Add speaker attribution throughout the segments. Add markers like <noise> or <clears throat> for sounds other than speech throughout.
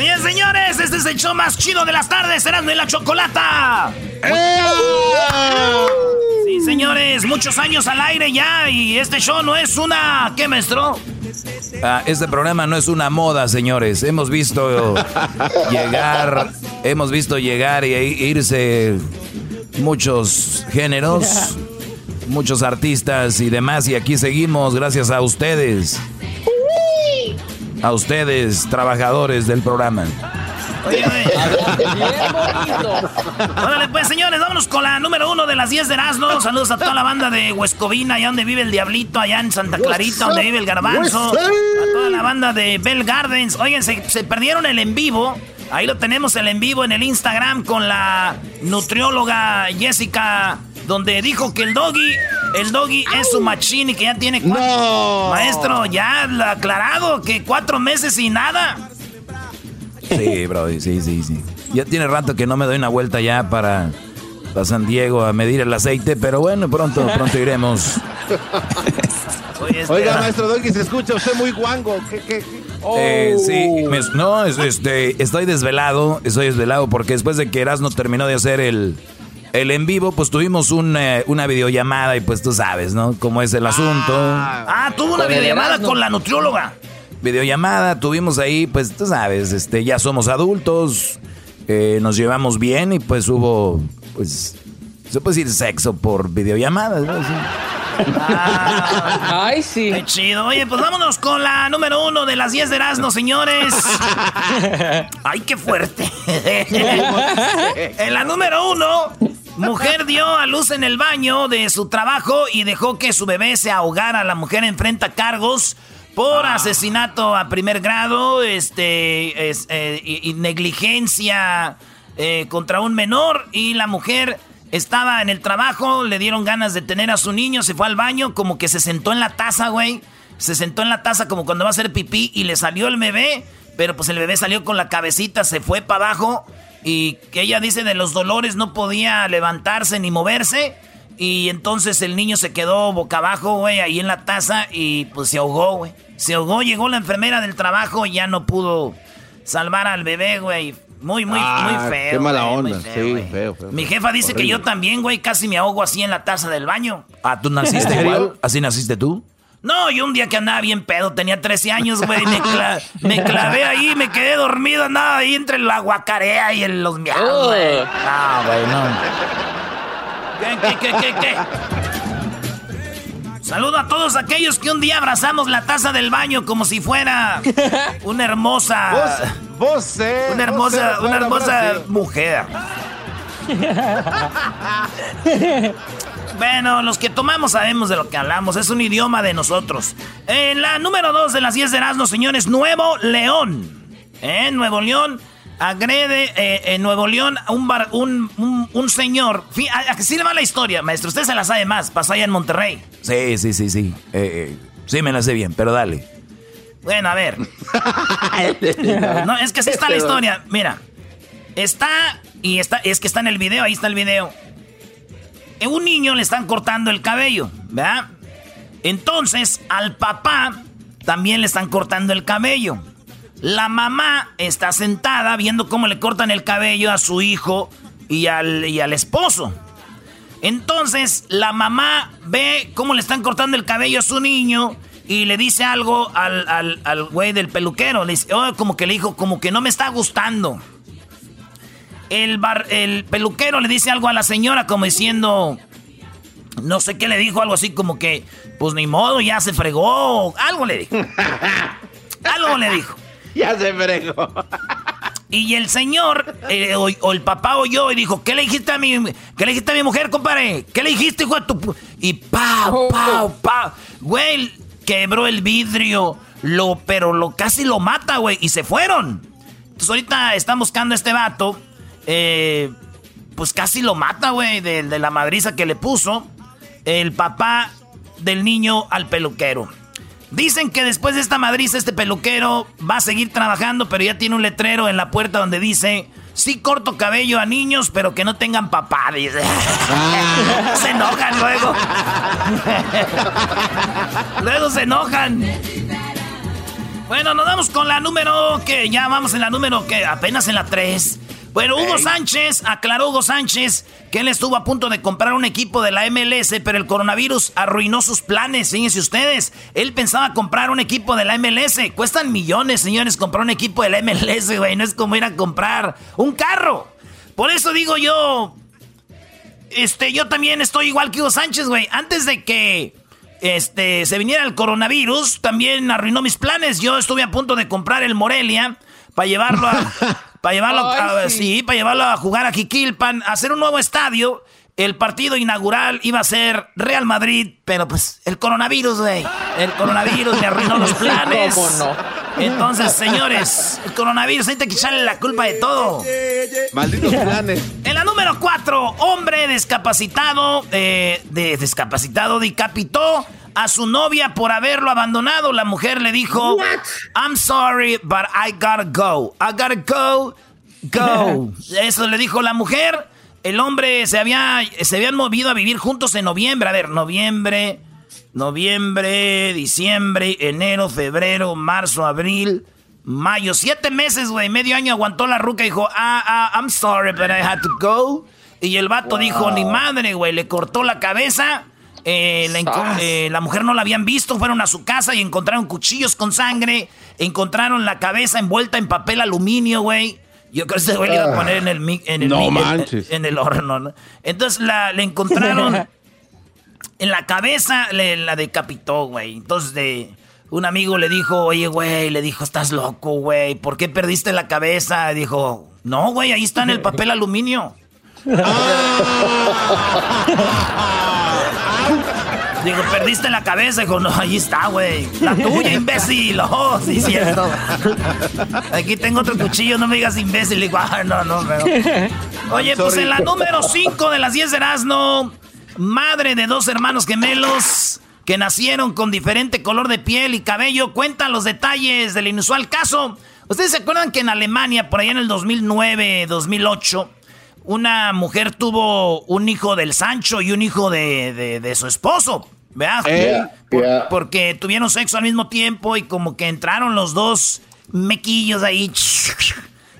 Speaker 1: Señores, señores, este es el show más chido de las tardes, Erasmo y la Chocolata. Sí, señores, muchos años al aire ya y este show no es una... ¿Qué, maestro?
Speaker 2: Ah, este programa no es una moda, señores. Hemos visto <laughs> llegar, hemos visto llegar y irse muchos géneros, <laughs> muchos artistas y demás y aquí seguimos gracias a ustedes a ustedes, trabajadores del programa.
Speaker 1: Oye, Órale, pues, señores, vámonos con la número uno de las 10 de Erasmo. Saludos a toda la banda de Huescovina, allá donde vive el Diablito, allá en Santa Clarita, donde vive el Garbanzo. A toda la banda de Bell Gardens. Oigan, se, se perdieron el en vivo. Ahí lo tenemos el en vivo en el Instagram con la nutrióloga Jessica donde dijo que el doggy, el doggy es su machine y que ya tiene cuatro. Maestro, ya aclarado que cuatro meses y nada.
Speaker 2: Sí, bro, sí, sí, sí. Ya tiene rato que no me doy una vuelta ya para, para San Diego a medir el aceite, pero bueno, pronto, pronto iremos. <laughs>
Speaker 3: Este, Oiga, maestro Doggy, se escucha usted muy guango. ¿Qué, qué,
Speaker 2: eh, sí, no, este, estoy desvelado, estoy desvelado porque después de que Erasmo terminó de hacer el, el en vivo, pues tuvimos eh, una videollamada y pues tú sabes, ¿no? Cómo es el asunto.
Speaker 1: Ah, tuvo una videollamada con la nutrióloga.
Speaker 2: Videollamada, tuvimos ahí, pues tú sabes, este, ya somos adultos, eh, nos llevamos bien y pues hubo, pues, se puede decir sexo por videollamada, ¿no?
Speaker 1: Ah, Ay, sí. Qué chido. Oye, pues vámonos con la número uno de las 10 de Erasmo, señores. Ay, qué fuerte. en la número uno, mujer dio a luz en el baño de su trabajo y dejó que su bebé se ahogara. La mujer enfrenta cargos por ah. asesinato a primer grado, este, eh, y, negligencia eh, contra un menor y la mujer estaba en el trabajo, le dieron ganas de tener a su niño, se fue al baño, como que se sentó en la taza, güey. Se sentó en la taza como cuando va a hacer pipí y le salió el bebé, pero pues el bebé salió con la cabecita, se fue para abajo y que ella dice de los dolores no podía levantarse ni moverse. Y entonces el niño se quedó boca abajo, güey, ahí en la taza y pues se ahogó, güey. Se ahogó, llegó la enfermera del trabajo y ya no pudo salvar al bebé, güey. Muy, muy, muy ah, feo.
Speaker 3: Qué mala onda, sí, feo, feo,
Speaker 1: Mi jefa dice que yo también, güey, casi me ahogo así en la taza del baño.
Speaker 2: Ah, ¿tú naciste igual? ¿Así naciste tú?
Speaker 1: No, yo un día que andaba bien pedo, tenía 13 años, güey, me, <laughs> me, clavé ahí, me quedé dormido, andaba ahí entre la guacarea y los miados, güey.
Speaker 2: Ah, güey, no.
Speaker 1: ¿Qué, qué, qué, qué, Saludo a todos aquellos que un día abrazamos la taza del baño como si fuera <laughs> una hermosa...
Speaker 3: Vos, eh,
Speaker 1: una hermosa, una hermosa mujer. <laughs> bueno, los que tomamos sabemos de lo que hablamos. Es un idioma de nosotros. En la número 2 de las 10 de Erasmus, señores, Nuevo León. En Nuevo León agrede eh, en Nuevo León a un, bar, un, un, señor. ¿A, qué le va la historia, maestro? Usted se la sabe más. Pasó allá en Monterrey.
Speaker 2: Sí, sí, sí, sí. Eh, sí, me la sé bien, pero dale.
Speaker 1: Bueno, a ver. <laughs> no, es que así está la historia. Mira, está y está, es que está en el video, ahí está el video. A un niño le están cortando el cabello, ¿verdad? Entonces, al papá también le están cortando el cabello. La mamá está sentada viendo cómo le cortan el cabello a su hijo y al, y al esposo. Entonces, la mamá ve cómo le están cortando el cabello a su niño y le dice algo al, al, güey del peluquero. Le dice, oh, como que le dijo, como que no me está gustando. El, bar, el peluquero le dice algo a la señora como diciendo, no sé qué le dijo, algo así como que, pues ni modo, ya se fregó. Algo le dijo. <laughs> algo le dijo.
Speaker 3: Ya se fregó.
Speaker 1: Y el señor, eh, o, el papá oyó y dijo, ¿qué le dijiste a mi, qué le dijiste a mi mujer, compadre? ¿Qué le dijiste, hijo de tu...? Y pau, pau, pau. Güey, quebró el vidrio, lo, pero lo casi lo mata, güey, y se fueron. Entonces ahorita están buscando a este vato, eh, pues casi lo mata, güey, de, de la madriza que le puso el papá del niño al peluquero. Dicen que después de esta madriza, este peluquero va a seguir trabajando, pero ya tiene un letrero en la puerta donde dice: Sí, corto cabello a niños, pero que no tengan papá. Dice. Ah. <laughs> se enojan luego. <laughs> luego se enojan. Bueno, nos vamos con la número que ya vamos en la número que apenas en la 3. Bueno, Hugo Sánchez, aclaró Hugo Sánchez que él estuvo a punto de comprar un equipo de la MLS, pero el coronavirus arruinó sus planes, fíjense ustedes. Él pensaba comprar un equipo de la MLS. Cuestan millones, señores, comprar un equipo de la MLS, güey. No es como ir a comprar un carro. Por eso digo yo, este, yo también estoy igual que Hugo Sánchez, güey. Antes de que este, se viniera el coronavirus, también arruinó mis planes. Yo estuve a punto de comprar el Morelia para llevarlo a... <laughs> Para llevarlo, a, sí. para llevarlo a jugar a Jiquilpan, a hacer un nuevo estadio. El partido inaugural iba a ser Real Madrid, pero pues el coronavirus, güey. El coronavirus me arruinó los <laughs> planes. ¿Cómo no? Entonces, señores, el coronavirus hay que echarle la culpa de todo.
Speaker 3: Malditos <laughs> planes.
Speaker 1: En la número 4, hombre discapacitado, eh, de discapacitado, decapitó a su novia por haberlo abandonado. La mujer le dijo, I'm sorry, but I gotta go. I gotta go, go. <laughs> Eso le dijo la mujer. El hombre se había, se habían movido a vivir juntos en noviembre. A ver, noviembre, noviembre, diciembre, enero, febrero, marzo, abril, mayo. Siete meses, güey. Medio año aguantó la ruca y dijo, ah, ah, I'm sorry, but I had to go. Y el vato dijo, ni madre, güey. Le cortó la cabeza eh, eh, la, mujer no la habían visto, fueron a su casa y encontraron cuchillos con sangre, encontraron la cabeza envuelta en papel aluminio, güey. Yo creo que ese güey le iba a poner en el, en el, en, el horno. Entonces la, le encontraron <laughs> en la cabeza, le, la decapitó, güey. Entonces de, un amigo le dijo, oye, güey, le dijo, estás loco, güey, ¿por qué perdiste la cabeza? dijo, no, güey, ahí está en el papel aluminio. <laughs> <laughs> Digo, perdiste la cabeza. Dijo, no, ahí está, güey. La tuya, imbécil. <laughs> Oh, sí, cierto. Aquí tengo otro cuchillo, no me digas imbécil. Digo, ah, no, no, pero. Oye, pues en la número 5 de las 10 de Erasmo, madre de dos hermanos gemelos que nacieron con diferente color de piel y cabello, cuentan los detalles del inusual caso. ¿Ustedes se acuerdan que en Alemania, por ahí en el 2009, 2008, una mujer tuvo un hijo del Sancho y un hijo de, su esposo. ¿Verdad? Eh, porque tuvieron sexo al mismo tiempo y como que entraron los dos mequillos ahí.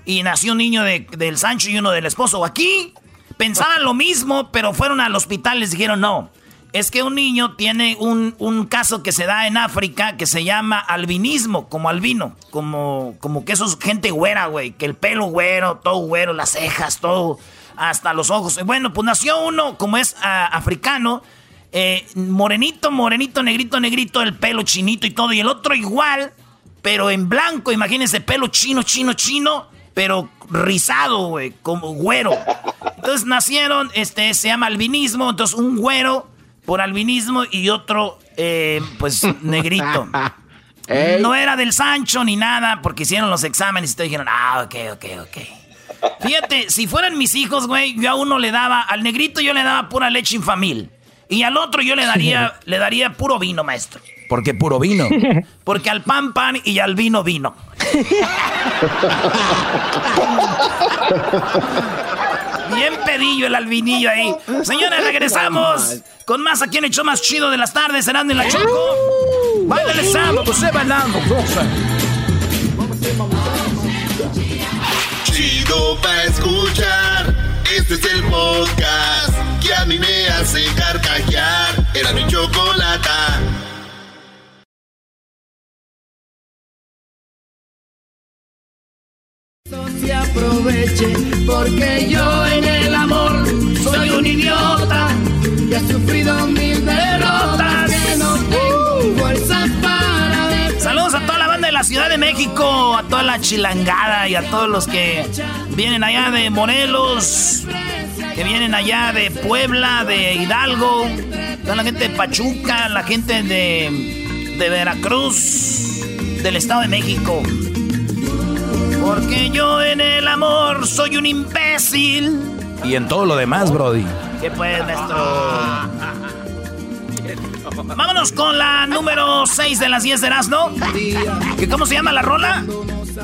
Speaker 1: Y nació un niño del Sancho y uno del esposo. Aquí pensaban lo mismo, pero fueron al hospital y les dijeron no. Es que un niño tiene un, un, caso que se da en África que se llama albinismo, como albino, como, como que eso es gente güera, güey, que el pelo güero, todo güero, las cejas, todo, hasta los ojos. Bueno, pues nació uno, como es ah, africano, eh, morenito, morenito, negrito, negrito, el pelo chinito y todo, y el otro igual, pero en blanco, imagínense, pelo chino, chino, chino, pero rizado, güey, como güero. Entonces nacieron, este, se llama albinismo, entonces un güero por albinismo y otro, eh, pues, negrito. <laughs> No era del Sancho ni nada, porque hicieron los exámenes y te dijeron, ah, ok, ok, ok. Fíjate, si fueran mis hijos, güey, yo a uno le daba, al negrito yo le daba pura leche infamil. Y al otro yo le daría, <laughs> le daría puro vino, maestro.
Speaker 2: ¿Por qué puro vino? <laughs>
Speaker 1: Porque al pan pan y al vino vino. <laughs> Bien pedillo el albinillo ahí. Señores, regresamos con más aquí en el show más chido de las tardes, cenando en la Choco. Báilale sábado, pues bailando,
Speaker 4: Chido pa' escuchar. Este es el podcast que a mí me hace carcajear. Era mi chocolata.
Speaker 5: se aproveche, porque yo en el amor soy un idiota y he sufrido
Speaker 1: la Ciudad de México, a toda la chilangada y a todos los que vienen allá de Morelos, que vienen allá de Puebla, de Hidalgo, toda la gente de Pachuca, la gente de, de Veracruz, del Estado de México. Porque yo en el amor soy un imbécil.
Speaker 2: Y en todo lo demás, Brody.
Speaker 1: ¿Qué pues, maestro? Vámonos con la número 6 de las 10 de Erasmo. ¿Qué cómo se llama la rola?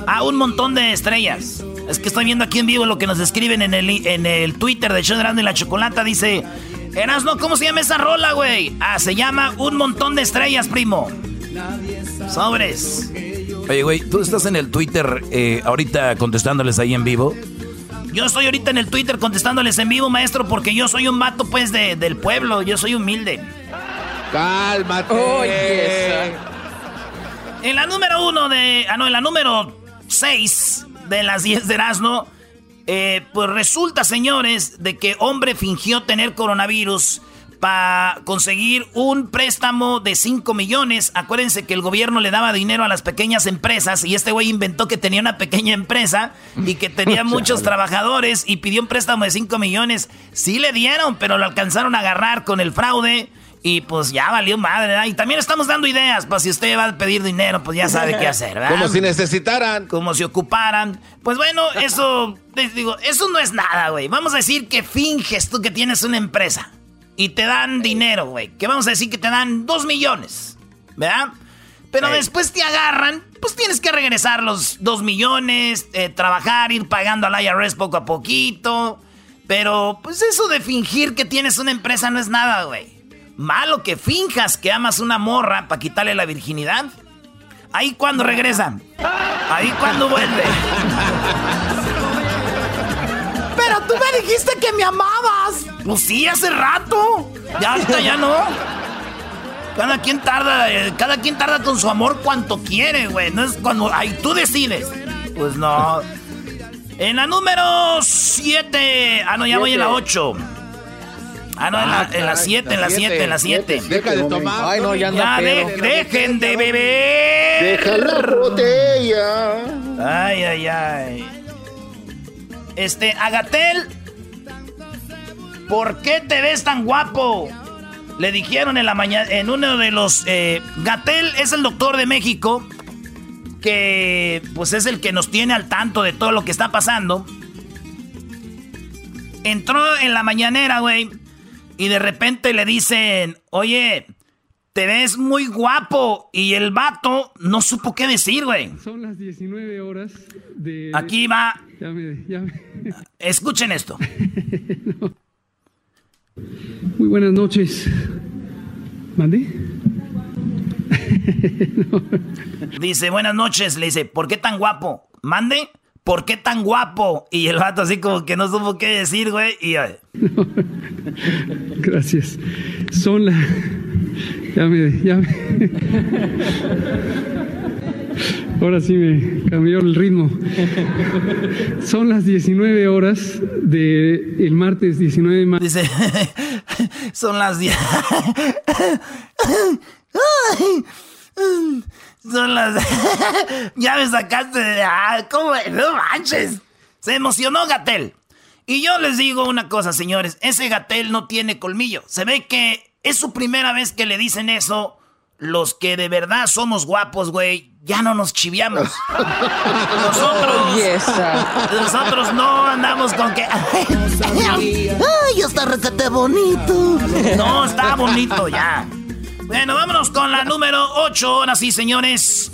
Speaker 1: A un montón de estrellas. Es que estoy viendo aquí en vivo lo que nos escriben en el, en el Twitter de Show de y la Chocolata. Dice, Erasmo, ¿cómo se llama esa rola, güey? Ah, se llama Un montón de estrellas, primo. Sobres.
Speaker 2: Oye, güey, ¿tú estás en el Twitter eh, ahorita contestándoles ahí en vivo?
Speaker 1: Yo estoy ahorita en el Twitter contestándoles en vivo, maestro, porque yo soy un vato, pues, de, del pueblo. Yo soy humilde.
Speaker 3: Cálmate. Oye,
Speaker 1: en la número uno de... Ah, no, en la número seis de las diez de Erasmo... Eh, pues resulta, señores, de que hombre fingió tener coronavirus para conseguir un préstamo de 5 millones. Acuérdense que el gobierno le daba dinero a las pequeñas empresas y este güey inventó que tenía una pequeña empresa y que tenía <laughs> muchos trabajadores y pidió un préstamo de 5 millones. Sí le dieron, pero lo alcanzaron a agarrar con el fraude. Y pues ya valió madre, ¿verdad? Y también estamos dando ideas, para si usted va a pedir dinero, pues ya sabe qué hacer, ¿verdad?
Speaker 3: Como si necesitaran.
Speaker 1: Como si ocuparan. Pues bueno, eso, digo, eso no es nada, güey. Vamos a decir que finges tú que tienes una empresa y te dan dinero, güey. Que vamos a decir que te dan dos millones, ¿verdad? Pero después te agarran, pues tienes que regresar los dos millones, eh, trabajar, ir pagando al IRS poco a poquito. Pero, pues eso de fingir que tienes una empresa no es nada, güey. Malo que finjas que amas una morra para quitarle la virginidad. Ahí cuando regresan. Ahí cuando vuelve. Pero tú me dijiste que me amabas. Pues sí, hace rato. Ya ahorita ya no. Cada quien tarda, eh, cada quien tarda con su amor cuanto quiere, güey. No es cuando. Ay, tú decides. Pues no. En la número 7. Ah, no, ya voy en la 8. Ah, no, en la 7, en la 7, en la 7.
Speaker 3: Deja de tomar.
Speaker 5: Ay, no, ya
Speaker 1: Ya dejen de beber.
Speaker 4: Deja la botella.
Speaker 1: Ay, ay, ay. Este, Agatel, ¿por qué te ves tan guapo? Le dijeron en la mañana, en uno de los... Eh, Gatel es el doctor de México, que pues es el que nos tiene al tanto de todo lo que está pasando. Entró en la mañanera, güey, y de repente le dicen, oye, te ves muy guapo. Y el vato no supo qué decir, güey.
Speaker 6: Son las 19 horas de...
Speaker 1: Aquí va.
Speaker 6: Ya me, ya me...
Speaker 1: Escuchen esto.
Speaker 6: No. <laughs> Muy buenas noches. ¿Mandé? <laughs> No.
Speaker 1: Dice, buenas noches. Le dice, ¿por qué tan guapo? Mande, ¿por qué tan guapo? Y el vato así como que no supo qué decir, güey. Y <laughs>
Speaker 6: Gracias. Son las... Ya me, ya me... <laughs> Ahora sí me cambió el ritmo. Son las 19 horas del el martes 19 de mayo.
Speaker 1: dice, <laughs> son las 10. Son las... <laughs> ya me sacaste de... ah, ¿Cómo? No manches. Se emocionó Gatel. Y yo les digo una cosa, señores. Ese Gatel no tiene colmillo. Se ve que es su primera vez que le dicen eso. Los que de verdad somos guapos, güey, ya no nos chiviamos. Nosotros, <laughs> nosotros no andamos con que... <laughs> ¡Ay, está requete bonito! No, está bonito ya. Bueno, vámonos con la número 8. Ahora sí, señores.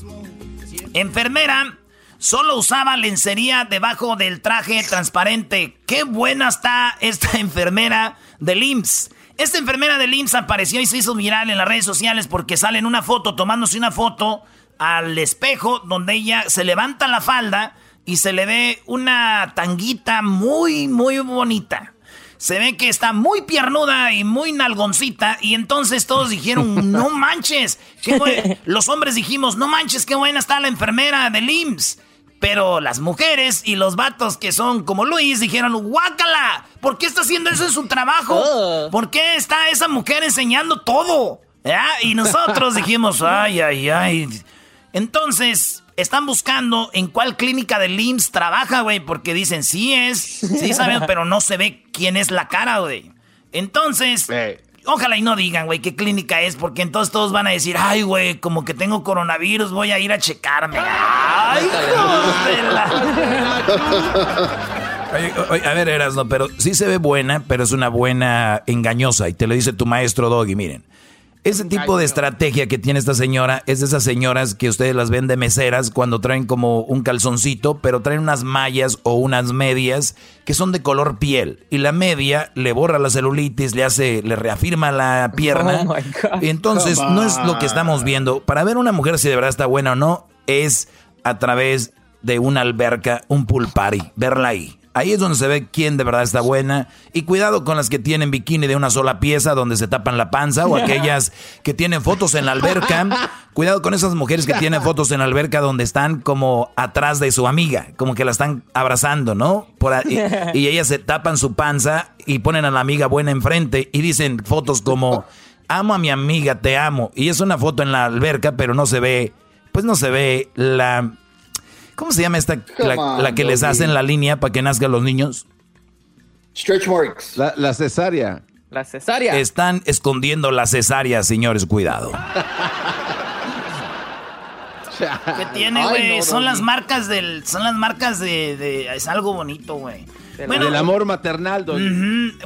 Speaker 1: Enfermera Solo usaba lencería debajo del traje transparente. Qué buena está esta <laughs> enfermera del IMSS. Esta enfermera del IMSS apareció y se hizo viral en las redes sociales porque sale en una foto, tomándose una foto al espejo donde ella se levanta la falda y se le ve una tanguita muy, muy bonita. Se ve que está muy piernuda y muy nalgoncita. Y entonces todos dijeron, <laughs> no manches. Los hombres dijimos, no manches, qué buena está la enfermera del IMSS. Pero las mujeres y los vatos que son como Luis dijeron, guácala, ¿por qué está haciendo eso en su trabajo? ¿Por qué está esa mujer enseñando todo? Y nosotros dijimos, ay, ay, ay. Entonces, están buscando en cuál clínica de IMSS trabaja, güey, porque dicen, sí es, sí sabemos, <laughs> pero no se ve quién es la cara, güey. Entonces, Ojalá y no digan, güey, qué clínica es, porque entonces todos van a decir, ay, güey, como que tengo coronavirus, voy a ir a checarme. Ay,
Speaker 2: Oye, a ver, Erasno, pero sí se ve buena, pero es una buena engañosa. Y te lo dice tu maestro Doggy, miren. Ese tipo de estrategia que tiene esta señora es de esas señoras que ustedes las ven de meseras cuando traen como un calzoncito, pero traen unas mallas o unas medias que son de color piel. Y la media le borra la celulitis, le hace, le reafirma la pierna. Oh y entonces no es lo que estamos viendo. Para ver una mujer si de verdad está buena o no, es a través de una alberca, un pool party, verla ahí. Ahí es donde se ve quién de verdad está buena. Y cuidado con las que tienen bikini de una sola pieza donde se tapan la panza o aquellas que tienen fotos en la alberca. <laughs> Cuidado con esas mujeres que tienen fotos en la alberca donde están como atrás de su amiga, como que la están abrazando, ¿no? Por <laughs> y ellas se tapan su panza y ponen a la amiga buena enfrente y dicen fotos como amo a mi amiga, te amo. Y es una foto en la alberca, pero no se ve, pues no se ve la ¿Cómo se llama esta? La, que les hacen la línea para que nazcan los niños.
Speaker 3: Stretch marks. La, cesárea.
Speaker 7: La cesárea.
Speaker 2: Están escondiendo la cesárea, señores, cuidado.
Speaker 1: ¿Qué tiene, güey? son las marcas del. Son las marcas de. es algo bonito, güey.
Speaker 3: Bueno, del amor maternal,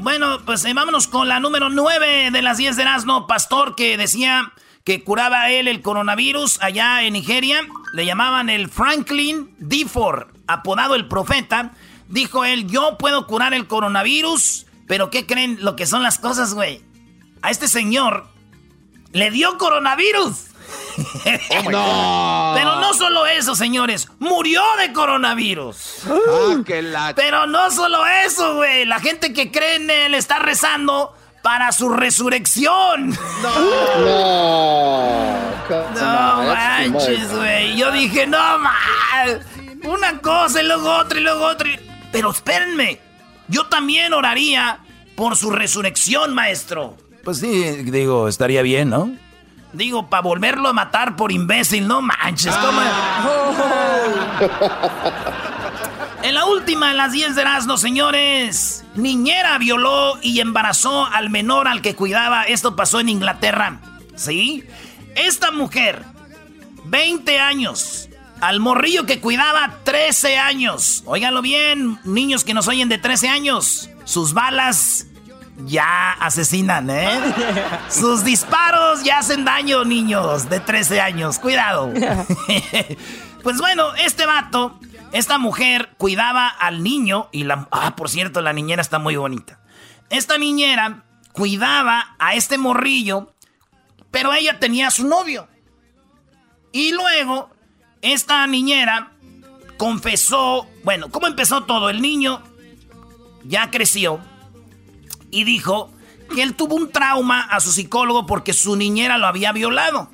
Speaker 1: Bueno, pues eh, vámonos con la número 9 de las 10 de Erasmo, Pastor, que decía que curaba él el coronavirus allá en Nigeria. Le llamaban el Franklin Ford, apodado el profeta. Dijo él, yo puedo curar el coronavirus, pero ¿qué creen lo que son las cosas, güey? A este señor le dio coronavirus. <laughs> Oh no. <laughs> Pero no solo eso, señores. Murió de coronavirus. Ah, pero no solo eso, güey. La gente que cree en él está rezando para su resurrección. No. No, no manches, güey. Yo dije, no, mal. Una cosa y luego otra y luego otra. Pero espérenme. Yo también oraría por su resurrección, maestro.
Speaker 2: Pues sí, digo, estaría bien, ¿no?
Speaker 1: Digo, para volverlo a matar por imbécil, no manches. ¿cómo? <laughs> En la última de las 10 de Erasmo, señores, niñera violó y embarazó al menor al que cuidaba. Esto pasó en Inglaterra. ¿Sí? Esta mujer, 20 años, al morrillo que cuidaba 13 años. Óiganlo bien, niños que nos oyen de 13 años. Sus balas ya asesinan, ¿eh? <laughs> Sus disparos ya hacen daño, niños de 13 años. Cuidado. <laughs> <laughs> pues bueno, este vato esta mujer cuidaba al niño y la... Ah, por cierto, la niñera está muy bonita. Esta niñera cuidaba a este morrillo, pero ella tenía a su novio. Y luego, esta niñera confesó, bueno, ¿cómo empezó todo? El niño ya creció y dijo que él tuvo un trauma a su psicólogo porque su niñera lo había violado.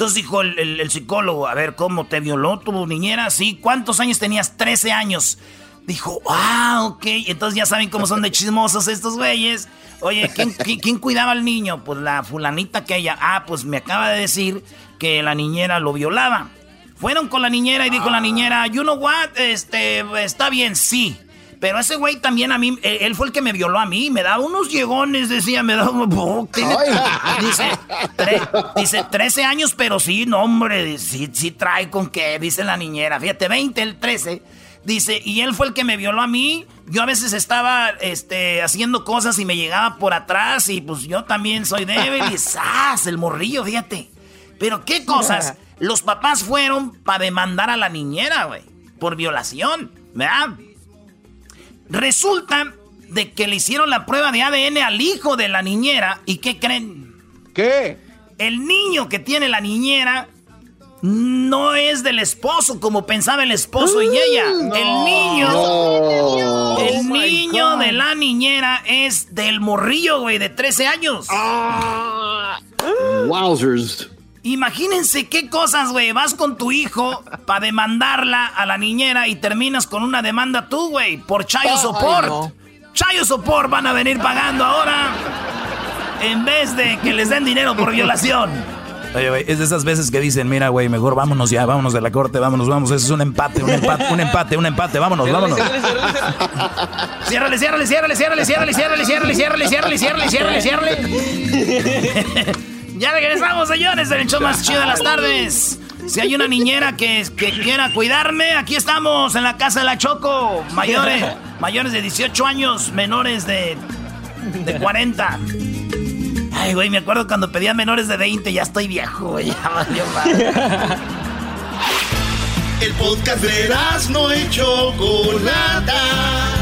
Speaker 1: Entonces dijo el, psicólogo, a ver, ¿cómo te violó tu niñera? Sí, ¿cuántos años tenías? 13 años. Dijo, ah, ok. Entonces ya saben cómo son de chismosos estos güeyes. Oye, <laughs> ¿quién, cuidaba al niño? Pues la fulanita que ella. Ah, pues me acaba de decir que la niñera lo violaba. Fueron con la niñera y dijo la niñera, you know what, este, está bien, sí. Pero ese güey también a mí, eh, él fue el que me violó a mí, me daba unos llegones, decía, me daba... Oh, <laughs> dice, dice, 13 años, pero sí, no, hombre, sí, sí trae con qué, dice la niñera. Fíjate, 20, el 13. Dice, y él fue el que me violó a mí. Yo a veces estaba este, haciendo cosas y me llegaba por atrás y pues yo también soy débil y ¡zas! El morrillo, fíjate. Pero qué cosas. <laughs> Los papás fueron para demandar a la niñera, güey. por violación, ¿verdad? Resulta de que le hicieron la prueba de ADN al hijo de la niñera y ¿qué creen?
Speaker 3: ¿Qué?
Speaker 1: El niño que tiene la niñera no es del esposo como pensaba el esposo y ella. el niño, el oh niño de la niñera es del morrillo, güey, de 13 años. Ah. Wowzers. Imagínense qué cosas, güey. Vas con tu hijo para demandarla a la niñera y terminas con una demanda tú, güey, por chayo support. Chayo support van a venir pagando ahora en vez de que les den dinero por violación.
Speaker 2: Oye, güey, es de esas veces que dicen, mira, güey, mejor vámonos ya, vámonos de la corte, vámonos, vamos, eso es un empate, un empate, un empate, un empate, vámonos, vámonos.
Speaker 1: Ciérrale, ciérrale, ciérrale, ciérrale, ciérrale, ciérrale, ciérrale, ciérrale, ciérrale, ciérrale, ciérrale, ciérrale. Ya regresamos, señores, del show más chido de las tardes. Si hay una niñera que, que quiera cuidarme, aquí estamos en la casa de la Choco. Mayores, mayores de 18 años, menores de, de 40. Ay, güey, me acuerdo cuando pedía menores de 20, ya estoy viejo, güey.
Speaker 4: El podcast de no hecho Chocolata.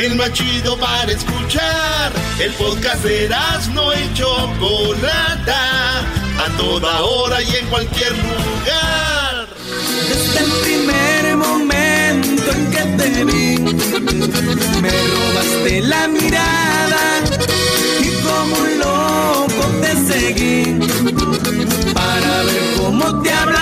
Speaker 4: El más chido para escuchar. El podcast de no hecho Chocolata. A toda hora y en cualquier lugar.
Speaker 5: Desde el primer momento en que te vi, me robaste la mirada como un loco te seguí para ver cómo te hablaba.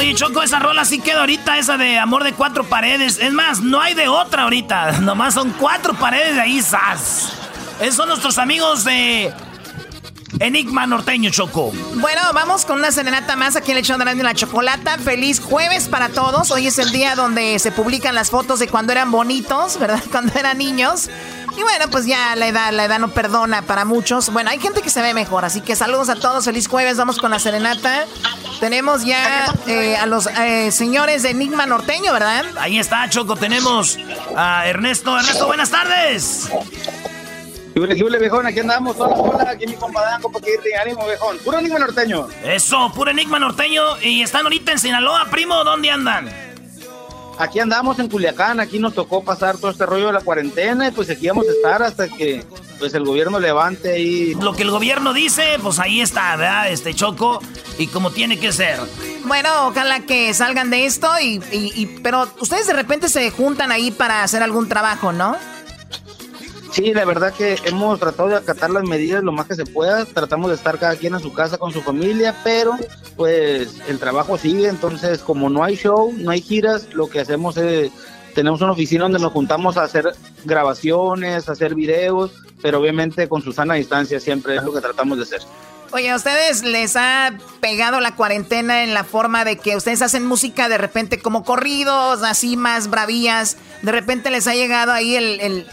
Speaker 1: Oye, Choco, esa rola sí queda ahorita, esa de amor de cuatro paredes. Es más, no hay de otra ahorita. <laughs> Nomás son cuatro paredes de ahí, ¡zas! Esos son nuestros amigos de Enigma Norteño Choco.
Speaker 7: Bueno, vamos con una serenata más aquí en el show de la chocolata. Feliz jueves para todos. Hoy es el día donde se publican las fotos de cuando eran bonitos, ¿verdad? <laughs> Cuando eran niños. Y bueno, pues ya la edad, la edad no perdona para muchos. Bueno, hay gente que se ve mejor, así que saludos a todos, feliz jueves, vamos con la serenata. Tenemos ya eh, a los eh, señores de Enigma Norteño, ¿verdad?
Speaker 1: Ahí está, Choco, tenemos a Ernesto. Ernesto, buenas tardes.
Speaker 8: Jule, viejón, aquí andamos, hola, hola, aquí mi compadre, ánimo, viejón. Puro enigma norteño.
Speaker 1: Eso, puro enigma norteño. Y están ahorita en Sinaloa, primo, ¿dónde andan?
Speaker 8: Aquí andamos en Culiacán, aquí nos tocó pasar todo este rollo de la cuarentena y pues aquí vamos a estar hasta que pues el gobierno levante ahí.
Speaker 1: Lo que el gobierno dice, pues ahí está, ¿verdad? Este Choco, y como tiene que ser.
Speaker 7: Bueno, ojalá que salgan de esto y, y pero ustedes de repente se juntan ahí para hacer algún trabajo, ¿no?
Speaker 8: Sí, la verdad que hemos tratado de acatar las medidas lo más que se pueda. Tratamos de estar cada quien en su casa con su familia, pero pues el trabajo sigue. Entonces, como no hay show, no hay giras, lo que hacemos es tenemos una oficina donde nos juntamos a hacer grabaciones, a hacer videos, pero obviamente con su sana distancia siempre es lo que tratamos de hacer.
Speaker 7: Oye, ¿a ustedes les ha pegado la cuarentena en la forma de que ustedes hacen música de repente como corridos, así más bravías? De repente les ha llegado ahí el el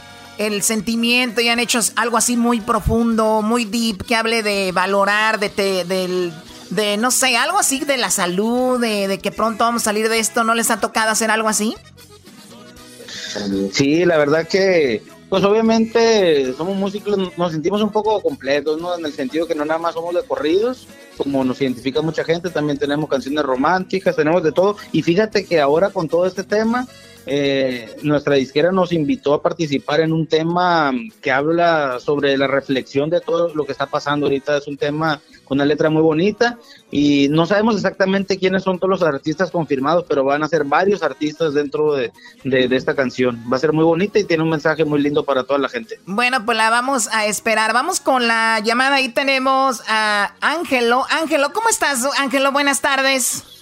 Speaker 7: sentimiento y han hecho algo así muy profundo, muy deep, que hable de valorar, de, del, de no sé, algo así de la salud, de, de, que pronto vamos a salir de esto, ¿no les ha tocado hacer algo así?
Speaker 8: Sí, la verdad que, pues obviamente somos músicos, nos sentimos un poco completos, ¿no? En el sentido que no nada más somos de corridos, como nos identifica mucha gente, también tenemos canciones románticas, tenemos de todo, y fíjate que ahora con todo este tema, eh, nuestra disquera nos invitó a participar en un tema que habla sobre la reflexión de todo lo que está pasando ahorita. Es un tema con una letra muy bonita y no sabemos exactamente quiénes son todos los artistas confirmados, pero van a ser varios artistas dentro de, de, esta canción. Va a ser muy bonita y tiene un mensaje muy lindo para toda la gente.
Speaker 7: Bueno, pues la vamos a esperar. Vamos con la llamada. Ahí tenemos a Ángelo. Ángelo, ¿cómo estás, Ángelo? Buenas tardes.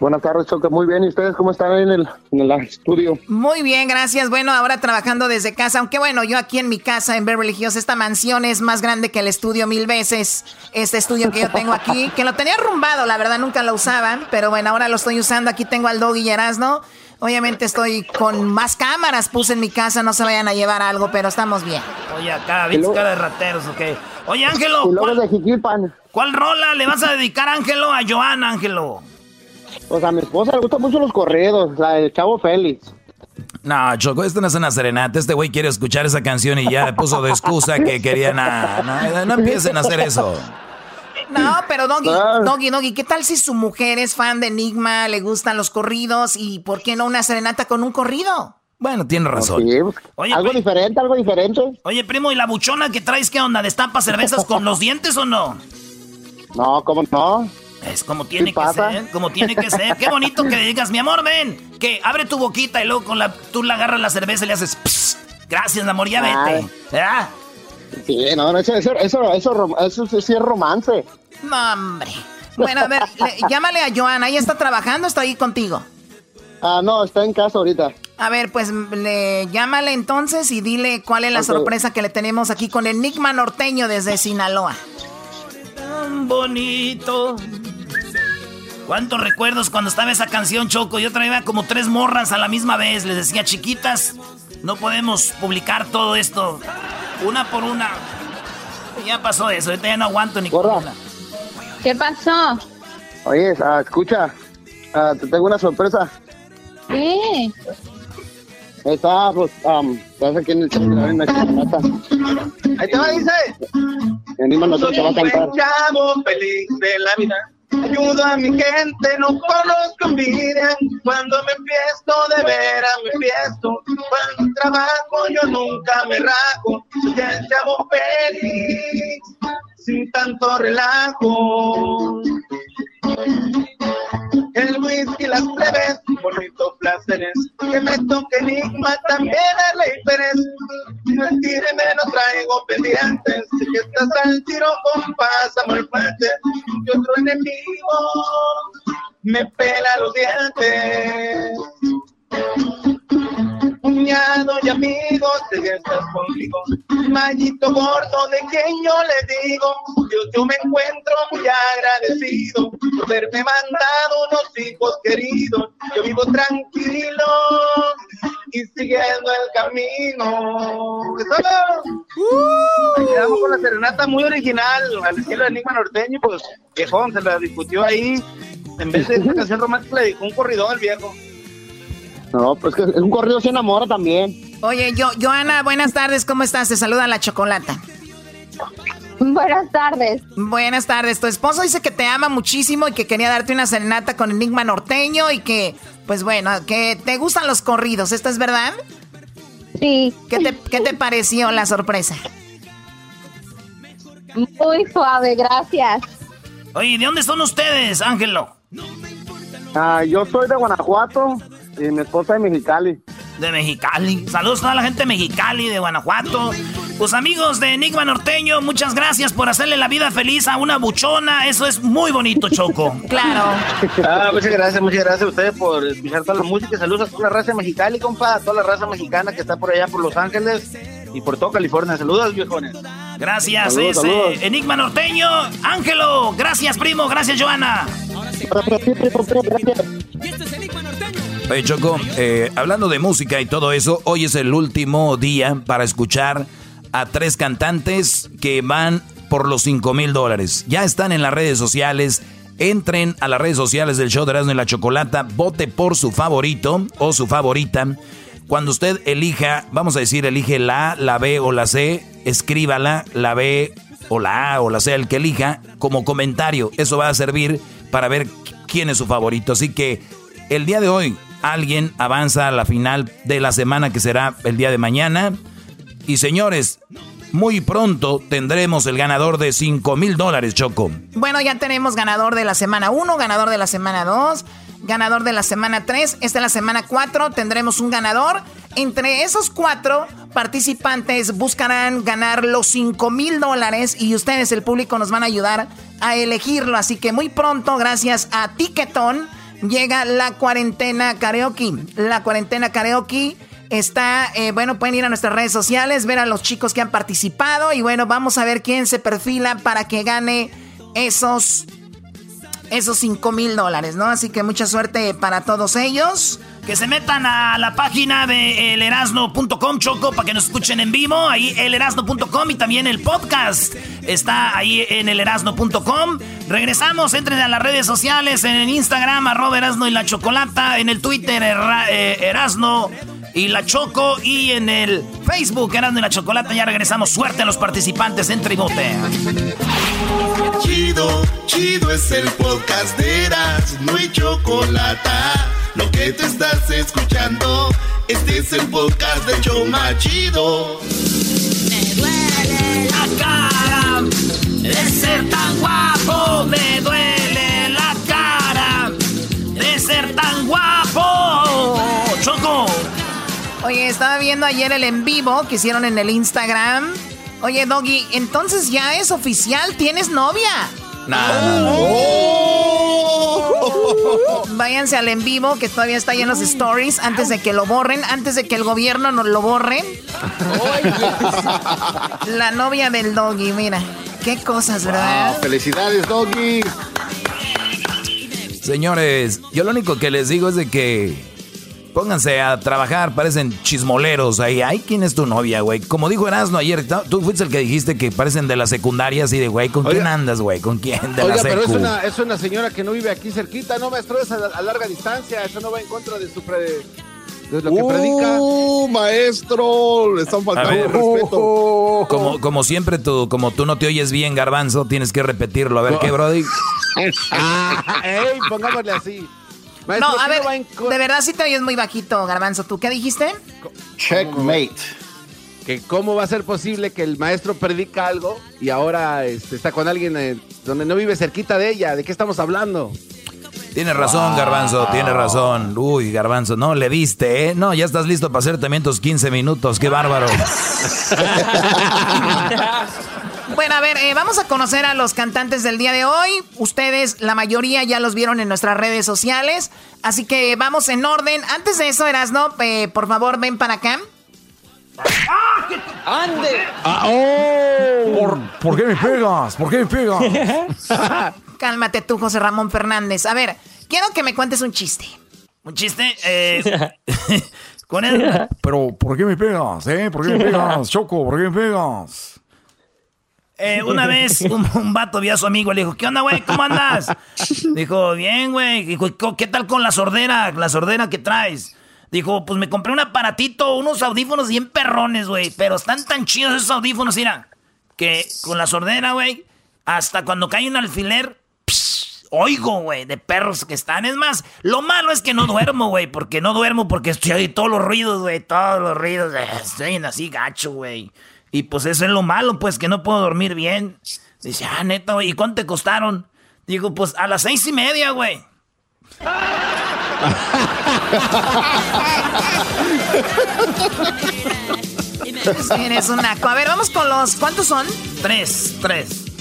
Speaker 9: Buenas tardes, Choca. Muy bien. ¿Y ustedes cómo están en el, en el estudio?
Speaker 7: Muy bien, gracias. Bueno, ahora trabajando desde casa. Aunque bueno, yo aquí en mi casa, en Beverly Hills, esta mansión es más grande que el estudio mil veces. Este estudio que yo tengo aquí, <laughs> que lo tenía arrumbado, la verdad, nunca lo usaban. Pero bueno, ahora lo estoy usando. Aquí tengo al Doggy ¿no? Obviamente estoy con más cámaras, puse en mi casa, no se vayan a llevar algo, pero estamos bien.
Speaker 1: Oye, acá, ¿viste cara de rateros, ok? Oye, Ángelo, ¿cuál, ¿cuál rola le vas a dedicar, Ángelo, a Joana, Ángelo?
Speaker 9: Pues a mi esposa le gustan mucho los corridos, la del Chavo Félix.
Speaker 2: No, Choco, esto no es una serenata. Este güey quiere escuchar esa canción y ya puso de excusa que quería nada. No, no, empiecen a hacer eso.
Speaker 7: No, pero Doggy, Doggy, Doggy, ¿qué tal si su mujer es fan de Enigma, le gustan los corridos y por qué no una serenata con un corrido?
Speaker 2: Bueno, tiene razón.
Speaker 9: algo diferente, algo diferente.
Speaker 1: Oye, primo, ¿y la buchona que traes qué onda? ¿Destapa cervezas con los dientes o no?
Speaker 9: No, ¿cómo no?
Speaker 1: Es como tiene que ser, como tiene que ser. Qué bonito que le digas, mi amor, ven, que abre tu boquita y luego con la, tú le agarras la cerveza y le haces, gracias, amor, ya vete. ¿Ah?
Speaker 9: Sí, no, eso, eso, eso, eso, sí es romance.
Speaker 7: No, hombre. Bueno, a ver, llámale a Joana, ¿ella está trabajando o está ahí contigo?
Speaker 9: Ah, no, está en casa ahorita.
Speaker 7: A ver, pues le llámale entonces y dile cuál es la sorpresa que le tenemos aquí con el Enigma norteño desde Sinaloa.
Speaker 1: Tan bonito. ¿Cuántos recuerdos cuando estaba esa canción, Choco? Yo traía como tres morras a la misma vez. Les decía, chiquitas, no podemos publicar todo esto una por una. Ya pasó eso, ahorita ya no aguanto ni
Speaker 10: por una. ¿Qué pasó?
Speaker 9: Oye, ah, escucha, ah, te tengo una sorpresa.
Speaker 10: ¿Qué?
Speaker 9: Está, pues, um, estás aquí en el en la.
Speaker 8: Ahí te va, dice.
Speaker 9: En te va a cantar.
Speaker 8: chavo feliz de la vida. Ayudo a mi gente, no conozco envidia. Cuando me fiesto, de veras me fiesto. Cuando trabajo, yo nunca me rajo. Soy el chavo feliz, sin tanto relajo el whisky, las breves, bonitos placeres, que me toque enigma también a Ley Pérez. No me no traigo pendientes, si estás al tiro, pasa el fuerte, y otro enemigo. Me pela los dientes cuñado y amigos, de que estás conmigo. Mallito gordo, de quien yo le digo, Dios, yo me encuentro muy agradecido por haberme mandado unos hijos queridos. Yo vivo tranquilo y siguiendo el camino. Ahí quedamos con la serenata muy original, al estilo de Enigma Norteño, pues viejón, se la discutió ahí. En vez de esta canción romántica le dedicó un corridor al viejo.
Speaker 9: No, pues que es un corrido se enamora también.
Speaker 7: Oye, yo, Joana, buenas tardes, ¿cómo estás? Te saluda la chocolata.
Speaker 10: Buenas tardes.
Speaker 7: Buenas tardes. Tu esposo dice que te ama muchísimo y que quería darte una serenata con Enigma Norteño y que, pues bueno, que te gustan los corridos. ¿Esto es verdad?
Speaker 10: Sí.
Speaker 7: ¿Qué te, qué te pareció la sorpresa?
Speaker 10: Muy suave, gracias.
Speaker 1: Oye, ¿de dónde son ustedes, Ángelo?
Speaker 9: Ah, yo soy de Guanajuato. Y mi esposa de Mexicali.
Speaker 1: De Mexicali. Saludos a toda la gente de Mexicali, de Guanajuato. Pues amigos de Enigma Norteño, muchas gracias por hacerle la vida feliz a una buchona. Eso es muy bonito, Choco. <laughs>
Speaker 7: claro.
Speaker 8: Ah, muchas gracias, muchas gracias a ustedes por escuchar toda la música. Saludos a toda la raza Mexicali, compa, a toda la raza mexicana que está por allá por Los Ángeles y por toda California. Saludos, viejones.
Speaker 1: Gracias, ese Enigma Norteño. Ángelo, gracias, primo, gracias, Joana.
Speaker 2: Oye, Choco, eh, hablando de música y todo eso, hoy es el último día para escuchar a tres cantantes que van por los 5 mil dólares. Ya están en las redes sociales. Entren a las redes sociales del show de Erasmo y la Chocolata, vote por su favorito o su favorita. Cuando usted elija, vamos a decir, elige la A, la B o la C, escríbala, la B o la A o la C, el que elija, como comentario. Eso va a servir para ver quién es su favorito. Así que el día de hoy, alguien avanza a la final de la semana que será el día de mañana. Y señores, muy pronto tendremos el ganador de 5 mil dólares, Choco.
Speaker 7: Bueno, ya tenemos ganador de la semana 1, ganador de la semana 2, ganador de la semana 3. Esta es la semana 4, tendremos un ganador. Entre esos cuatro participantes buscarán ganar los 5 mil dólares y ustedes, el público, nos van a ayudar a elegirlo. Así que muy pronto, gracias a Tiquetón llega la cuarentena karaoke. La cuarentena karaoke está, eh, bueno, pueden ir a nuestras redes sociales, ver a los chicos que han participado y bueno, vamos a ver quién se perfila para que gane esos, esos 5 mil dólares, ¿no? Así que mucha suerte para todos ellos.
Speaker 1: Que se metan a la página de elerasno.com, Choco, para que nos escuchen en vivo. Ahí elerasno.com y también el podcast está ahí en elerasno.com. Regresamos, entren a las redes sociales, en el Instagram, arroba Erasno y la Chocolata, en el Twitter, eh, Erasno y la Choco, y en el Facebook, Erasno y la Chocolata. Ya regresamos. Suerte a los participantes en Tribote.
Speaker 4: Chido, chido es el podcast de Eras, no hay chocolate. Lo que te estás escuchando, este es el podcast de Choma Chido.
Speaker 1: Me duele la cara de ser tan guapo, me duele la cara de ser tan guapo. Choco.
Speaker 7: Oye, estaba viendo ayer el en vivo que hicieron en el Instagram. Oye, Doggy, entonces ya es oficial, ¿tienes novia?
Speaker 2: Nada. <laughs>
Speaker 7: Váyanse al en vivo que todavía está ahí en los stories antes de que lo borren, antes de que el gobierno nos lo borre. La novia del doggy, mira. Qué cosas, ¿verdad?
Speaker 3: felicidades, Doggy.
Speaker 2: Señores, yo lo único que les digo es de que pónganse a trabajar, parecen chismoleros ahí. Ay, ¿quién es tu novia, güey? Como dijo Erasmo ayer, tú fuiste el que dijiste que parecen de la secundaria así de, güey, ¿con quién andas, güey? ¿Con quién? De
Speaker 3: Oiga,
Speaker 2: la
Speaker 3: pero es una, es una señora que no vive aquí cerquita, no, maestro, es a, a larga distancia, eso no va en contra de su pre- de lo que predica.
Speaker 11: Uh, maestro, le están faltando
Speaker 2: ver.
Speaker 11: respeto.
Speaker 2: Como, como siempre, tú, como tú no te oyes bien, Garbanzo, tienes que repetirlo. A ver, ¿qué, Brody? <laughs>
Speaker 3: Ah, ey, pongámosle así. Maestro,
Speaker 7: no, a
Speaker 3: ¿qué
Speaker 7: ver, de verdad sí te oyes muy bajito, Garbanzo. ¿Tú qué dijiste?
Speaker 3: Checkmate. Que cómo va a ser posible que el maestro predica algo y ahora este, está con alguien eh, donde no vive cerquita de ella. ¿De qué estamos hablando?
Speaker 2: Tienes razón, Garbanzo, tienes razón. Uy, Garbanzo, no, le diste, ¿eh? No, ya estás listo para hacer también tus 15 minutos, qué bárbaro. <laughs>
Speaker 7: Bueno, a ver, eh, vamos a conocer a los cantantes del día de hoy. Ustedes, la mayoría, ya los vieron en nuestras redes sociales. Así que vamos en orden. Antes de eso, Erasno, eh, por favor, ven para acá.
Speaker 5: ¡Ande!
Speaker 2: Ah, oh. ¿Por, por qué me pegas? ¿Por qué me pegas? <laughs>
Speaker 7: Cálmate tú, José Ramón Fernández. A ver, quiero que me cuentes un chiste.
Speaker 1: Un chiste, eh, <laughs> con él.
Speaker 2: Pero, ¿por qué me pegas, eh? ¿Por qué me <laughs> pegas, Choco? ¿Por qué me pegas?
Speaker 1: Eh, una vez <laughs> un, un vato vio a su amigo le dijo, ¿qué onda, güey? ¿Cómo andas? Dijo, bien, güey. Dijo, "¿Co- ¿qué tal con la sordera? La sordera que traes. Dijo, pues me compré un aparatito, unos audífonos bien perrones, güey. Pero están tan chidos esos audífonos, mira. Que con la sordera, güey, hasta cuando cae un alfiler, psh, oigo, güey, de perros que están. Es más, lo malo es que no duermo, güey. Porque no duermo porque estoy ahí todos los ruidos, güey. Todos los ruidos. eh, Estoy en así gacho, güey. Y pues eso es lo malo, pues, que no puedo dormir bien. Dice, ah, neta, güey, ¿y cuánto te costaron? Digo, pues a las seis y media, güey.
Speaker 7: Eres un naco. A ver, vamos con los. ¿Cuántos son?
Speaker 1: Tres, tres.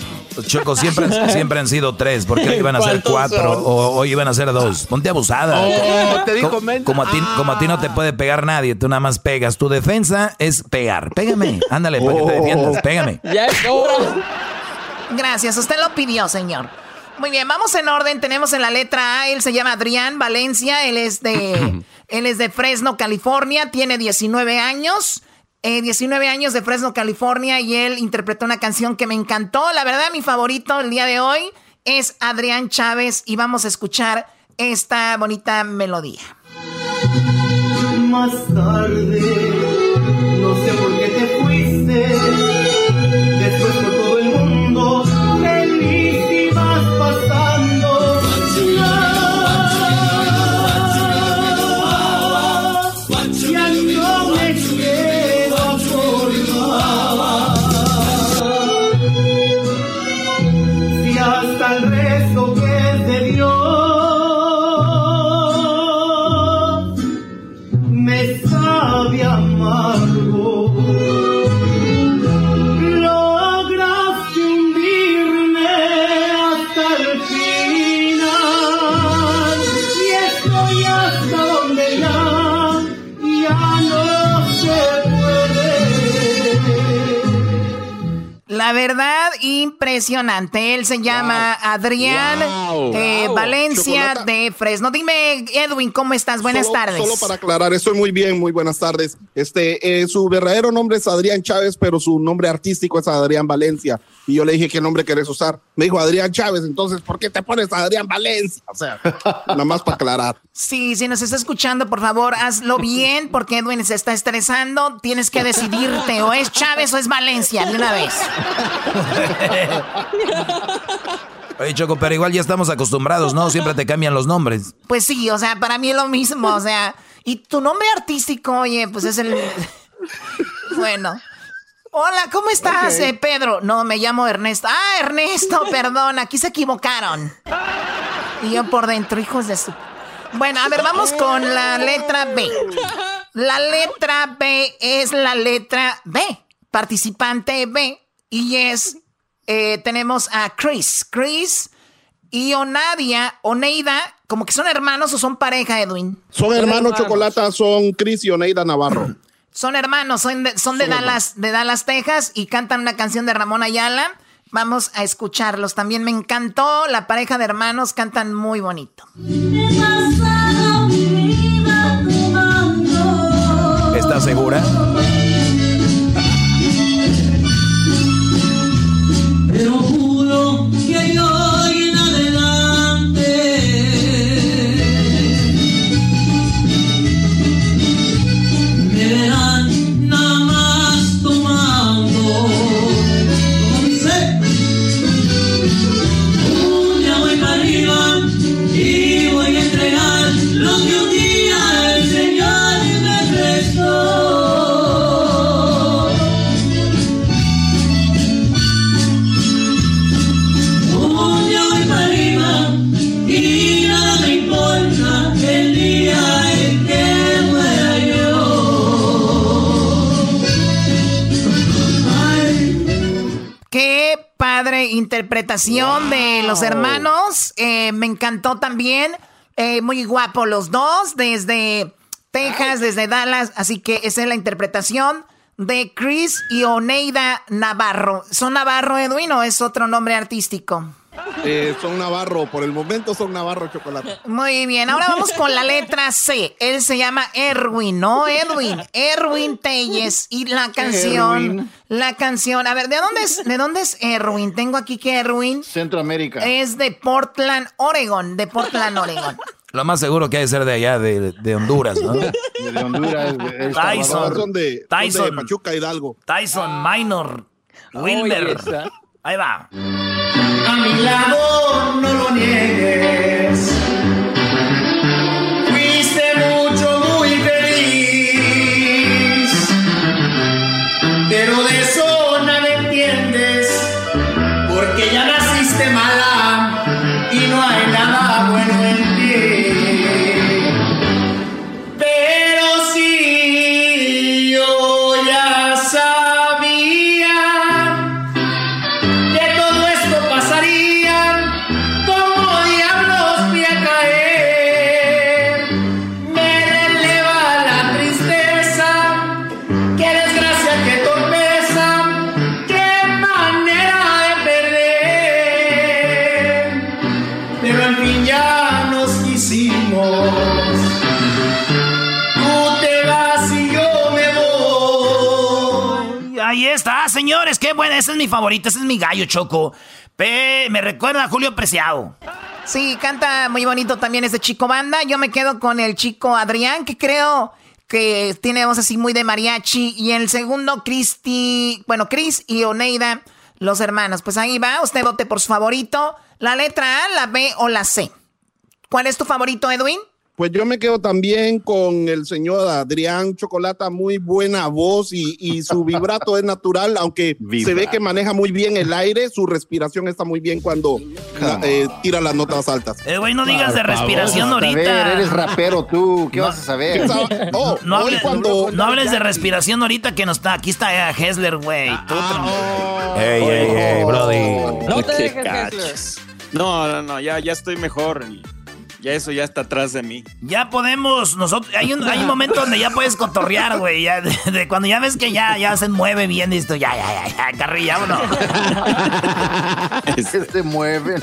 Speaker 2: Choco siempre, han- <laughs> siempre han sido tres. ¿Por qué hoy iban a ser
Speaker 3: ¿Cuántos
Speaker 2: cuatro?
Speaker 3: son?
Speaker 2: O hoy iban a ser dos. Ponte abusada.
Speaker 3: Oh, te
Speaker 2: como, a ti, como a ti no te puede pegar nadie, tú nada más pegas. Tu defensa es pegar. Pégame. Ándale, para que te defiendas. Pégame.
Speaker 5: Ya es hora.
Speaker 7: Gracias, usted lo pidió, señor. Muy bien, vamos en orden. Tenemos en la letra A, él se llama Adrián Valencia, él es de, <clears throat> él es de Fresno, California, tiene 19 años. Eh, 19 años de Fresno, California, y él interpretó una canción que me encantó. La verdad, mi favorito el día de hoy es Adrián Chávez, y vamos a escuchar esta bonita melodía. and thank Él se llama Adrián
Speaker 11: Wow.
Speaker 7: eh,
Speaker 11: Wow.
Speaker 7: Valencia
Speaker 11: Chocolata.
Speaker 7: de Fresno. Dime, Edwin, ¿cómo estás? Buenas
Speaker 11: Solo-
Speaker 7: tardes.
Speaker 11: Solo para aclarar, estoy muy bien, muy buenas tardes. Este, eh, su verdadero nombre es Adrián Chávez, pero su nombre artístico es Adrián Valencia. Y yo le dije, ¿qué nombre querés usar? Me dijo Adrián Chávez, entonces, ¿por qué te pones Adrián Valencia? O sea, <laughs> nada más para aclarar.
Speaker 7: Sí, si nos está escuchando, por favor, hazlo bien, porque Edwin se está estresando. Tienes que decidirte, o es Chávez o es Valencia, de una vez. <laughs>
Speaker 2: Oye, Choco, pero igual ya estamos acostumbrados, ¿no? Siempre te cambian los nombres.
Speaker 7: Pues sí, o sea, para mí es lo mismo, o sea. Y tu nombre artístico, oye, pues es el... <laughs> Bueno. Hola, ¿cómo estás, eh, Pedro? No, me llamo Ernesto. Ah, Ernesto, perdón, aquí se equivocaron. Y yo por dentro, hijos de su... Bueno, a ver, vamos con la letra B. La letra B es la letra B. Participante B. Y es, eh, tenemos a Chris. Chris y Onadia, Oneida, como que son hermanos o son pareja, Edwin.
Speaker 11: Son hermanos Chocolata, son Cris y Oneida Navarro. <clears throat>
Speaker 7: Son hermanos, son de, son de
Speaker 11: Son
Speaker 7: Dallas, de Dallas, Texas, y cantan una canción de Ramón Ayala. Vamos a escucharlos. También me encantó. La pareja de hermanos cantan muy bonito.
Speaker 2: ¿Estás segura?
Speaker 7: Padre interpretación de los hermanos. Eh, me encantó también. Eh, muy guapo los dos, desde Texas, desde Dallas. Así que esa es la interpretación de Chris y Oneida Navarro. ¿Son Navarro, Edwin, o es otro nombre artístico?
Speaker 11: Eh, son Navarro, por el momento son Navarro Chocolata.
Speaker 7: Muy bien, ahora vamos con la letra C. Él se llama Erwin, ¿no? Edwin. Erwin Telles. Y la canción.
Speaker 12: Erwin.
Speaker 7: La canción. A ver, ¿de dónde es, de dónde es Erwin? Tengo aquí que Erwin
Speaker 12: Centroamérica.
Speaker 7: es de Portland, Oregon. De Portland, Oregon.
Speaker 2: Lo más seguro que ha de ser de allá, de, de Honduras, ¿no?
Speaker 12: De Honduras, de
Speaker 2: Tyson.
Speaker 11: Son de, son
Speaker 2: Tyson.
Speaker 11: de Pachuca Hidalgo.
Speaker 2: Tyson Minor. Wilmer. Ahí va.
Speaker 5: Mi lado no lo niegues. Qué
Speaker 1: buena. Es mi favorito, ese es mi gallo, Choco. Me recuerda a Julio Preciado.
Speaker 7: Sí, canta muy bonito también ese chico banda. Yo me quedo con el chico Adrián, que creo que tiene voz así muy de mariachi. Y el segundo, Cristi, bueno, Chris y Oneida, los hermanos. Pues ahí va, usted vote por su favorito. La letra A, la B o la C. ¿Cuál es tu favorito, Edwin?
Speaker 11: Pues yo me quedo también con el señor Adrián Chocolata, muy buena voz y, y su <laughs> vibrato es natural, aunque se ve que maneja muy bien el aire, su respiración está muy bien cuando eh, tira las notas altas.
Speaker 1: Eh, güey, no digas de respiración ahorita.
Speaker 12: eres rapero tú, ¿qué vas a saber? <laughs>
Speaker 11: Oh,
Speaker 1: No, hables,
Speaker 11: cuando-
Speaker 1: no hables de respiración ahorita que no está. Aquí está eh, Hessler, güey.
Speaker 11: Ah,
Speaker 2: Ey, ey, ey, Brody.
Speaker 13: No te dejes.
Speaker 14: No, no, no, ya, ya estoy mejor. y Ya eso ya está atrás de mí.
Speaker 1: Ya podemos, nosotros, hay un, hay un momento donde ya puedes cotorrear, güey. Ya, de, de cuando ya ves que ya, ya se mueve bien, tú, ya, ya, ya, ya, carrilla, uno. <laughs>
Speaker 12: Se mueven.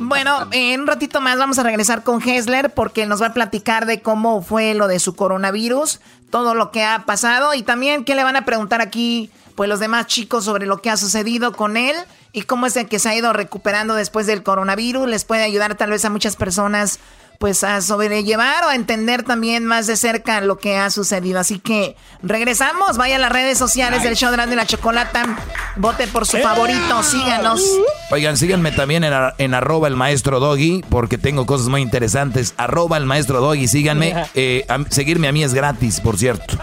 Speaker 7: Bueno, en un ratito más vamos a regresar con Hessler porque nos va a platicar de cómo fue lo de su coronavirus, todo lo que ha pasado y también qué le van a preguntar aquí pues los demás chicos sobre lo que ha sucedido con él y cómo es el que se ha ido recuperando después del coronavirus. Les puede ayudar tal vez a muchas personas pues a sobrellevar o a entender también más de cerca lo que ha sucedido. Así que regresamos, vaya a las redes sociales del show de la Chocolata, vote por su favorito, síganos.
Speaker 2: Oigan, síganme también en, en, arroba el maestro Doggy, porque tengo cosas muy interesantes. Arroba el maestro Doggy, síganme. <laughs> Eh, seguirme a mí es gratis, por cierto.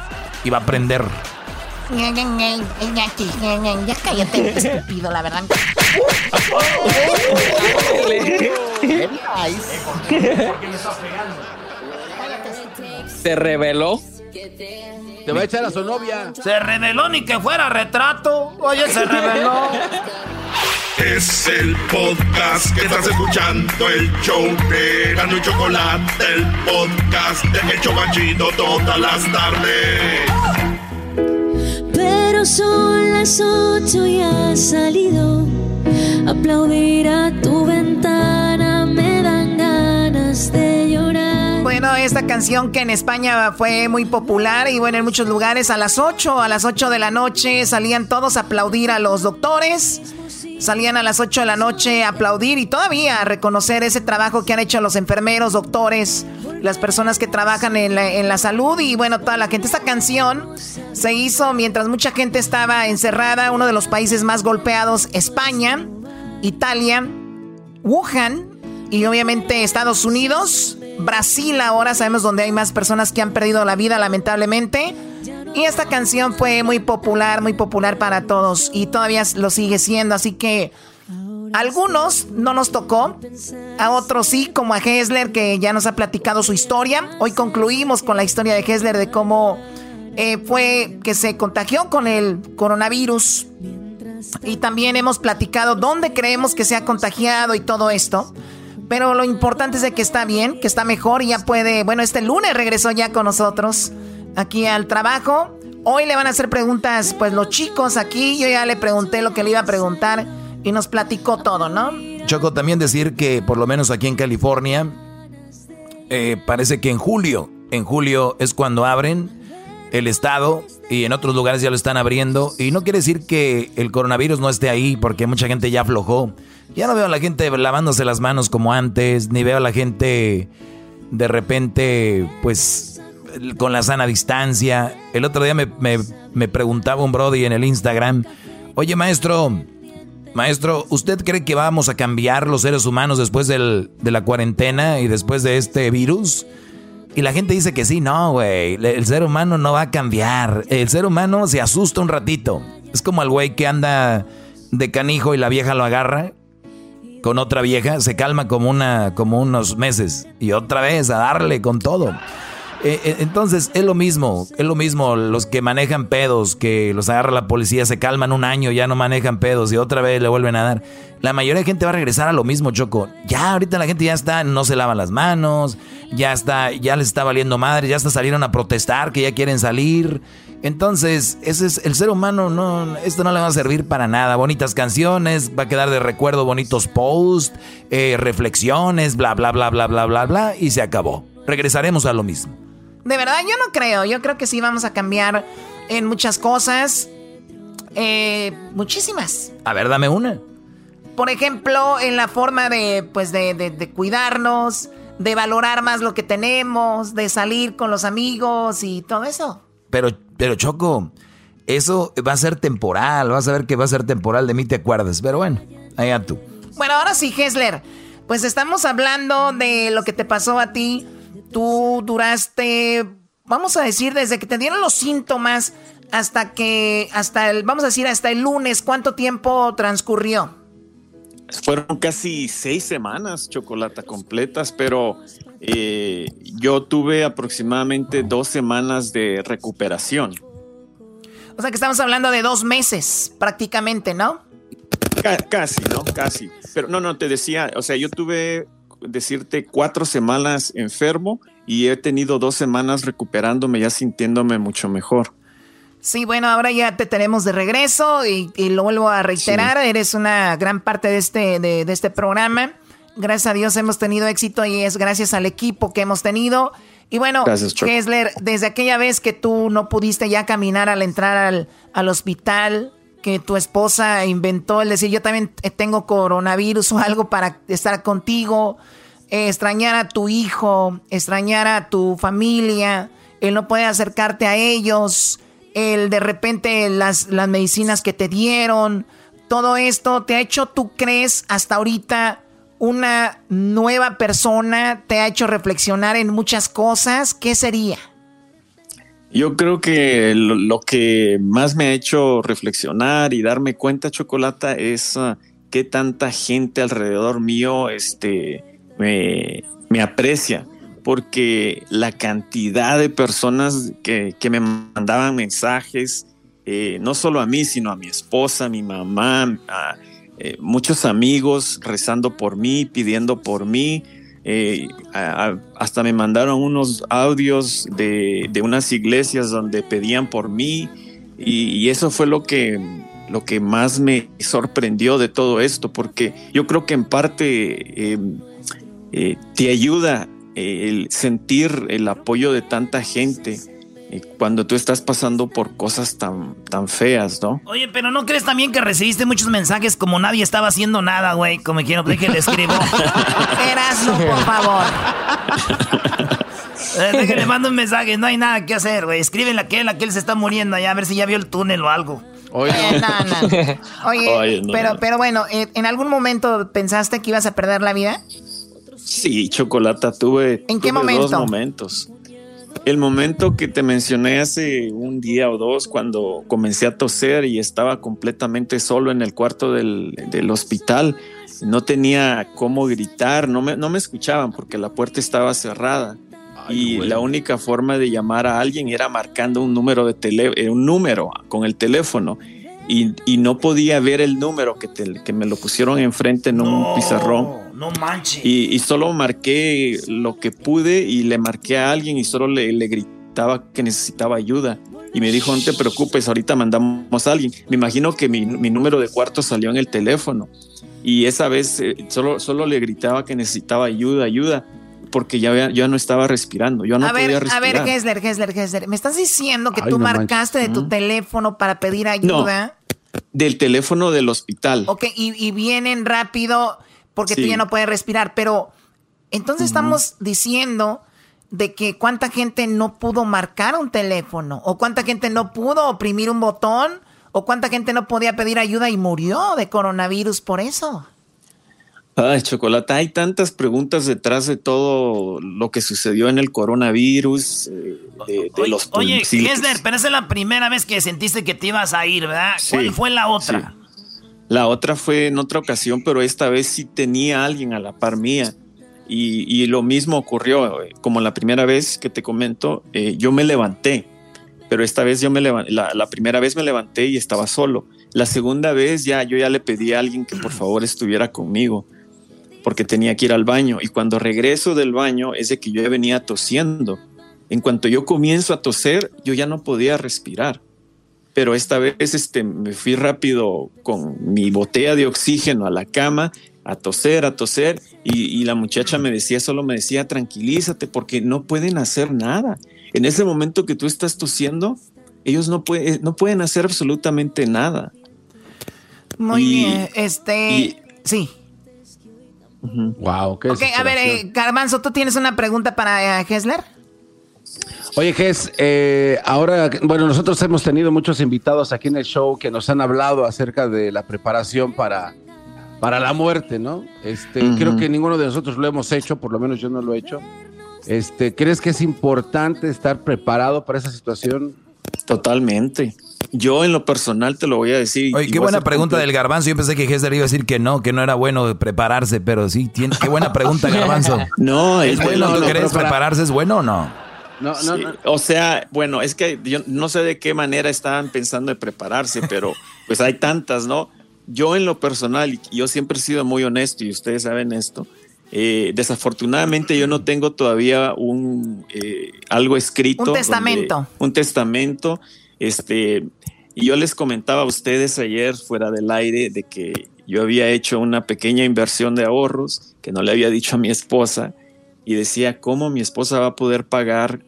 Speaker 2: Y va a aprender.
Speaker 7: Ya cállate, estúpido, la verdad.
Speaker 14: Se reveló.
Speaker 3: Te va a echar a su novia.
Speaker 1: Se reveló ni que fuera retrato. Oye, se reveló.
Speaker 4: Es el podcast que estás escuchando, el show de Gano y Chocolate, el podcast de El Chobachito todas las tardes.
Speaker 13: Pero son las ocho y ha salido. Aplaudir a tu ventana me dan ganas de llorar.
Speaker 7: Bueno, esta canción que en España fue muy popular y bueno, en muchos lugares a las 8, a las 8 de la noche salían todos a aplaudir a los doctores. Salían a las 8 de la noche a aplaudir y todavía a reconocer ese trabajo que han hecho los enfermeros, doctores, las personas que trabajan en la, en la, salud y bueno, toda la gente. Esta canción se hizo mientras mucha gente estaba encerrada, uno de los países más golpeados, España, Italia, Wuhan y obviamente Estados Unidos, Brasil ahora sabemos donde hay más personas que han perdido la vida lamentablemente. Y esta canción fue muy popular, muy popular para todos y todavía lo sigue siendo, así que algunos no nos tocó, a otros sí, como a Hessler que ya nos ha platicado su historia. Hoy concluimos con la historia de Hessler de cómo eh, fue que se contagió con el coronavirus. Y también hemos platicado dónde creemos que se ha contagiado y todo esto. Pero lo importante es de que está bien, que está mejor y ya puede, bueno, este lunes regresó ya con nosotros aquí al trabajo. Hoy le van a hacer preguntas, pues los chicos aquí, yo ya le pregunté lo que le iba a preguntar y nos platicó todo, ¿no?
Speaker 2: Choco, también decir que por lo menos aquí en California, eh, parece que en julio, en julio es cuando abren el estado y en otros lugares ya lo están abriendo. Y no quiere decir que el coronavirus no esté ahí porque mucha gente ya aflojó. Ya no veo a la gente lavándose las manos como antes, ni veo a la gente de repente, pues, con la sana distancia. El otro día me, me preguntaba un Brody en el Instagram, oye maestro, maestro, ¿usted cree que vamos a cambiar los seres humanos después del, de la cuarentena y después de este virus? Y la gente dice que sí, no, güey. El ser humano no va a cambiar. El ser humano se asusta un ratito. Es como el güey que anda de canijo y la vieja lo agarra con otra vieja, se calma como una como unos meses y otra vez a darle con todo. Eh, eh, entonces es lo mismo, es lo mismo los que manejan pedos, que los agarra la policía, se calman un año, ya no manejan pedos y otra vez le vuelven a dar. La mayoría de gente va a regresar a lo mismo, Choco. Ya ahorita la gente ya está, no se lavan las manos, ya está, ya les está valiendo madre, ya hasta salieron a protestar que ya quieren salir. Entonces, ese es el ser humano, no, esto no le va a servir para nada. Bonitas canciones, va a quedar de recuerdo bonitos posts, eh, reflexiones, bla, bla, bla, bla, bla, bla, bla, y se acabó. Regresaremos a lo mismo.
Speaker 7: De verdad, yo no creo. Yo creo que sí vamos a cambiar en muchas cosas. Eh, muchísimas.
Speaker 2: A ver, dame una.
Speaker 7: Por ejemplo, en la forma de, pues, de, de, cuidarnos, de valorar más lo que tenemos, de salir con los amigos y todo eso.
Speaker 2: Pero, pero Choco, eso va a ser temporal. Vas a ver que va a ser temporal. De mí te acuerdas. Pero bueno, allá tú.
Speaker 7: Bueno, ahora sí, Hessler. Pues estamos hablando de lo que te pasó a ti tú duraste, vamos a decir, desde que te dieron los síntomas hasta que, hasta el, vamos a decir, hasta el lunes, ¿cuánto tiempo transcurrió?
Speaker 14: Fueron casi seis semanas, chocolata completas, pero eh, yo tuve aproximadamente dos semanas de recuperación.
Speaker 7: O sea que estamos hablando de dos meses prácticamente, ¿no?
Speaker 14: casi, ¿no? Casi. Pero no, no, te decía, o sea, yo tuve decirte cuatro semanas enfermo y he tenido dos semanas recuperándome, ya sintiéndome mucho mejor.
Speaker 7: Sí, bueno, ahora ya te tenemos de regreso y, lo vuelvo a reiterar, eres una gran parte de este, de, este programa. Gracias a Dios hemos tenido éxito y es gracias al equipo que hemos tenido. Y bueno, Kessler, desde aquella vez que tú no pudiste ya caminar al entrar al, al hospital, que tu esposa inventó el decir yo también tengo coronavirus o algo para estar contigo, eh, extrañar a tu hijo, extrañar a tu familia, él no puede acercarte a ellos, el de repente las, las medicinas que te dieron, todo esto te ha hecho, tú crees, hasta ahorita una nueva persona, te ha hecho reflexionar en muchas cosas, ¿qué sería?
Speaker 14: Yo creo que lo, que más me ha hecho reflexionar y darme cuenta, Chocolata, es uh, qué tanta gente alrededor mío este, me, aprecia porque la cantidad de personas que, me mandaban mensajes, eh, no solo a mí, sino a mi esposa, a mi mamá, a eh, muchos amigos rezando por mí, pidiendo por mí. Eh, hasta me mandaron unos audios de, unas iglesias donde pedían por mí y, eso fue lo que, lo que más me sorprendió de todo esto, porque yo creo que en parte te ayuda el sentir el apoyo de tanta gente. eh, cuando tú estás pasando por cosas tan, tan feas, ¿no?
Speaker 1: Oye, pero ¿no crees también que recibiste muchos mensajes como nadie estaba haciendo nada, güey? Como quiero que le escribo. <laughs>
Speaker 7: Erasmo, por favor.
Speaker 1: eh, le mando un mensaje, no hay nada que hacer, güey. Escríbele a aquel, aquel se está muriendo allá, a ver si ya vio el túnel o algo.
Speaker 7: Oye, Oye, pero, pero bueno, eh, ¿en algún momento pensaste que ibas a perder la vida?
Speaker 14: Sí, Chocolata, tuve,
Speaker 7: ¿En qué
Speaker 14: dos momentos. El momento que te mencioné hace un día o dos, cuando comencé a toser y estaba completamente solo en el cuarto del, hospital, no tenía cómo gritar, no me, no me escuchaban porque la puerta estaba cerrada. y la única forma de llamar a alguien era marcando un número de tele, eh, un número con el teléfono. Y, no podía ver el número que, que me lo pusieron enfrente en un pizarrón.
Speaker 1: No manches.
Speaker 14: Y, solo marqué lo que pude y le marqué a alguien y solo le, gritaba que necesitaba ayuda. Y me dijo, no te preocupes, ahorita mandamos a alguien. Me imagino que mi, número de cuarto salió en el teléfono. Y esa vez eh, solo, solo le gritaba que necesitaba ayuda, ayuda porque ya, ya no estaba respirando. Yo no
Speaker 7: a
Speaker 14: podía
Speaker 7: ver,
Speaker 14: respirar.
Speaker 7: A ver, Gessler, Gessler, Gessler. ¿Me estás diciendo que tú marcaste de tu teléfono para pedir ayuda?
Speaker 14: del teléfono del hospital.
Speaker 7: Ok, y vienen rápido porque tú ya no puedes respirar. Pero entonces estamos diciendo de que cuánta gente no pudo marcar un teléfono, o cuánta gente no pudo oprimir un botón, o cuánta gente no podía pedir ayuda y murió de coronavirus por eso.
Speaker 14: Ay, Chocolate, hay tantas preguntas detrás de todo lo que sucedió en el coronavirus, eh, de, los
Speaker 1: Oye, Gessler, pero esa es la primera vez que sentiste que te ibas a ir, ¿verdad? ¿Cuál fue la otra?
Speaker 14: La otra fue en otra ocasión, pero esta vez sí tenía alguien a la par mía. Y, lo mismo ocurrió, eh, como la primera vez que te comento, eh, yo me levanté, pero esta vez yo me levanté, la, primera vez me levanté y estaba solo. La segunda vez ya yo ya le pedí a alguien que por <clears throat> favor estuviera conmigo, porque tenía que ir al baño. Y cuando regreso del baño es de que yo venía tosiendo. En cuanto yo comienzo a toser, yo ya no podía respirar pero esta vez este, me fui rápido con mi botella de oxígeno a la cama, a toser, a toser, y, la muchacha me decía, solo me decía, tranquilízate, porque no pueden hacer nada. En ese momento que tú estás tosiendo, ellos no, puede, no pueden hacer absolutamente nada.
Speaker 7: Muy bien, este, sí.
Speaker 3: Wow,
Speaker 7: qué Ok, a ver, eh, ¿tú tienes una pregunta para eh, Hessler?
Speaker 3: Oye, Ges, eh, ahora, bueno, nosotros hemos tenido muchos invitados aquí en el show que nos han hablado acerca de la preparación para, para la muerte, ¿no? Este, creo que ninguno de nosotros lo hemos hecho, por lo menos yo no lo he hecho. Este, ¿crees que es importante estar preparado para esa situación?
Speaker 14: Totalmente. Yo en lo personal te lo voy a decir.
Speaker 2: Oye, qué buena pregunta del garbanzo. Yo pensé que Hester iba a decir que no, que no era bueno prepararse, pero sí, tiene, qué buena pregunta, <laughs> garbanzo.
Speaker 14: no,
Speaker 2: es, bueno. ¿Tú crees prepararse es bueno o no?
Speaker 14: No, no, O sea, bueno, es que yo no sé de qué manera estaban pensando de prepararse, pero pues hay tantas, ¿no? Yo en lo personal, yo siempre he sido muy honesto y ustedes saben esto, eh, desafortunadamente yo no tengo todavía un eh, algo escrito.
Speaker 7: Un testamento.
Speaker 14: un testamento. Este, y yo les comentaba a ustedes ayer fuera del aire de que yo había hecho una pequeña inversión de ahorros que no le había dicho a mi esposa y decía, ¿cómo mi esposa va a poder pagar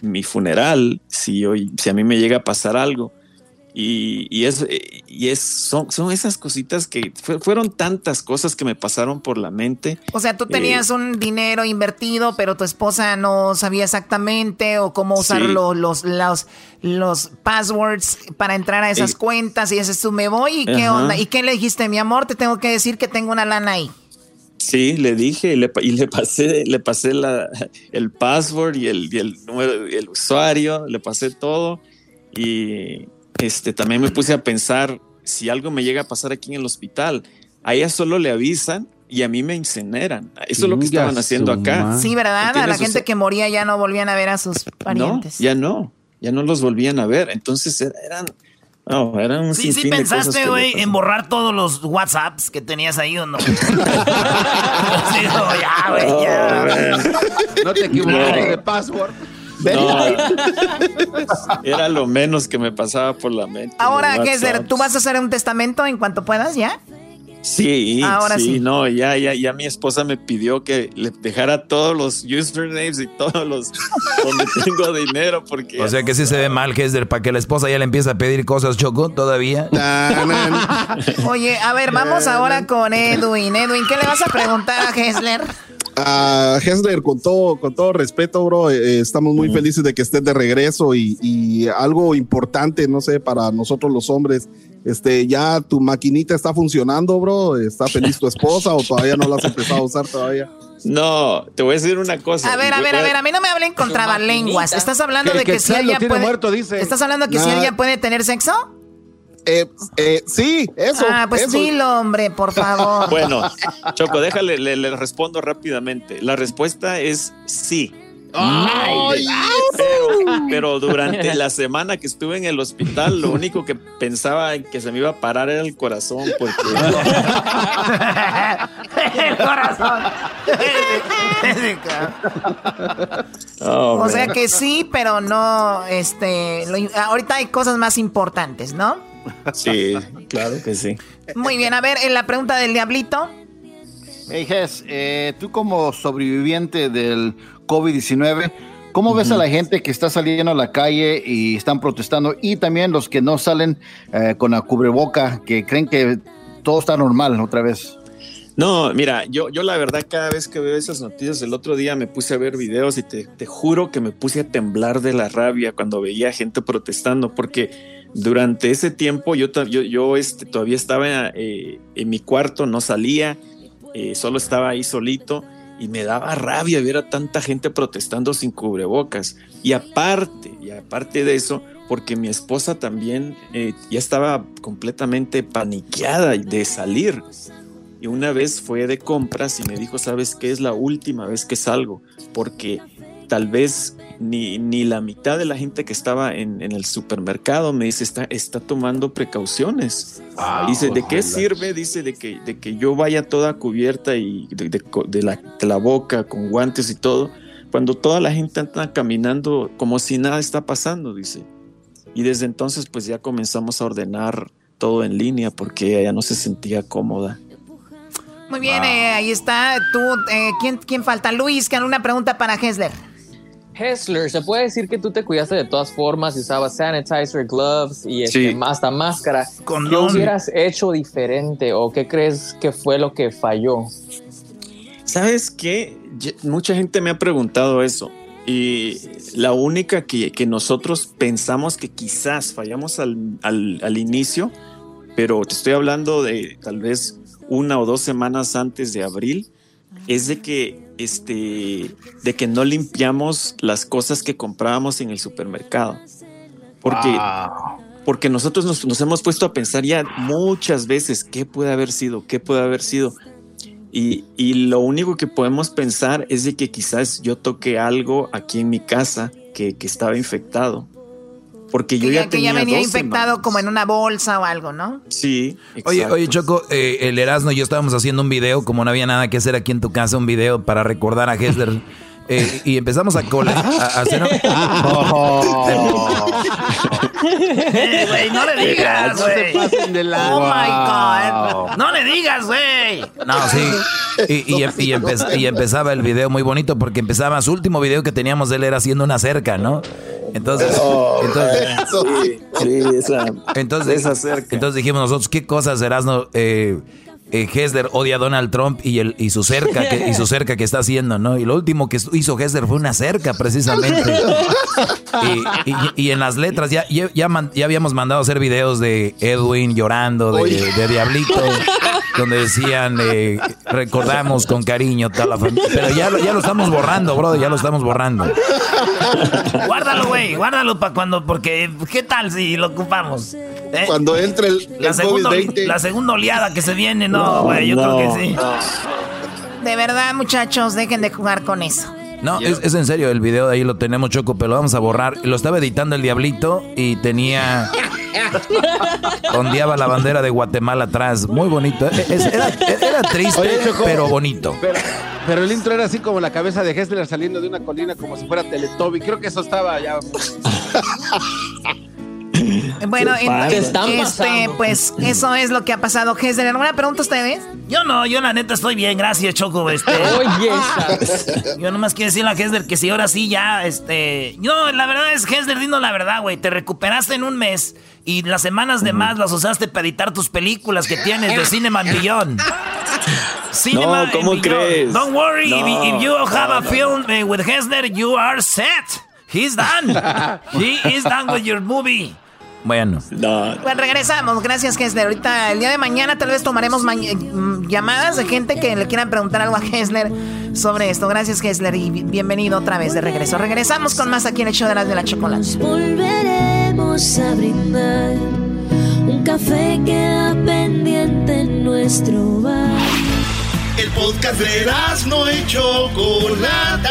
Speaker 14: mi funeral si, hoy, si a mí me llega a pasar algo? Y, y es, y es son, son esas cositas que fueron tantas cosas que me pasaron por la mente.
Speaker 7: O sea, tú tenías eh, un dinero invertido, pero tu esposa no sabía exactamente o cómo usar los, los, los, los, passwords para entrar a esas cuentas. Y dices tú, me voy y qué onda. ¿Y qué le dijiste, mi amor? Te tengo que decir que tengo una lana ahí.
Speaker 14: Sí, le dije y le, y le pasé, le pasé la, el password y el, y el número, y el usuario, le pasé todo y este, también me puse a pensar si algo me llega a pasar aquí en el hospital, a ella solo le avisan y a mí me incineran. Eso es lo que estaban haciendo acá.
Speaker 7: Sí, ¿verdad? A la gente que moría ya no volvían a ver a sus parientes.
Speaker 14: No, ya no, ya no los volvían a ver. Entonces eran... No, eran un
Speaker 1: Sí, sí pensaste, güey, en borrar todos los WhatsApps que tenías ahí o no. <laughs> sí,
Speaker 3: ya, güey, ya. No te equivoques de password.
Speaker 14: era lo menos que me pasaba por la mente.
Speaker 7: Ahora, ¿qué ¿Tú vas a hacer un testamento en cuanto puedas ya?
Speaker 14: Sí, Ahora sí, no, ya, ya, ya mi esposa me pidió que le dejara todos los usernames y todos los <laughs> donde tengo dinero porque.
Speaker 2: O sea que sí se ve mal, Hesler, para que la esposa ya le empiece a pedir cosas, Choco, todavía. <laughs>
Speaker 7: Oye, a ver, vamos ahora con Edwin. Edwin, ¿qué le vas a preguntar a Hesler?
Speaker 11: A Hesler, con todo, con todo respeto, bro, eh, estamos muy felices de que estés de regreso y, algo importante, no sé, para nosotros los hombres, este, ya tu maquinita está funcionando, bro, está feliz tu esposa o todavía no la has empezado a usar todavía.
Speaker 14: No, te voy a decir una cosa.
Speaker 7: A ver, a ver, a ver, a mí no me hablen con trabalenguas. ¿Estás hablando de que, si ella puede, ¿Estás hablando de que si ella puede tener sexo?
Speaker 11: Eh, eh, sí, eso.
Speaker 7: Ah, pues dilo, hombre, por favor. <laughs>
Speaker 14: Bueno, Choco, déjale, le, respondo rápidamente. La respuesta es sí. pero, durante la semana que estuve en el hospital, lo único que pensaba en que se me iba a parar era el corazón, porque. <laughs>
Speaker 7: el corazón. o sea que sí, pero no, este, ahorita hay cosas más importantes, ¿no?
Speaker 14: Sí, claro que sí.
Speaker 7: Muy bien, a ver, en la pregunta del diablito.
Speaker 12: Hey, Jess, eh, tú como sobreviviente del COVID-19, ¿cómo ves a la gente que está saliendo a la calle y están protestando y también los que no salen eh, con la cubreboca, que creen que todo está normal otra vez?
Speaker 14: No, mira, yo, yo la verdad cada vez que veo esas noticias, el otro día me puse a ver videos y te, te juro que me puse a temblar de la rabia cuando veía gente protestando, porque durante ese tiempo yo, este, todavía estaba eh, en mi cuarto, no salía, eh, solo estaba ahí solito y me daba rabia ver a tanta gente protestando sin cubrebocas. Y aparte, y aparte de eso, porque mi esposa también eh, ya estaba completamente paniqueada de salir. Y una vez fue de compras y me dijo, ¿sabes qué? Es la última vez que salgo, porque tal vez ni, ni la mitad de la gente que estaba en, el supermercado me dice, está, está tomando precauciones. Ah, dice, ¿de qué sirve? Dice, de que, de que yo vaya toda cubierta y de, la, la boca con guantes y todo, cuando toda la gente anda caminando como si nada está pasando, dice. Y desde entonces pues ya comenzamos a ordenar todo en línea porque ella no se sentía cómoda.
Speaker 7: Muy bien, eh, ahí está. Tú, eh, ¿quién, ¿quién falta? Luis, que una pregunta para Hessler.
Speaker 15: Hessler, se puede decir que tú te cuidaste de todas formas, usabas sanitizer, gloves y este, hasta máscara. ¿Qué hubieras hecho diferente o qué crees que fue lo que falló?
Speaker 14: ¿Sabes qué? Mucha gente me ha preguntado eso. Y la única que, que nosotros pensamos que quizás fallamos al, al, al, inicio, pero te estoy hablando de tal vez una o dos semanas antes de abril, es de que este, de que no limpiamos las cosas que comprábamos en el supermercado. Porque, porque nosotros nos, hemos puesto a pensar ya muchas veces qué puede haber sido, qué puede haber sido. Y, y, lo único que podemos pensar es de que quizás yo toqué algo aquí en mi casa que, que estaba infectado. Porque yo ya, tenía
Speaker 7: que ya venía infectado como en una bolsa o algo, ¿no?
Speaker 14: Sí.
Speaker 2: Oye, oye, Choco, eh, el Erasmo y yo estábamos haciendo un video, como no había nada que hacer aquí en tu casa, un video para recordar a Hessler. <laughs> Eh, y empezamos a colar. A, hacer...
Speaker 1: oh. Güey, no le digas, güey. Oh my God. No le digas, güey.
Speaker 2: No, sí. Y, y, y, empezaba el video muy bonito porque empezaba su último video que teníamos de él era haciendo una cerca, ¿no? Entonces,
Speaker 14: Oh,
Speaker 2: entonces, <laughs>
Speaker 14: sí, esa,
Speaker 2: entonces,
Speaker 14: esa cerca.
Speaker 2: entonces dijimos nosotros, ¿qué cosas serás no? Eh, eh, odia a Donald Trump y, el, y su cerca que, y su cerca que está haciendo, ¿no? Y lo último que hizo Hessler fue una cerca, precisamente. <laughs> Y, y- y en las letras ya, ya, ya man- ya habíamos mandado a hacer videos de Edwin llorando, de, de Diablito, donde decían, eh, recordamos con cariño toda la familia. Pero ya, lo- ya lo estamos borrando, bro, ya lo estamos borrando.
Speaker 1: Guárdalo, güey, guárdalo para cuando, porque ¿qué tal si lo ocupamos? ¿Eh?
Speaker 11: Cuando entre el,
Speaker 1: La
Speaker 11: el
Speaker 1: segunda,
Speaker 11: COVID-20.
Speaker 1: la segunda oleada que se viene, no, güey, yo creo que sí.
Speaker 7: De verdad, muchachos, dejen de jugar con eso.
Speaker 2: No, es, es en serio, el video de ahí lo tenemos, Choco, pero lo vamos a borrar. Lo estaba editando el Diablito y tenía... <laughs> Ondeaba la bandera de Guatemala atrás. Muy bonito. E- es- era, era triste,
Speaker 3: Oye, Choco,
Speaker 2: pero bonito.
Speaker 3: Pero, pero el intro era así como la cabeza de Hessler saliendo de una colina como si fuera Teletubby. Creo que eso estaba ya. <laughs>
Speaker 7: Bueno,
Speaker 1: ¿Qué
Speaker 7: en- este, pues eso es lo que ha pasado. Hesler, ¿alguna pregunta a ustedes?
Speaker 1: Yo no, yo la neta estoy bien, gracias, Choco. Este. <laughs>
Speaker 7: Oye,
Speaker 1: Yo nomás quiero decirle a Hesler que si ahora sí ya, este. No, la verdad es, Hesler, dinos la verdad, güey. Te recuperaste en un mes y las semanas de más las usaste para editar tus películas que tienes de Cinema and Beyond. Cinema
Speaker 14: No, ¿cómo crees?
Speaker 1: Don't worry, if-
Speaker 14: No,
Speaker 1: if, you have a
Speaker 14: no,
Speaker 1: film eh, with Hesler, you are set. He's done. <laughs> He is done with your movie.
Speaker 2: Bueno.
Speaker 7: Pues regresamos, gracias Hesler. Ahorita, el día de mañana, tal vez tomaremos ma- eh, llamadas de gente que le quieran preguntar algo a Hesler sobre esto. Gracias Hesler y bi- bienvenido otra vez de regreso. Regresamos con más aquí en el show de las de la chocolate.
Speaker 13: Volveremos a brindar. Un café queda pendiente en nuestro bar.
Speaker 4: El podcast de no y Chocolata.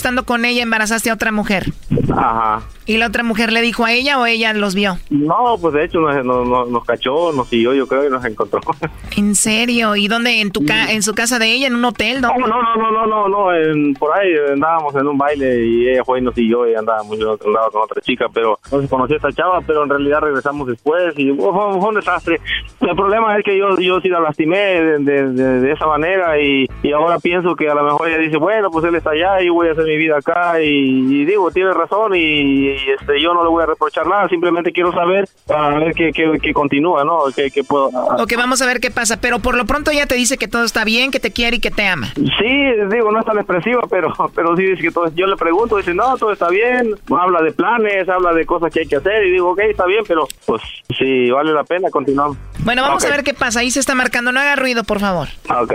Speaker 7: estando con ella embarazaste a otra mujer.
Speaker 16: Ajá.
Speaker 7: ¿Y la otra mujer le dijo a ella o ella los vio?
Speaker 16: No, pues de hecho nos, nos, nos cachó, nos siguió, yo creo, y nos encontró. <laughs>
Speaker 7: ¿En serio? ¿Y dónde? ¿En tu ca en su casa de ella? ¿En un hotel?
Speaker 16: No, no, no, no, no, no, no en, por ahí andábamos en un baile y ella fue y nos siguió y andábamos, yo andaba con otra chica, pero no se conoció a esta chava, pero en realidad regresamos después y fue, un desastre. El problema es que yo, yo sí la lastimé de, de, esa manera y, y, ahora pienso que a lo mejor ella dice, bueno, pues él está allá y voy a hacer mi vida acá y, digo, tiene razón y, este yo no le voy a reprochar nada, simplemente quiero saber para ver qué, qué, continúa, ¿no? Que, que puedo...
Speaker 7: Ok, vamos a ver qué pasa, pero por lo pronto ella te dice que todo está bien, que te quiere y que te ama.
Speaker 16: Sí, digo, no es tan expresiva, pero, <laughs> pero sí dice que todo, yo le pregunto, dice, no, todo está bien, habla de planes, habla de cosas que hay que hacer y digo, ok, está bien, pero pues sí, vale la pena, continuamos.
Speaker 7: Bueno, vamos a ver qué pasa, ahí se está marcando, no haga ruido, por favor.
Speaker 16: Ah, ok.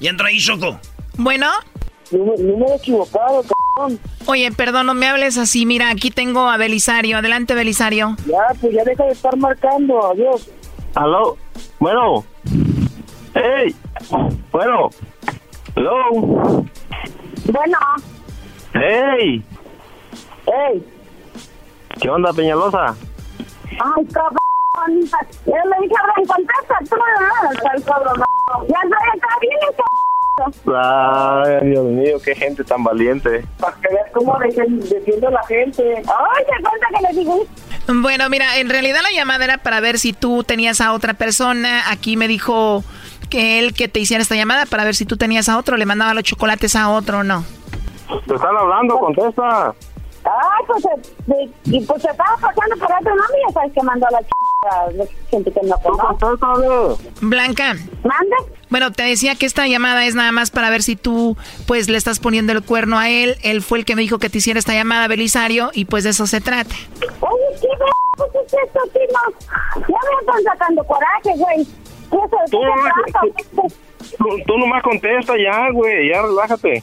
Speaker 1: Y entra ahí, Choco.
Speaker 7: Bueno.
Speaker 9: Número equivocado, cabrón.
Speaker 7: Oye, perdón, no me hables así. Mira, aquí tengo a Belisario. Adelante, Belisario.
Speaker 9: Ya, pues ya deja de estar marcando. Adiós.
Speaker 16: Aló. Bueno. Hey. Bueno. Hello.
Speaker 10: Bueno.
Speaker 16: Hey.
Speaker 10: Hey.
Speaker 16: ¿Qué onda, Peñalosa?
Speaker 10: Ay, cabrón. Yo le dije, a contesta tú, ¿no? Ya estoy acá bien,
Speaker 16: Ay, Dios mío, qué gente tan valiente.
Speaker 9: Para que veas cómo defiende la gente.
Speaker 10: Ay, qué cuenta que le digo.
Speaker 7: Bueno, mira, en realidad la llamada era para ver si tú tenías a otra persona. Aquí me dijo que él que te hiciera esta llamada para ver si tú tenías a otro, le mandaba los chocolates a otro o no.
Speaker 16: Te están hablando, contesta.
Speaker 10: Ay, pues, eh, y pues se estaba pasando por otro nombre y ya sabes que mandó a la ch... gente que no conoce.
Speaker 7: Blanca.
Speaker 10: ¿Manda?
Speaker 7: Bueno, te decía que esta llamada es nada más para ver si tú, pues, le estás poniendo el cuerno a él. Él fue el que me dijo que te hiciera esta llamada, Belisario, y pues de eso se trata.
Speaker 10: Oye, ¿qué pues es esto, no? Ya me están sacando coraje, güey. ¿Qué
Speaker 16: tú, tú, tú nomás contesta ya, güey, ya relájate.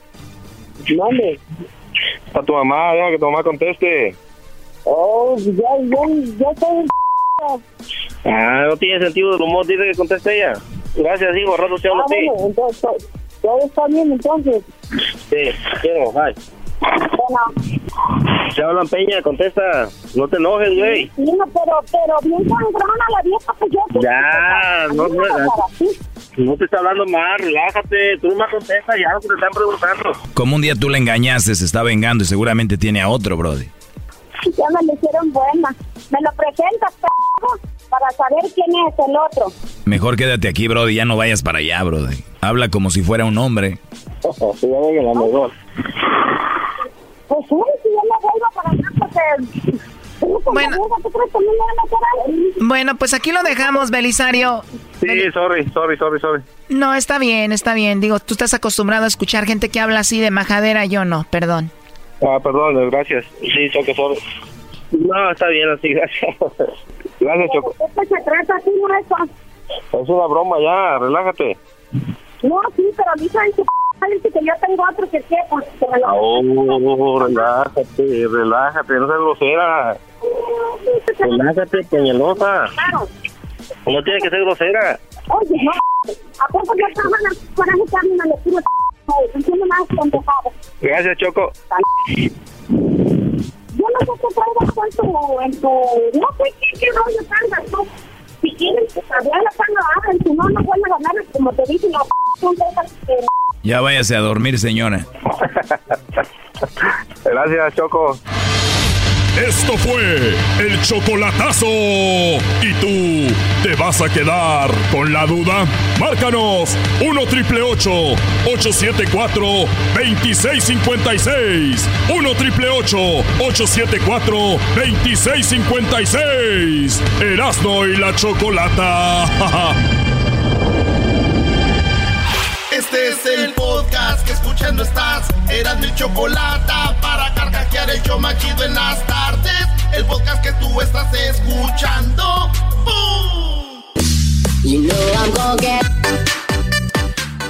Speaker 9: ¿Dónde?
Speaker 16: Está tu mamá, deja que tu mamá conteste.
Speaker 9: Oh, ya, ya, ya estoy
Speaker 16: Ah, no tiene sentido del humor, dice que conteste ella. Gracias, hijo, rato te hablo
Speaker 9: ah, bueno, entonces, todo está bien, entonces.
Speaker 16: Sí, quiero, bye.
Speaker 10: Bueno.
Speaker 16: Se hablan Peña, contesta. No te enojes, güey.
Speaker 10: Sí, no, pero, pero bien sangrona la vieja, pues yo...
Speaker 16: Ya, no, no, no te está hablando mal, relájate. Tú no me contestas ya lo que te están preguntando.
Speaker 2: Como un día tú le engañaste, se está vengando y seguramente tiene a otro, Brody.
Speaker 10: Ya me lo hicieron buena. Me lo presentas, para saber quién es el otro.
Speaker 2: Mejor quédate aquí, Brody, ya no vayas para allá, Brody. Habla como si fuera un hombre. <laughs>
Speaker 16: sí, ya venga, la mejor.
Speaker 10: Pues sí, si yo me vuelvo para acá, porque...
Speaker 7: Bueno, bueno, pues aquí lo dejamos, Belisario.
Speaker 16: Sí, sorry, sorry, sorry, sorry.
Speaker 7: No, está bien, está bien. Digo, tú estás acostumbrado a escuchar gente que habla así de majadera, yo no, perdón.
Speaker 16: Ah, perdón, gracias. Sí, Choco, sorry. No, está bien así, <laughs> gracias. Gracias, Choco.
Speaker 10: ¿Qué se trata así,
Speaker 16: Es una broma ya, relájate.
Speaker 10: No, sí, pero dice que yo tengo otro que pues que me lo...
Speaker 16: Oh, relájate, relájate, no seas grosera. Relájate, peñalosa.
Speaker 10: Claro.
Speaker 16: No tiene que ser grosera.
Speaker 10: Oye, no, ¿a poco yo estaba en la coraje que me le tiro entiendo más contestado?
Speaker 16: Gracias, Choco.
Speaker 10: Yo no sé qué traigas en tu, en tu... No sé qué, qué rollo traigas tú. Si quieres hablar la hablen, si no, no vuelve a ganar, como te dije, no, son cosas que...
Speaker 2: Ya váyase a dormir, señora. <laughs>
Speaker 16: Gracias, Choco.
Speaker 17: Esto fue el chocolatazo. ¿Y tú te vas a quedar con la duda? Márcanos 1 triple 874 2656. 1 triple 874 2656. Erasno y la chocolata. <laughs>
Speaker 4: Este es el podcast que escuchando estás. Eran mi chocolate para carcajear el yo machido en las tardes. El podcast que tú estás escuchando. ¡Bum!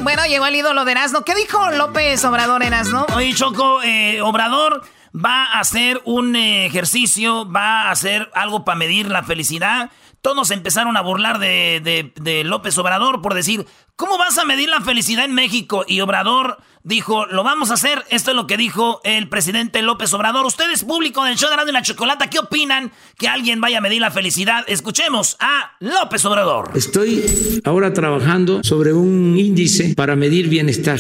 Speaker 7: Bueno, llegó el ídolo de Erasmo. ¿Qué dijo López Obrador Erasmo?
Speaker 1: Oye, Choco, eh, Obrador va a hacer un eh, ejercicio, va a hacer algo para medir la felicidad. Todos empezaron a burlar de, de- de López Obrador por decir, ¿cómo vas a medir la felicidad en México? Y Obrador dijo, lo vamos a hacer. Esto es lo que dijo el presidente López Obrador. Ustedes, público del show de Radio la Chocolata, ¿qué opinan que alguien vaya a medir la felicidad? Escuchemos a López Obrador.
Speaker 18: Estoy ahora trabajando sobre un índice para medir bienestar,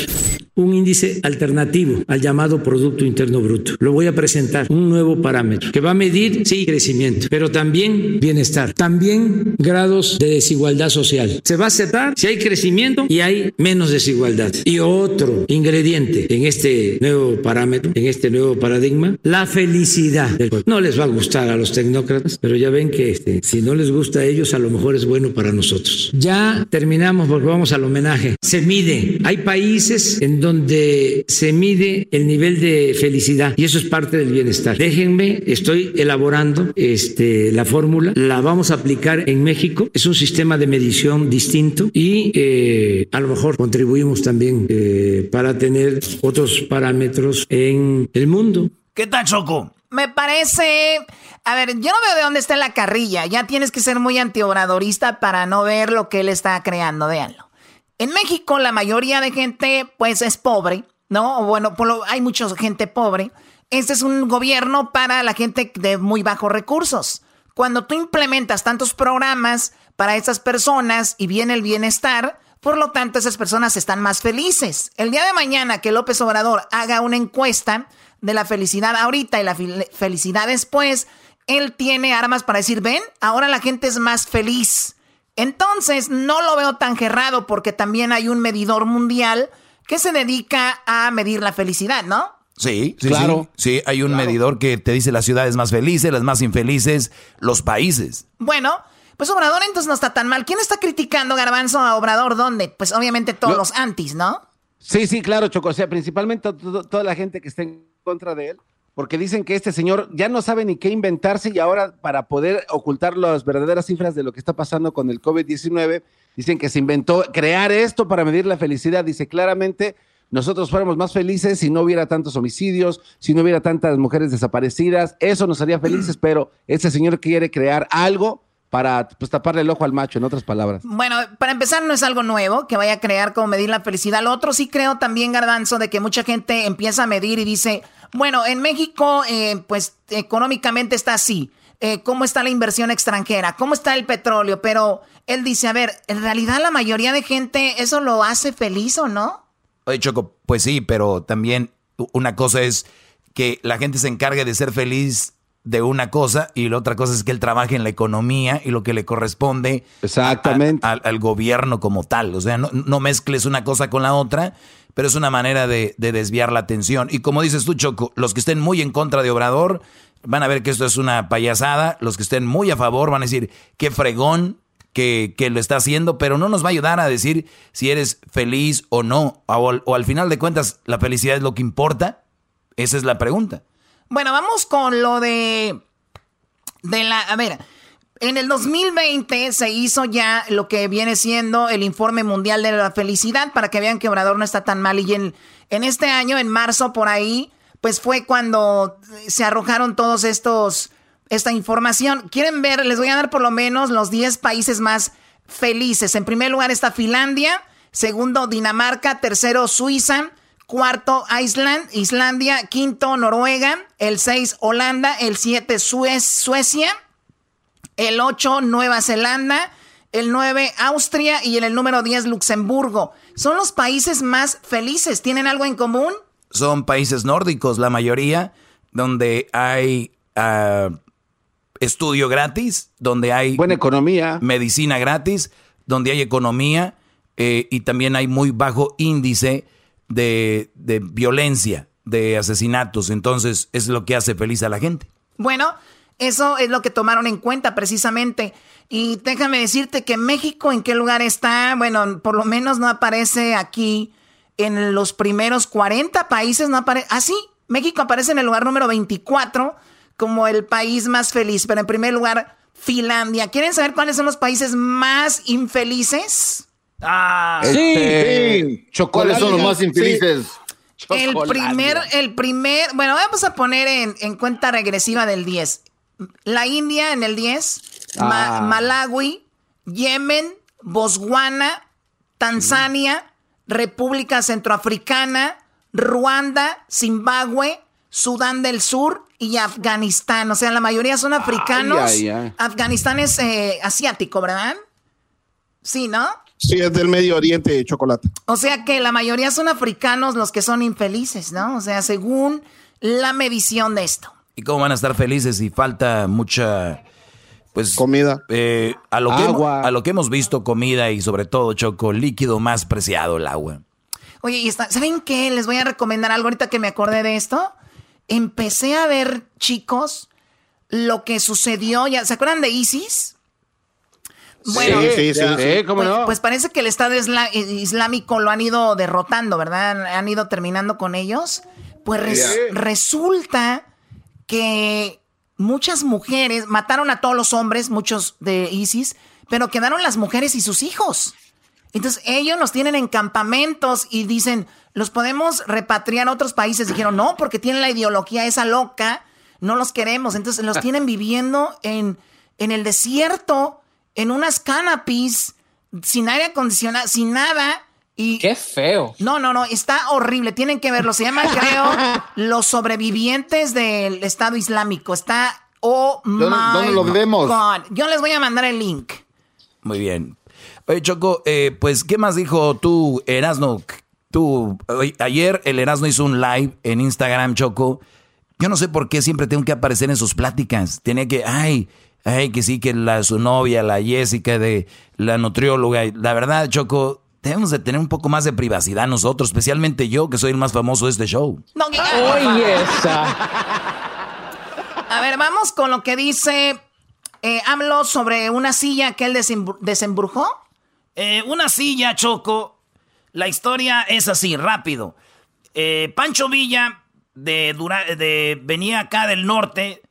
Speaker 18: un índice alternativo al llamado Producto Interno Bruto. Lo voy a presentar, un nuevo parámetro que va a medir, sí, crecimiento, pero también bienestar, también grados de desigualdad social. Se va a aceptar si hay crecimiento y hay menos desigualdad. Y otro ingrediente en este nuevo parámetro, en este nuevo paradigma, la felicidad del pueblo. No les va a gustar a los tecnócratas, pero ya ven que este, si no les gusta a ellos, a lo mejor es bueno para nosotros. Ya terminamos porque vamos al homenaje. Se mide. Hay países en donde se mide el nivel de felicidad y eso es parte del bienestar. Déjenme, estoy elaborando este, la fórmula, la vamos a aplicar en México. Es un sistema de medición distinto y eh, a lo mejor contribuimos también eh, para tener otros parámetros en el mundo.
Speaker 1: ¿Qué tal, Choco?
Speaker 7: Me parece. A ver, yo no veo de dónde está la carrilla. Ya tienes que ser muy antiobradorista para no ver lo que él está creando. Véanlo. En México, la mayoría de gente, pues, es pobre, ¿no? O Bueno, por lo- hay mucha gente pobre. Este es un gobierno para la gente de muy bajos recursos. Cuando tú implementas tantos programas para esas personas y viene el bienestar, por lo tanto, esas personas están más felices. El día de mañana que López Obrador haga una encuesta de la felicidad ahorita y la fel- felicidad después, él tiene armas para decir, ven, ahora la gente es más feliz. Entonces, no lo veo tan gerrado porque también hay un medidor mundial que se dedica a medir la felicidad, ¿no?
Speaker 2: Sí, sí,
Speaker 3: Claro.
Speaker 2: Sí, Sí, hay un medidor que te dice las ciudades más felices, las más infelices, los países.
Speaker 7: Bueno, pues Obrador entonces no está tan mal. ¿Quién está criticando Garbanzo a Obrador? ¿Dónde? Pues obviamente todos los antis, ¿no?
Speaker 3: Sí, sí, claro, Choco. O sea, principalmente to- to- toda la gente que está en contra de él, porque dicen que este señor ya no sabe ni qué inventarse y ahora para poder ocultar las verdaderas cifras de lo que está pasando con el COVID-19, dicen que se inventó crear esto para medir la felicidad. Dice claramente, nosotros fuéramos más felices si no hubiera tantos homicidios, si no hubiera tantas mujeres desaparecidas. Eso nos haría felices, pero este señor quiere crear algo para pues, taparle el ojo al macho, en otras palabras.
Speaker 7: Bueno, para empezar no es algo nuevo que vaya a crear como medir la felicidad. Lo otro sí creo también, Garbanzo, de que mucha gente empieza a medir y dice, bueno, en México eh, pues económicamente está así. Eh, ¿Cómo está la inversión extranjera? ¿Cómo está el petróleo? Pero él dice, a ver, en realidad la mayoría de gente eso lo hace feliz o no?
Speaker 2: Oye, Choco, pues sí, pero también una cosa es que la gente se encargue de ser feliz de una cosa y la otra cosa es que él trabaje en la economía y lo que le corresponde
Speaker 3: Exactamente.
Speaker 2: a- a- al, gobierno como tal. O sea, no, no mezcles una cosa con la otra, pero es una manera de, de desviar la atención. Y como dices tú, Choco, los que estén muy en contra de Obrador van a ver que esto es una payasada. Los que estén muy a favor van a decir, qué fregón que, que lo está haciendo, pero no nos va a ayudar a decir si eres feliz o no. O al final de cuentas, ¿la felicidad es lo que importa? Esa es la pregunta.
Speaker 7: Bueno, vamos con lo de. De la. A ver. En el 2020 se hizo ya lo que viene siendo el informe mundial de la felicidad para que vean que Obrador no está tan mal. Y en, en este año, en marzo, por ahí, pues fue cuando se arrojaron todos estos, esta información. ¿Quieren ver? Les voy a dar por lo menos los 10 países más felices. En primer lugar está Finlandia, segundo Dinamarca, tercero Suiza, cuarto Island, Islandia, quinto Noruega, el 6 Holanda, el 7 Suecia el 8 Nueva Zelanda, el 9 Austria y en el número 10 Luxemburgo. Son los países más felices. ¿Tienen algo en común?
Speaker 2: Son países nórdicos, la mayoría, donde hay ah, estudio gratis, donde hay...
Speaker 3: Buena economía.
Speaker 2: Medicina gratis, donde hay economía eh, y también hay muy bajo índice de, de violencia, de asesinatos. Entonces es lo que hace feliz a la gente.
Speaker 7: Bueno, eso es lo que tomaron en cuenta precisamente. Y déjame decirte que México, ¿en qué lugar está? Bueno, por lo menos no aparece aquí en los primeros 40 países, no aparece. Ah, sí, México aparece en el lugar número 24 como el país más feliz, pero en primer lugar, Finlandia. ¿Quieren saber cuáles son los países más infelices?
Speaker 12: Ah, sí. sí. ¿Cuáles son los más infelices?
Speaker 7: El primer, el primer, bueno, vamos a poner en, en cuenta regresiva del 10 la India en el 10, ah. Malawi, Yemen, Botswana, Tanzania, República Centroafricana, Ruanda, Zimbabue, Sudán del Sur y Afganistán. O sea, la mayoría son africanos. Afganistán es eh, asiático, ¿verdad? Sí, ¿no?
Speaker 11: Sí, es del Medio Oriente de chocolate.
Speaker 7: O sea que la mayoría son africanos los que son infelices, ¿no? O sea, según la medición de esto.
Speaker 2: ¿Y cómo van a estar felices si falta mucha pues
Speaker 11: comida,
Speaker 2: eh, a lo agua. que a lo que hemos visto comida y sobre todo choco líquido más preciado el agua.
Speaker 7: Oye, y ¿saben qué? Les voy a recomendar algo ahorita que me acordé de esto. Empecé a ver, chicos, lo que sucedió, ya, ¿se acuerdan de ISIS?
Speaker 3: Bueno, sí, sí, sí,
Speaker 7: ¿cómo pues, no? pues, parece que el Estado Islámico lo han ido derrotando, ¿verdad? Han ido terminando con ellos. Pues resulta que muchas mujeres mataron a todos los hombres, muchos de ISIS, pero quedaron las mujeres y sus hijos. Entonces ellos los tienen en campamentos y dicen, los podemos repatriar a otros países. Dijeron, no, porque tienen la ideología esa loca, no los queremos. Entonces los <laughs> tienen viviendo en, en el desierto, en unas canopies, sin aire acondicionado, sin nada.
Speaker 15: Qué feo.
Speaker 7: No, no, no, está horrible. Tienen que verlo. Se llama, creo, <laughs> Los sobrevivientes del Estado Islámico. Está, oh my
Speaker 12: ¿Dónde lo vemos?
Speaker 7: Yo les voy a mandar el link.
Speaker 2: Muy bien. Oye, Choco, eh, pues, ¿qué más dijo tú, Erasno? Tú, ayer el Erasno hizo un live en Instagram, Choco. Yo no sé por qué siempre tengo que aparecer en sus pláticas. Tenía que, ay, ay, que sí, que la, su novia, la Jessica de la nutrióloga. La verdad, Choco, debemos de tener un poco más de privacidad nosotros, especialmente yo, que soy el más famoso de este show.
Speaker 7: No,
Speaker 15: Oye, esa.
Speaker 7: A ver, vamos con lo que dice eh, AMLO sobre una silla que él desembrujó.
Speaker 1: Eh, una silla, Choco. La historia es así, rápido. Eh, Pancho Villa de, de, venía acá del norte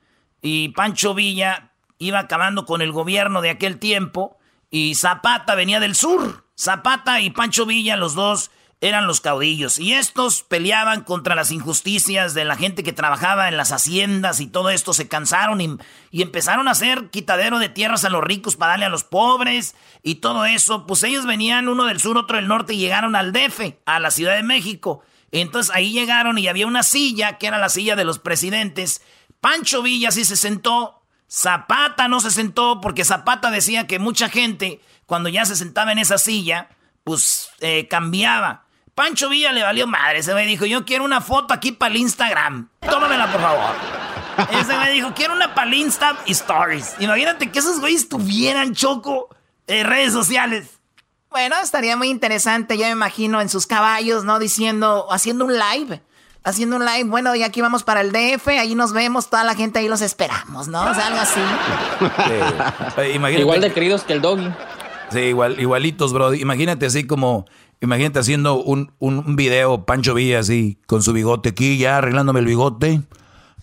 Speaker 1: y Pancho Villa iba acabando con el gobierno de aquel tiempo y Zapata venía del sur. Zapata y Pancho Villa, los dos eran los caudillos. Y estos peleaban contra las injusticias de la gente que trabajaba en las haciendas y todo esto. Se cansaron y, empezaron a hacer quitadero de tierras a los ricos para darle a los pobres y todo eso. Pues ellos venían uno del sur, otro del norte y llegaron al DF, a la Ciudad de México. Entonces ahí llegaron y había una silla que era la silla de los presidentes. Pancho Villa sí se sentó. Zapata no se sentó porque Zapata decía que mucha gente cuando ya se sentaba en esa silla, pues eh, cambiaba. Pancho Villa le valió madre. Ese me dijo, yo quiero una foto aquí para el Instagram. Tómamela, por favor. Ese me dijo, quiero una para el Insta Stories. Imagínate que esos güeyes tuvieran choco en redes sociales.
Speaker 7: Bueno, estaría muy interesante. Ya me imagino en sus caballos, ¿no? Diciendo, haciendo un live. Haciendo un live, bueno, y aquí vamos para el DF, ahí nos vemos, toda la gente ahí los esperamos, ¿no? O sea, algo así. <laughs>
Speaker 15: Igual de queridos que el doggy.
Speaker 2: Sí, igual, igualitos, bro. Imagínate así como, imagínate haciendo un, un, video Pancho Villa así, con su bigote aquí, ya arreglándome el bigote.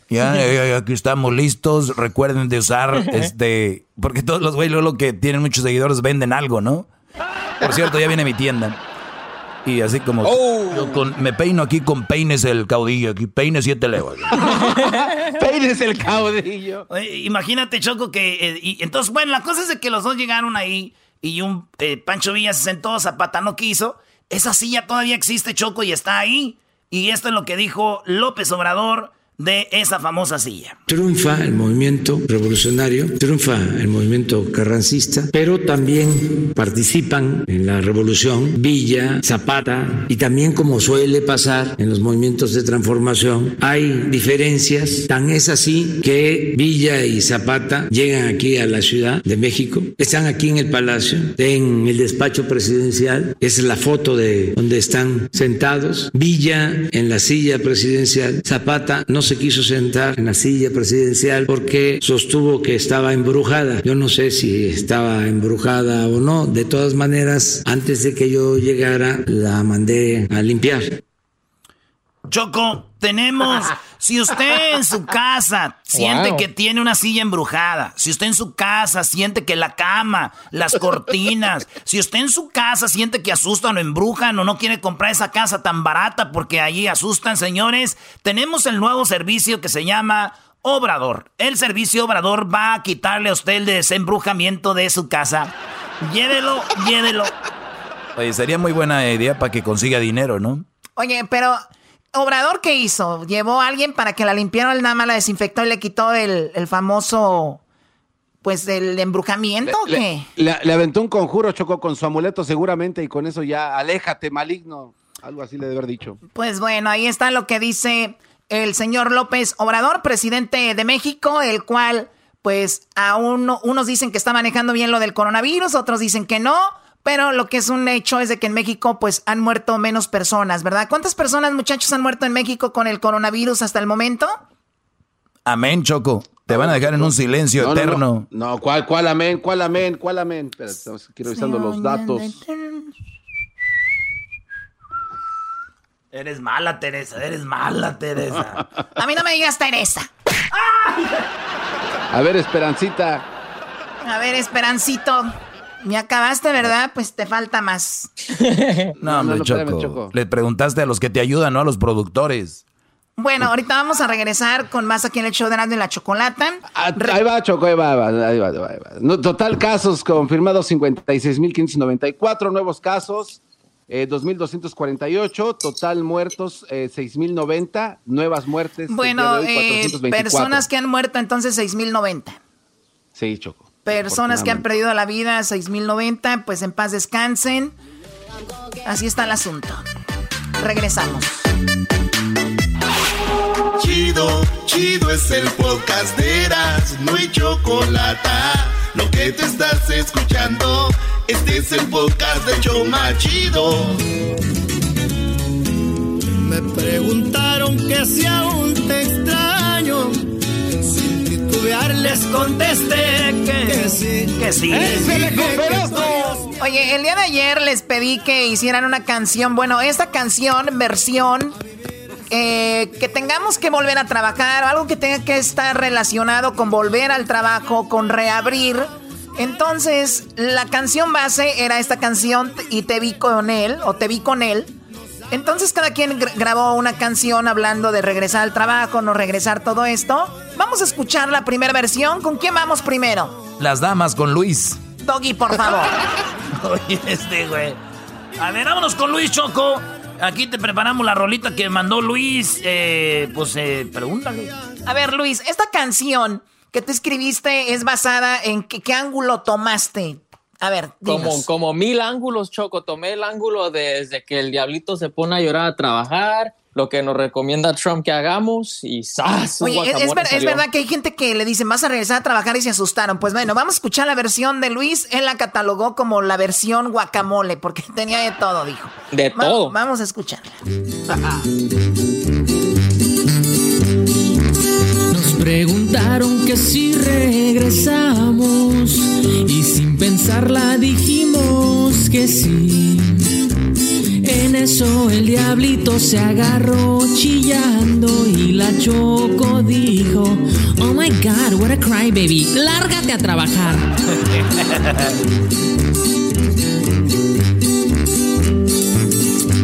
Speaker 2: Ya, <laughs> ya, aquí estamos listos. Recuerden de usar <laughs> este. Porque todos los güeyes, lo que tienen muchos seguidores, venden algo, ¿no? Por cierto, ya viene mi tienda. Y así como
Speaker 3: Oh.
Speaker 2: yo con- me peino aquí con peines el caudillo, aquí peines siete leguas. <laughs>
Speaker 3: peines el caudillo.
Speaker 1: Oye, imagínate, Choco, que... eh, y, entonces, bueno, la cosa es de que los dos llegaron ahí y un eh, Pancho Villa se sentó, Zapata no quiso. Esa silla todavía existe, Choco, y está ahí. Y esto es lo que dijo López Obrador de esa famosa silla.
Speaker 18: Triunfa el movimiento revolucionario, triunfa el movimiento carrancista, pero también participan en la revolución Villa, Zapata y también como suele pasar en los movimientos de transformación, hay diferencias, tan es así que Villa y Zapata llegan aquí a la Ciudad de México, están aquí en el Palacio, en el despacho presidencial, es la foto de donde están sentados, Villa en la silla presidencial, Zapata no se quiso sentar en la silla presidencial porque sostuvo que estaba embrujada. Yo no sé si estaba embrujada o no. De todas maneras, antes de que yo llegara, la mandé a limpiar.
Speaker 1: Choco, tenemos, <laughs> si usted en su casa siente
Speaker 18: Wow.
Speaker 1: que tiene una silla embrujada, si usted en su casa siente que la cama, las cortinas, <laughs> si usted en su casa siente que asustan o embrujan o no quiere comprar esa casa tan barata porque allí asustan, señores, tenemos el nuevo servicio que se llama Obrador. El servicio Obrador va a quitarle a usted el desembrujamiento de su casa. Llévelo, llévelo.
Speaker 2: Oye, sería muy buena idea para que consiga dinero, ¿no?
Speaker 7: Oye, pero Obrador, ¿qué hizo? ¿Llevó a alguien para que la limpiara, él nada más la desinfectó y le quitó el, el famoso, pues, el embrujamiento qué?
Speaker 3: Le, le aventó un conjuro, chocó con su amuleto seguramente y con eso ya, aléjate, maligno. Algo así le debe haber dicho.
Speaker 7: Pues bueno, ahí está lo que dice el señor López Obrador, presidente de México, el cual, pues, a uno, unos dicen que está manejando bien lo del coronavirus, otros dicen que no, pero lo que es un hecho es de que en México, pues, han muerto menos personas, ¿verdad? ¿Cuántas personas, muchachos, han muerto en México con el coronavirus hasta el momento?
Speaker 2: Amén, Choco. Te van a dejar en un silencio
Speaker 3: No, no,
Speaker 2: eterno.
Speaker 3: No, no, ¿cuál, cuál amén? ¿Cuál amén? ¿Cuál amén? Espera, estamos aquí revisando los datos.
Speaker 1: Eres mala, Teresa, eres mala, Teresa. <laughs>
Speaker 7: A mí no me digas Teresa.
Speaker 3: A ver, Esperancita.
Speaker 7: A ver, Esperancito, me acabaste, ¿verdad? Pues te falta más. <laughs>
Speaker 2: No, hombre,
Speaker 3: no, espérame,
Speaker 2: Choco.
Speaker 3: Choco.
Speaker 2: Le preguntaste a los que te ayudan, no a los productores.
Speaker 7: Bueno, ahorita vamos a regresar con más aquí en el show de Erasmo y la Chocolata. Re-
Speaker 3: Ahí va, Choco, ahí va, ahí va, ahí va. No, total, casos confirmados 56.594, nuevos casos eh, 2.248, total muertos eh, 6.090, nuevas muertes.
Speaker 7: Bueno,
Speaker 3: hoy,
Speaker 7: eh,
Speaker 3: 424.
Speaker 7: personas que han muerto entonces 6090.
Speaker 3: Sí, Choco.
Speaker 7: Personas que han perdido la vida 6090, pues en paz descansen. Así está el asunto. Regresamos.
Speaker 4: Chido, chido es el podcast de Eras, no hay chocolate. Lo que te estás escuchando, este es el podcast de Choma Chido.
Speaker 5: Me preguntaron que si aún te extraño. Les contesté que, sí.
Speaker 1: Que sí.
Speaker 5: Compadrazgo.
Speaker 7: Oye, el día de ayer les pedí que hicieran una canción. Bueno, esta canción, versión, eh, que tengamos que volver a trabajar, algo que tenga que estar relacionado con volver al trabajo, con reabrir. Entonces, la canción base era esta canción y te vi con él, o te vi con él. Entonces cada quien gra- grabó una canción hablando de regresar al trabajo, no regresar todo esto. Vamos a escuchar la primera versión. ¿Con quién vamos primero?
Speaker 2: Las damas con Luis.
Speaker 7: Doggy, por favor. <laughs>
Speaker 1: Oye, este güey. A ver, vámonos con Luis Choco. Aquí te preparamos la rolita que mandó Luis. Eh, pues eh, pregúntale.
Speaker 7: A ver, Luis, esta canción que tú escribiste es basada en qué, qué ángulo tomaste. A ver,
Speaker 15: Como,
Speaker 7: dinos.
Speaker 15: como mil ángulos, Choco. Tomé el ángulo desde que el diablito se pone a llorar a trabajar, lo que nos recomienda Trump que hagamos y ¡zas!
Speaker 7: Oye, es, es
Speaker 15: guacamole
Speaker 7: ver- es
Speaker 15: salió.
Speaker 7: verdad que hay gente que le dice, vas a regresar a trabajar y se asustaron. Pues bueno, vamos a escuchar la versión de Luis. Él la catalogó como la versión guacamole, porque <laughs> tenía de todo, dijo.
Speaker 15: De
Speaker 7: Va-
Speaker 15: todo.
Speaker 7: Vamos a escucharla. <laughs>
Speaker 13: preguntaron que si regresamos y sin pensarla dijimos que sí. En eso el diablito se agarró chillando y la Choco dijo, oh my god, what a crybaby, lárgate a trabajar. <laughs>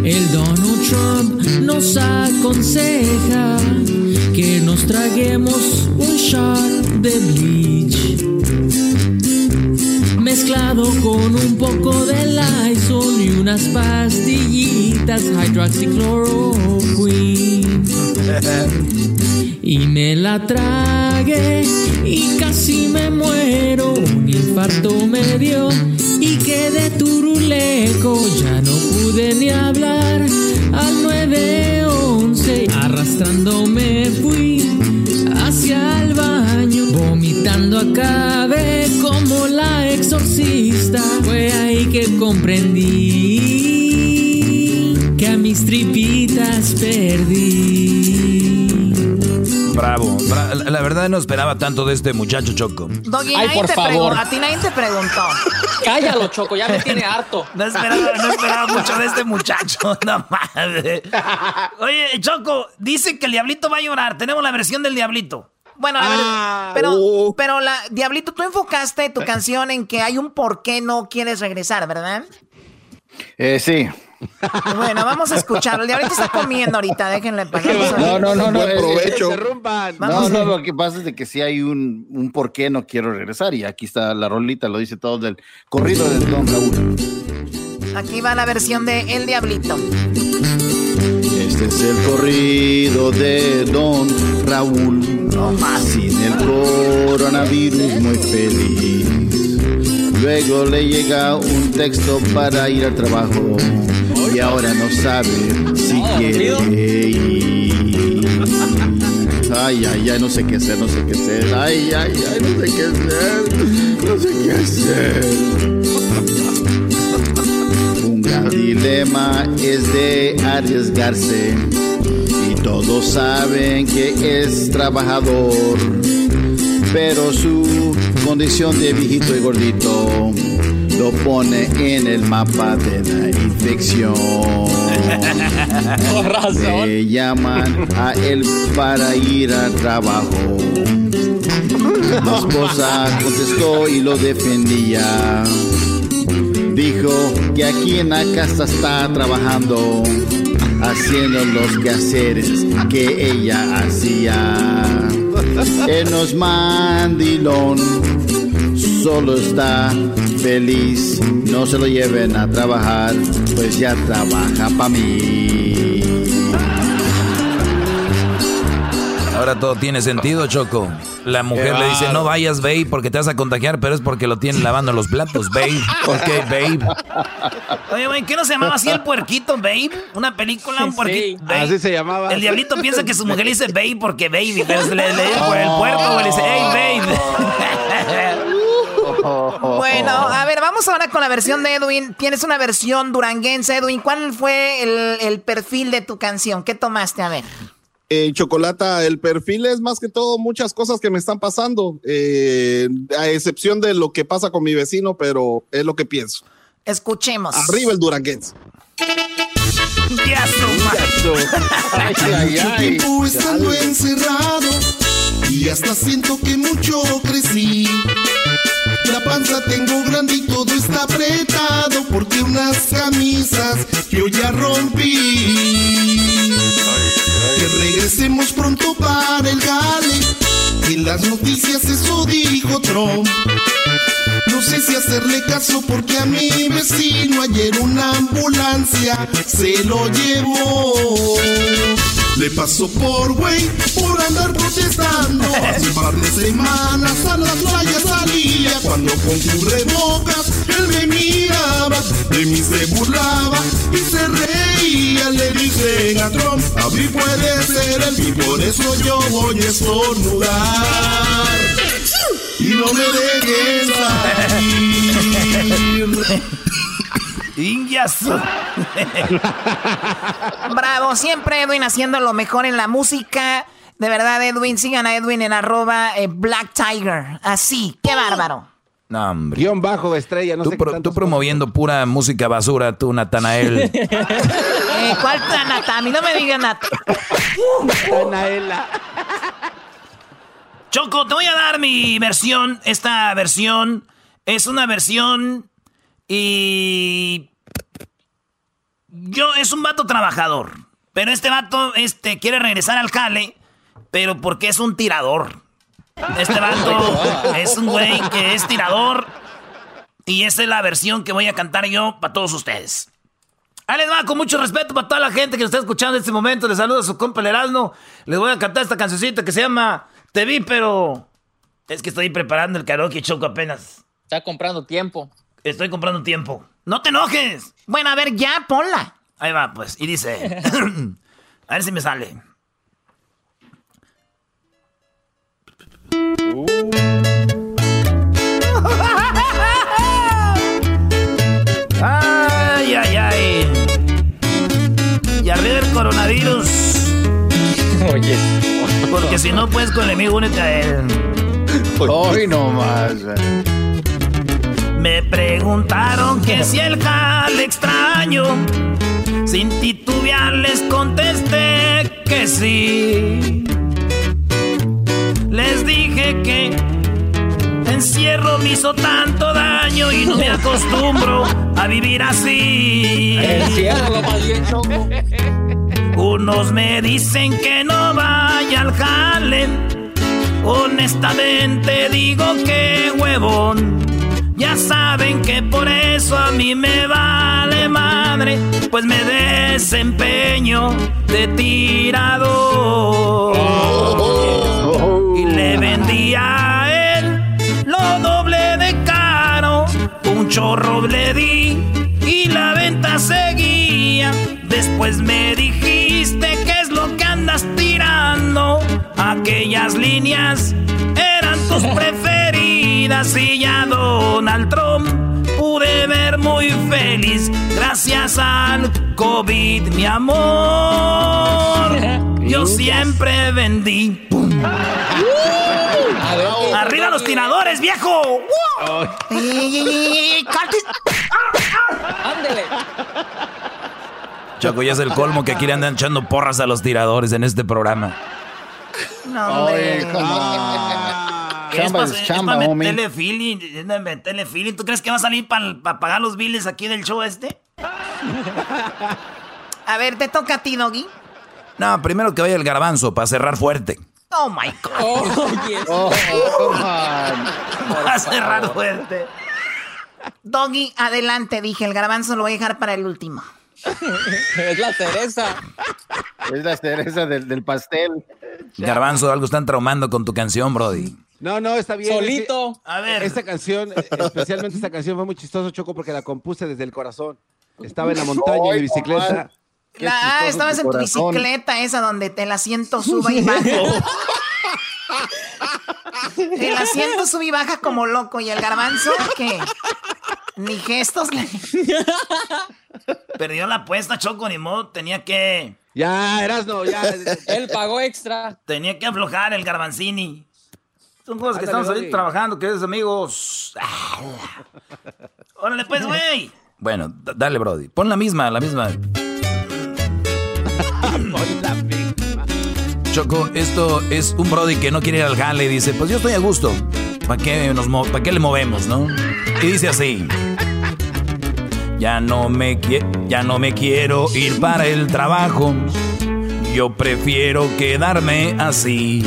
Speaker 13: El Donald Trump nos aconseja que nos traguemos un shot de bleach. Mezclado con un poco de Lysol y unas pastillitas hydroxychloroquine. Y me la tragué y casi me muero, un infarto me dio y quedé turuleco, ya no pude ni hablar al 911, arrastrándome acabé como la exorcista. Fue ahí que comprendí que a mis tripitas perdí.
Speaker 2: Bravo. Bra- la la verdad no esperaba tanto de este muchacho Choco.
Speaker 7: Doggy,
Speaker 15: Ay, por favor.
Speaker 7: A ti nadie te preguntó. <laughs>
Speaker 15: Cállalo, Choco, ya me tiene harto. <laughs>
Speaker 1: No esperaba, no esperaba mucho de este muchacho. <laughs> No mames. Oye, Choco, dice que el diablito va a llorar. Tenemos la versión del diablito.
Speaker 7: Bueno, a ver,
Speaker 1: Ah.
Speaker 7: pero,
Speaker 1: Oh.
Speaker 7: pero la, Diablito, tú enfocaste tu canción en que hay un por qué no quieres regresar, ¿verdad?
Speaker 12: Eh, sí.
Speaker 7: Bueno, vamos a escucharlo. El Diablito está comiendo ahorita, déjenle pasar.
Speaker 12: No, no, no, no. Eh,
Speaker 11: provecho.
Speaker 12: eh, No, no, lo que pasa es de que sí hay un, un por qué no quiero regresar. Y aquí está la rolita, lo dice todo del corrido del Don Raúl.
Speaker 7: Aquí va la versión de El Diablito.
Speaker 12: Este es el corrido de Don Raúl. Sin el coronavirus muy feliz. Luego le llega un texto para ir al trabajo. Y ahora no sabe si quiere ir. Ay, ay, ay, no sé qué hacer, no sé qué hacer. Ay, ay, ay, no sé qué hacer. No sé qué hacer. Gran dilema es de arriesgarse y todos saben que es trabajador, pero su condición de viejito y gordito lo pone en el mapa de la infección. <laughs> Le llaman a él para ir al trabajo. La esposa contestó y lo defendía. Dijo que aquí en la casa está trabajando, haciendo los quehaceres que ella hacía. Él no es mandilón, solo está feliz. No se lo lleven a trabajar, pues ya trabaja para mí.
Speaker 2: Ahora todo tiene sentido, Choco. La mujer le dice, no vayas, babe, porque te vas a contagiar, pero es porque lo tienen lavando los platos, babe. Ok, babe.
Speaker 1: Oye, güey, ¿qué no se llamaba así el puerquito, babe? Una película, un puerquito. babe.
Speaker 3: Así se llamaba.
Speaker 1: El diablito piensa que su mujer le dice babe porque baby, pero se le, le dice por el puerco, güey, le dice, hey, babe. <laughs>
Speaker 7: Bueno, a ver, vamos ahora con la versión de Edwin. Tienes una versión duranguense, Edwin. ¿Cuál fue el, el perfil de tu canción? ¿Qué tomaste? A ver.
Speaker 11: Eh, Chocolata, el perfil es más que todo muchas cosas que me están pasando, eh, a excepción de lo que pasa con mi vecino, pero es lo que pienso.
Speaker 7: Escuchemos.
Speaker 11: Arriba el duranguense.
Speaker 1: Ya
Speaker 4: Mucho tiempo estando encerrado y hasta siento que mucho crecí. La panza tengo grande y todo está apretado porque unas camisas yo ya rompí. Que regresemos pronto para el gale. En las noticias eso dijo Trump. No sé si hacerle caso porque a mi vecino ayer una ambulancia se lo llevó. Le pasó por güey por andar protestando. Hace un par de semanas a las playas salía. Cuando con cubrebocas él me miraba, de mí se burlaba y se reía. Le dicen a Trump, a mí puede ser el y por eso yo voy a estornudar. Y no me dejes salir.
Speaker 1: Ingazo.
Speaker 7: Bravo, siempre Edwin haciendo lo mejor en la música. De verdad, Edwin, sigan a Edwin en arroba eh, Black Tiger. Así, qué bárbaro.
Speaker 2: No, hombre.
Speaker 3: Guión bajo de estrella, no
Speaker 2: Tú,
Speaker 3: sé
Speaker 2: pro- tú promoviendo pura música basura, tú, Natanael. <laughs>
Speaker 7: Eh, ¿Cuál Natami? No me digan Nat.
Speaker 1: Choco, te voy a dar mi versión. Esta versión es una versión y yo es un vato trabajador, pero este vato este quiere regresar al jale, pero porque es un tirador. Este vato <laughs> es un güey que es tirador y esa es la versión que voy a cantar yo para todos ustedes. Ahí les va, con mucho respeto para toda la gente que nos está escuchando en este momento. Les saludo a su compa el Les voy a cantar esta cancioncita que se llama Te vi, pero... Es que estoy preparando el karaoke choco apenas.
Speaker 15: Está comprando tiempo.
Speaker 1: Estoy comprando tiempo. ¡No te enojes!
Speaker 7: Bueno, a ver, ya, ponla.
Speaker 1: Ahí va, pues. Y dice... <laughs> <clears throat> a ver si me sale. Ay, ay, ay. Y arriba el coronavirus. <laughs>
Speaker 15: Oye.
Speaker 1: Porque si no puedes con el enemigo, únete a él.
Speaker 12: Hoy no más.
Speaker 1: Me preguntaron que si el jale extraño. Sin titubear les contesté que sí. Les dije que encierro me hizo tanto daño y no me acostumbro a vivir así. Unos me dicen que no vaya al jale. Honestamente digo que huevón. Ya saben que por eso a mí me vale madre, pues me desempeño de tirador. Y le vendí a él lo doble de caro, un chorro le di y la venta seguía. Después me dijiste aquellas líneas eran tus preferidas y ya Donald Trump pude ver muy feliz gracias al COVID, mi amor. <laughs> Yo siempre vendí. ¡Arriba los tiradores, viejo!
Speaker 15: ¡Ándele!
Speaker 2: Choco, ya es el colmo que aquí le andan echando porras a los tiradores en este programa.
Speaker 7: No, hombre.
Speaker 1: Es
Speaker 12: Chamba
Speaker 1: pa-
Speaker 12: es
Speaker 1: es
Speaker 12: chamba,
Speaker 1: pa' meterle feeling, es pa' meterle feeling. ¿Tú crees que va a salir para pagar los biles aquí del show este? <laughs>
Speaker 7: A ver, te toca a ti, Doggy.
Speaker 2: No, primero que vaya el garbanzo para cerrar fuerte.
Speaker 7: Oh my God.
Speaker 15: Oh, yes.
Speaker 12: Oh, come on.
Speaker 1: Va a cerrar fuerte.
Speaker 7: Doggy, adelante, dije. El garbanzo lo voy a dejar para el último. <laughs>
Speaker 15: es la cereza.
Speaker 12: Es la cereza del, del pastel.
Speaker 2: Garbanzo, algo están traumando con tu canción, Brody.
Speaker 3: No, no, está bien.
Speaker 15: Solito.
Speaker 1: A ver.
Speaker 3: Esta canción, especialmente esta canción, fue muy chistoso, Choco, porque la compuse desde el corazón. Estaba en la montaña en mi bicicleta. Qué
Speaker 7: La- ah, estabas en tu
Speaker 3: corazón.
Speaker 7: bicicleta esa donde el asiento sube y baja. el asiento sube y baja como loco. ¿Y el garbanzo qué? Ni gestos le... <laughs>
Speaker 1: Perdió la apuesta, Choco, ni modo. Tenía que.
Speaker 3: Ya, Erasno, ya. <laughs>
Speaker 15: Él pagó extra.
Speaker 1: Tenía que aflojar el garbanzini. Son cosas que estamos ahorita trabajando, queridos amigos. Ah. Órale, pues, güey.
Speaker 2: Bueno, dale, Brody. Pon la misma, <laughs> la misma. Choco, esto es un Brody que no quiere ir al jale y dice, pues yo estoy a gusto. ¿Para qué, nos mo- ¿Para qué le movemos, no? Y dice así. Ya no, me ya no me quiero ir para el trabajo. Yo prefiero quedarme así.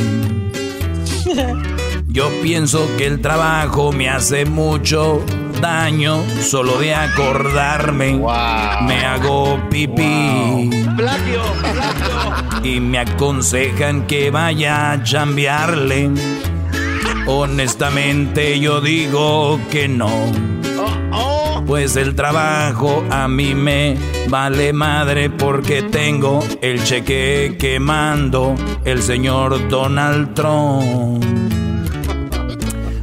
Speaker 2: Yo pienso que el trabajo me hace mucho daño. Solo de acordarme me hago pipí.
Speaker 3: Plagio,
Speaker 2: Y me aconsejan que vaya a chambearle. Honestamente yo digo que no. Pues el trabajo a mí me vale madre porque tengo el cheque que mando el señor Donald Trump.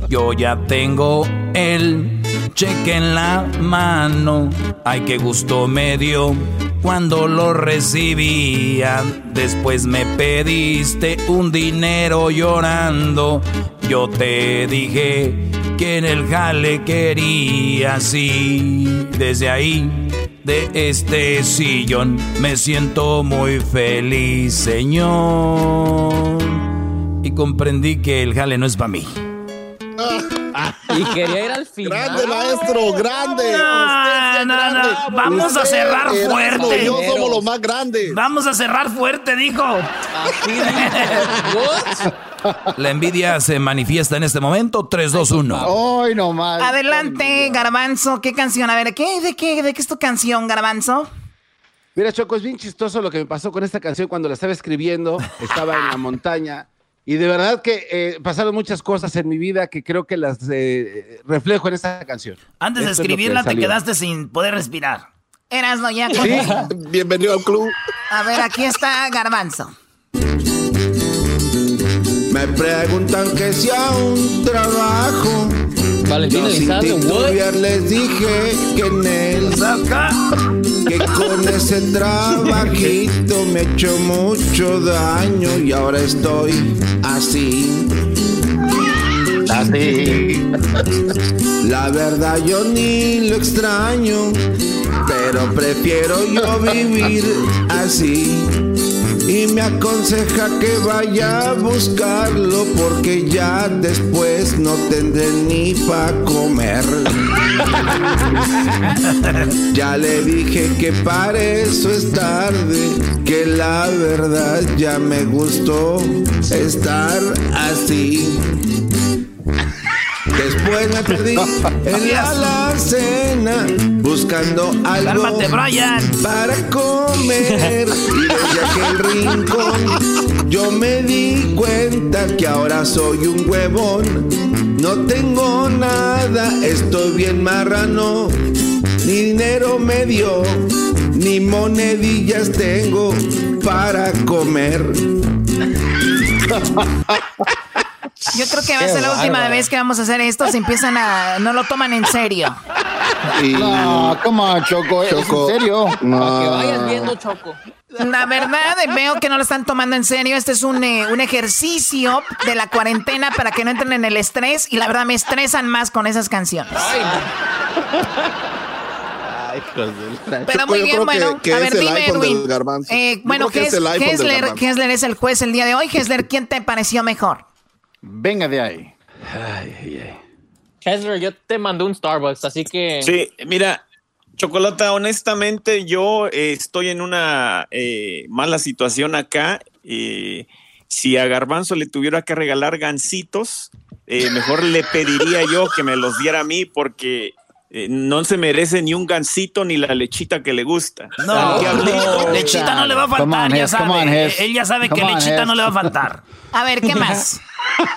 Speaker 2: Yo ya tengo el cheque en la mano. Ay, qué gusto me dio cuando lo recibía. Después me pediste un dinero llorando. Yo te dije que en el jale quería así. Desde ahí de este sillón. Me siento muy feliz, señor. Y comprendí que el jale no es para mí.
Speaker 15: Y quería ir al final.
Speaker 11: Grande, maestro, grande.
Speaker 1: No, no, no. Vamos a cerrar fuerte.
Speaker 11: Yo somos los más grandes.
Speaker 1: Vamos a cerrar fuerte, dijo.
Speaker 2: La envidia se manifiesta en este momento. 3, 2, 1.
Speaker 12: Ay, no más.
Speaker 7: Adelante, Garbanzo. ¿Qué canción? A ver, ¿qué, de, qué, ¿de qué es tu canción, Garbanzo?
Speaker 3: Mira, Choco, es bien chistoso lo que me pasó con esta canción cuando la estaba escribiendo. Estaba en la montaña. Y de verdad que eh, pasaron muchas cosas en mi vida que creo que las eh, reflejo en esta canción.
Speaker 1: Antes de
Speaker 3: es que
Speaker 1: escribirla te quedaste sin poder respirar.
Speaker 7: Eras no ya.
Speaker 11: Sí, bienvenido al club.
Speaker 7: A ver, aquí está Garbanzo.
Speaker 19: Me preguntan que si a un trabajo.
Speaker 15: Valentín Elizalde, what?
Speaker 19: titubear les dije que en él. Que con ese trabajito me hecho mucho daño y ahora estoy así. Así. La verdad yo ni lo extraño, pero prefiero yo vivir así. Y me aconseja que vaya a buscarlo porque ya después no tendré ni pa' comer. <laughs> Ya le dije que para eso es tarde, que la verdad ya me gustó estar así. Después me perdí <laughs> en la alacena buscando algo
Speaker 1: Cálmate, Brian.
Speaker 19: para comer. Y desde aquel rincón yo me di cuenta que ahora soy un huevón. No tengo nada, estoy bien marrano. Ni dinero me dio, ni monedillas tengo para comer. <laughs>
Speaker 7: Yo creo que va a ser la última vez que vamos a hacer esto. Se empiezan a. No lo toman en serio.
Speaker 12: No, come on, Choco. ¿Es
Speaker 11: Choco.
Speaker 12: en serio?
Speaker 15: Para que
Speaker 11: No.
Speaker 15: vayas viendo, Choco.
Speaker 7: La verdad, veo que no lo están tomando en serio. Este es un, eh, un ejercicio de la cuarentena para que no entren en el estrés. Y la verdad, me estresan más con esas canciones. Pero
Speaker 11: Choco,
Speaker 7: muy
Speaker 11: yo
Speaker 7: bien, bueno.
Speaker 11: que- que
Speaker 7: a ver,
Speaker 11: es
Speaker 7: dime, Edwin. Eh, bueno,
Speaker 11: es
Speaker 7: Hesler. Hesler es el juez el día de hoy. Hesler, ¿quién te pareció mejor?
Speaker 12: Venga de ahí.
Speaker 15: Kessler, yo te mandé un Starbucks, así que.
Speaker 14: Sí, mira, Chocolata, honestamente yo eh, estoy en una eh, mala situación acá. eh, si a Garbanzo le tuviera que regalar gancitos, eh, mejor le pediría yo que me los diera a mí porque eh, no se merece ni un gancito ni la lechita que le gusta.
Speaker 1: No,
Speaker 14: Al diablito-
Speaker 1: no, lechita no le va a faltar,
Speaker 12: on,
Speaker 1: ya
Speaker 12: on,
Speaker 1: sabe. Él ya sabe que
Speaker 12: on,
Speaker 1: lechita no le va a faltar.
Speaker 7: A ver, ¿qué <laughs> más?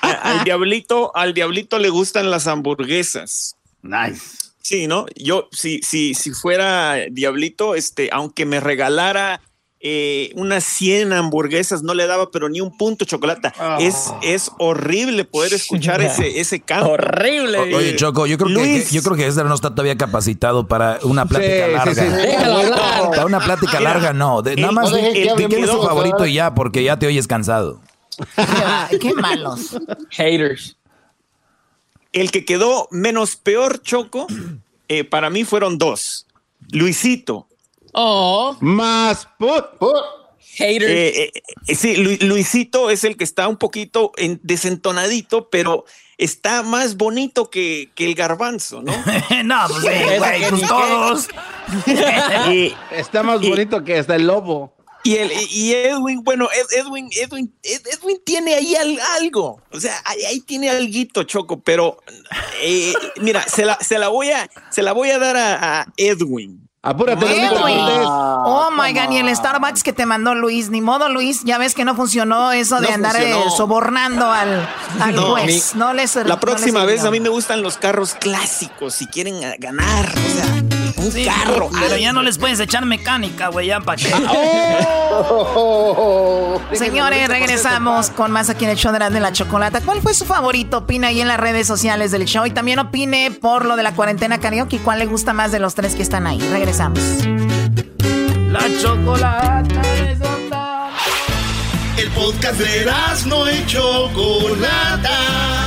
Speaker 14: a- al diablito, al diablito le gustan las hamburguesas.
Speaker 12: Nice.
Speaker 14: Sí, ¿no? Yo, si, si, si fuera Diablito, este, aunque me regalara eh, unas 100 hamburguesas, no le daba, pero ni un punto de chocolate. Es, es horrible poder escuchar ese, ese canto.
Speaker 15: Horrible.
Speaker 2: O- Oye, Choco, yo creo que,
Speaker 14: Luis.
Speaker 2: yo creo que Esdras no está todavía capacitado para una plática
Speaker 3: Sí,
Speaker 2: larga.
Speaker 3: sí.
Speaker 15: Déjalo hablar.
Speaker 2: Para una plática
Speaker 14: Mira,
Speaker 2: larga, no. De-
Speaker 14: el-
Speaker 2: nada más
Speaker 12: que
Speaker 2: di
Speaker 12: hable
Speaker 2: quién es tu favorito y ya, porque ya te oyes cansado.
Speaker 7: Qué, <laughs> qué malos.
Speaker 15: Haters.
Speaker 14: El que quedó menos peor, Choco, eh, para mí fueron dos. Luisito.
Speaker 15: Oh,
Speaker 3: Más put.
Speaker 15: haters.
Speaker 14: Eh, eh, eh, sí, Lu- Luisito es el que está un poquito en- desentonadito, pero está más bonito que, que el garbanzo, ¿no? <laughs>
Speaker 1: no, pues, güey, pues todos. <laughs>
Speaker 14: y, <laughs>
Speaker 3: Está más
Speaker 14: Y-
Speaker 3: bonito que hasta el lobo.
Speaker 14: y el, y Edwin, bueno, Ed- Edwin, Edwin, Ed- Edwin tiene ahí al- algo, o sea, ahí, ahí tiene alguito, Choco, pero eh, mira, se la, se la voy a, se la voy a dar a, a Edwin.
Speaker 3: Apúrate, Cortés.
Speaker 7: Oh my god, y el Starbucks que te mandó Luis, ni modo Luis, ya ves que no funcionó eso de
Speaker 14: No
Speaker 7: andar eh, sobornando al, al
Speaker 14: No,
Speaker 7: juez. no les
Speaker 14: La próxima
Speaker 7: no les
Speaker 14: vez a mí me gustan los carros clásicos, si quieren ganar, o sea, un
Speaker 1: Sí,
Speaker 14: carro.
Speaker 1: pero ya no les puedes echar mecánica, güey, ya para qué. <laughs>
Speaker 7: Señores, regresamos con más aquí en el show de la, de la chocolata. ¿Cuál fue su favorito? Opina ahí en las redes sociales del show y también opine por lo de la cuarentena karaoke. ¿Cuál le gusta más de los tres que están ahí? Regresamos.
Speaker 1: La chocolata es otra.
Speaker 4: El podcast de no y Chocolata.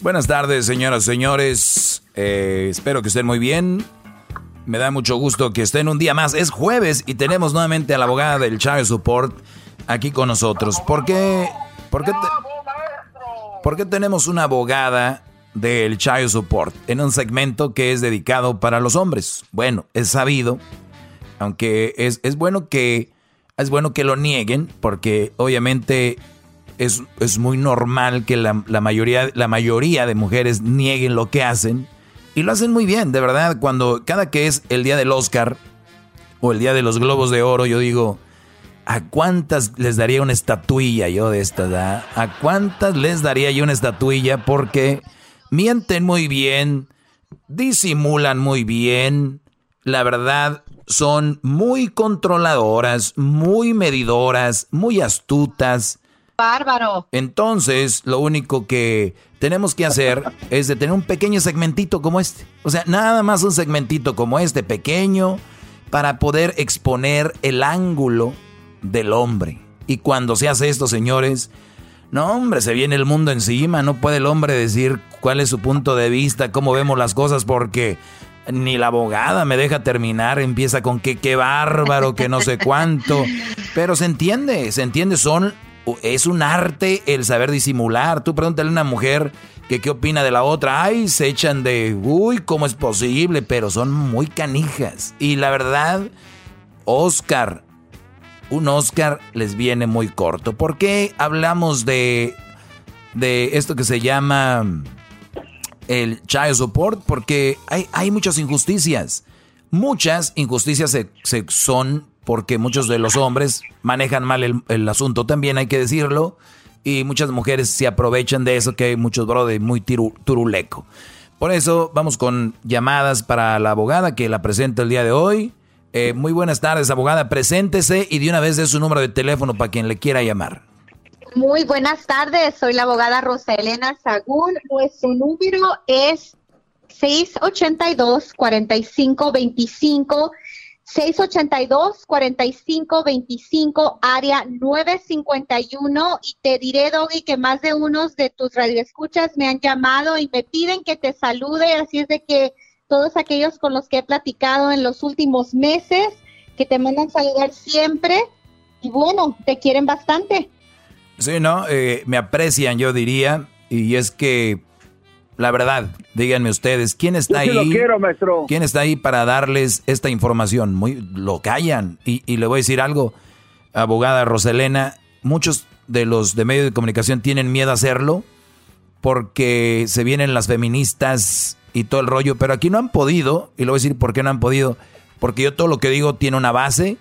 Speaker 2: Buenas tardes, señoras y señores. Eh, espero que estén muy bien. Me da mucho gusto que estén un día más. Es jueves y tenemos nuevamente a la abogada del Child Support aquí con nosotros. ¿Por qué, por qué, tenemos una abogada del Child Support en un segmento que es dedicado para los hombres? Bueno, es sabido, aunque es, es bueno que es bueno que lo nieguen, porque obviamente es, muy normal que la, mayoría, la mayoría de mujeres nieguen lo que hacen. Y lo hacen muy bien, de verdad. Cuando cada que es el día del Oscar o el día de los Globos de Oro, yo digo, ¿a cuántas les daría una estatuilla yo de esta? ¿A cuántas les daría yo una estatuilla? Porque mienten muy bien, disimulan muy bien. La verdad, son muy controladoras, muy medidoras, muy astutas
Speaker 20: bárbaro.
Speaker 2: Entonces, lo único que tenemos que hacer <laughs> es de tener un pequeño segmentito como este. O sea, nada más un segmentito como este, pequeño, para poder exponer el ángulo del hombre. Y cuando se hace esto, señores, no, hombre, se viene el mundo encima. No puede el hombre decir cuál es su punto de vista, cómo vemos las cosas, porque ni la abogada me deja terminar. Empieza con que qué bárbaro, que no sé cuánto. <laughs> Pero se entiende, se entiende, son es un arte el saber disimular. Tú pregúntale a una mujer que qué opina de la otra. Ay, se echan de, uy, ¿cómo es posible? Pero son muy canijas. Y la verdad, Oscar, un Oscar les viene muy corto. ¿Por qué hablamos de, de esto que se llama el child support? Porque hay, hay muchas injusticias. Muchas injusticias se, se son porque muchos de los hombres manejan mal el, asunto, también hay que decirlo, y muchas mujeres se aprovechan de eso, que hay muchos brothers muy turuleco. Por eso vamos con llamadas para la abogada que la presenta el día de hoy. Eh, muy buenas tardes, abogada. Preséntese y de una vez de su número de teléfono para quien le quiera llamar.
Speaker 20: Muy buenas tardes, soy la abogada Rosa Elena Sagún. Nuestro número es 682 4525 682-4525, área 951. Y te diré, Doggy, que más de unos de tus radioescuchas me han llamado y me piden que te salude. Así es de que todos aquellos con los que he platicado en los últimos meses, que te mandan saludar siempre. Y bueno, te quieren bastante.
Speaker 2: Sí, ¿no? Eh, me aprecian, yo diría. Y es que la verdad, díganme ustedes, ¿quién está ahí?
Speaker 9: Lo quiero, maestro.
Speaker 2: ¿Quién está ahí para darles esta información? Muy, lo callan. Y, y, le voy a decir algo, abogada Roselena, muchos de los de medios de comunicación tienen miedo a hacerlo porque se vienen las feministas y todo el rollo, pero aquí no han podido, y le voy a decir por qué no han podido, porque yo todo lo que digo tiene una base,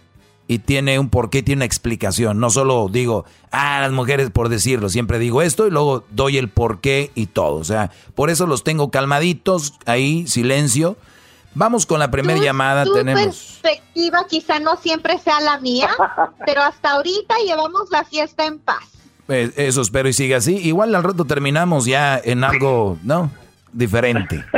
Speaker 2: y tiene un porqué, tiene una explicación. No solo digo, ah, las mujeres por decirlo, siempre digo esto y luego doy el porqué y todo. O sea, por eso los tengo calmaditos, ahí, silencio. Vamos con la primera llamada.
Speaker 20: Tu
Speaker 2: Tenemos.
Speaker 20: perspectiva quizá no siempre sea la mía, <laughs> pero hasta ahorita llevamos la fiesta en paz.
Speaker 2: Pues, eso espero y siga así. Igual al rato terminamos ya en algo, ¿no? Diferente. <laughs>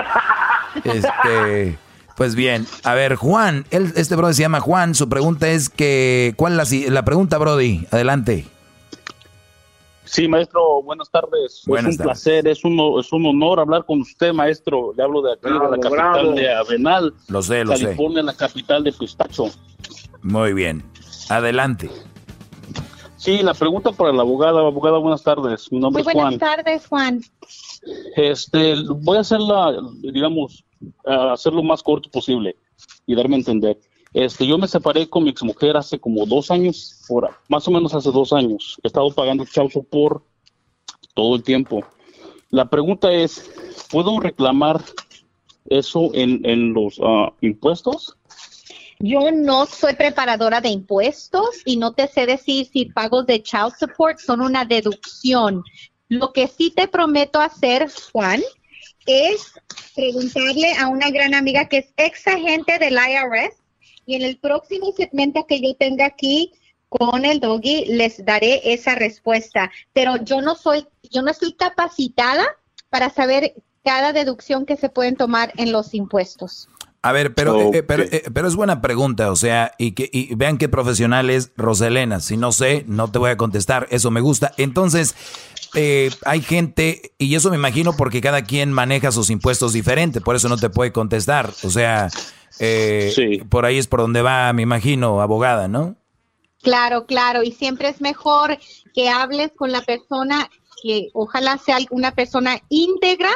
Speaker 2: Este. Pues bien, a ver, Juan, él, este brody se llama Juan, su pregunta es que, ¿cuál es la, la pregunta, Brody? Adelante.
Speaker 21: Sí, maestro, buenas tardes.
Speaker 2: Buenas
Speaker 21: es un placer, es un, es un honor hablar con usted, maestro. Le hablo de aquí, de la capital de Avenal.
Speaker 2: Lo sé, lo
Speaker 21: California, la capital de Pistacho.
Speaker 2: Muy bien, adelante.
Speaker 21: Sí, la pregunta para la abogada. Abogada, buenas tardes. Mi nombre
Speaker 20: Muy
Speaker 21: es Juan.
Speaker 20: buenas tardes, Juan.
Speaker 21: Este, voy a hacerla, digamos, hacer lo más corto posible y darme a entender. Este, yo me separé con mi exmujer hace como dos años, por, más o menos hace dos años. He estado pagando chauzo por todo el tiempo. La pregunta es, ¿puedo reclamar eso en, en los ah, impuestos?
Speaker 20: Yo no soy preparadora de impuestos y no te sé decir si pagos de child support son una deducción. Lo que sí te prometo hacer, Juan, es preguntarle a una gran amiga que es ex agente del IRS y en el próximo segmento que yo tenga aquí con el doggy les daré esa respuesta. Pero yo no soy, yo no estoy capacitada para saber cada deducción que se pueden tomar en los impuestos.
Speaker 2: A ver, pero, eh, eh, pero, es buena pregunta, o sea, y que y vean qué profesional es Roselena. Si no sé, no te voy a contestar, eso me gusta. Entonces, eh, hay gente, y eso me imagino porque cada quien maneja sus impuestos diferente, por eso no te puede contestar. O sea, por ahí es por donde va, me imagino, abogada, ¿no?
Speaker 20: Claro, claro, y siempre es mejor que hables con la persona que ojalá sea una persona íntegra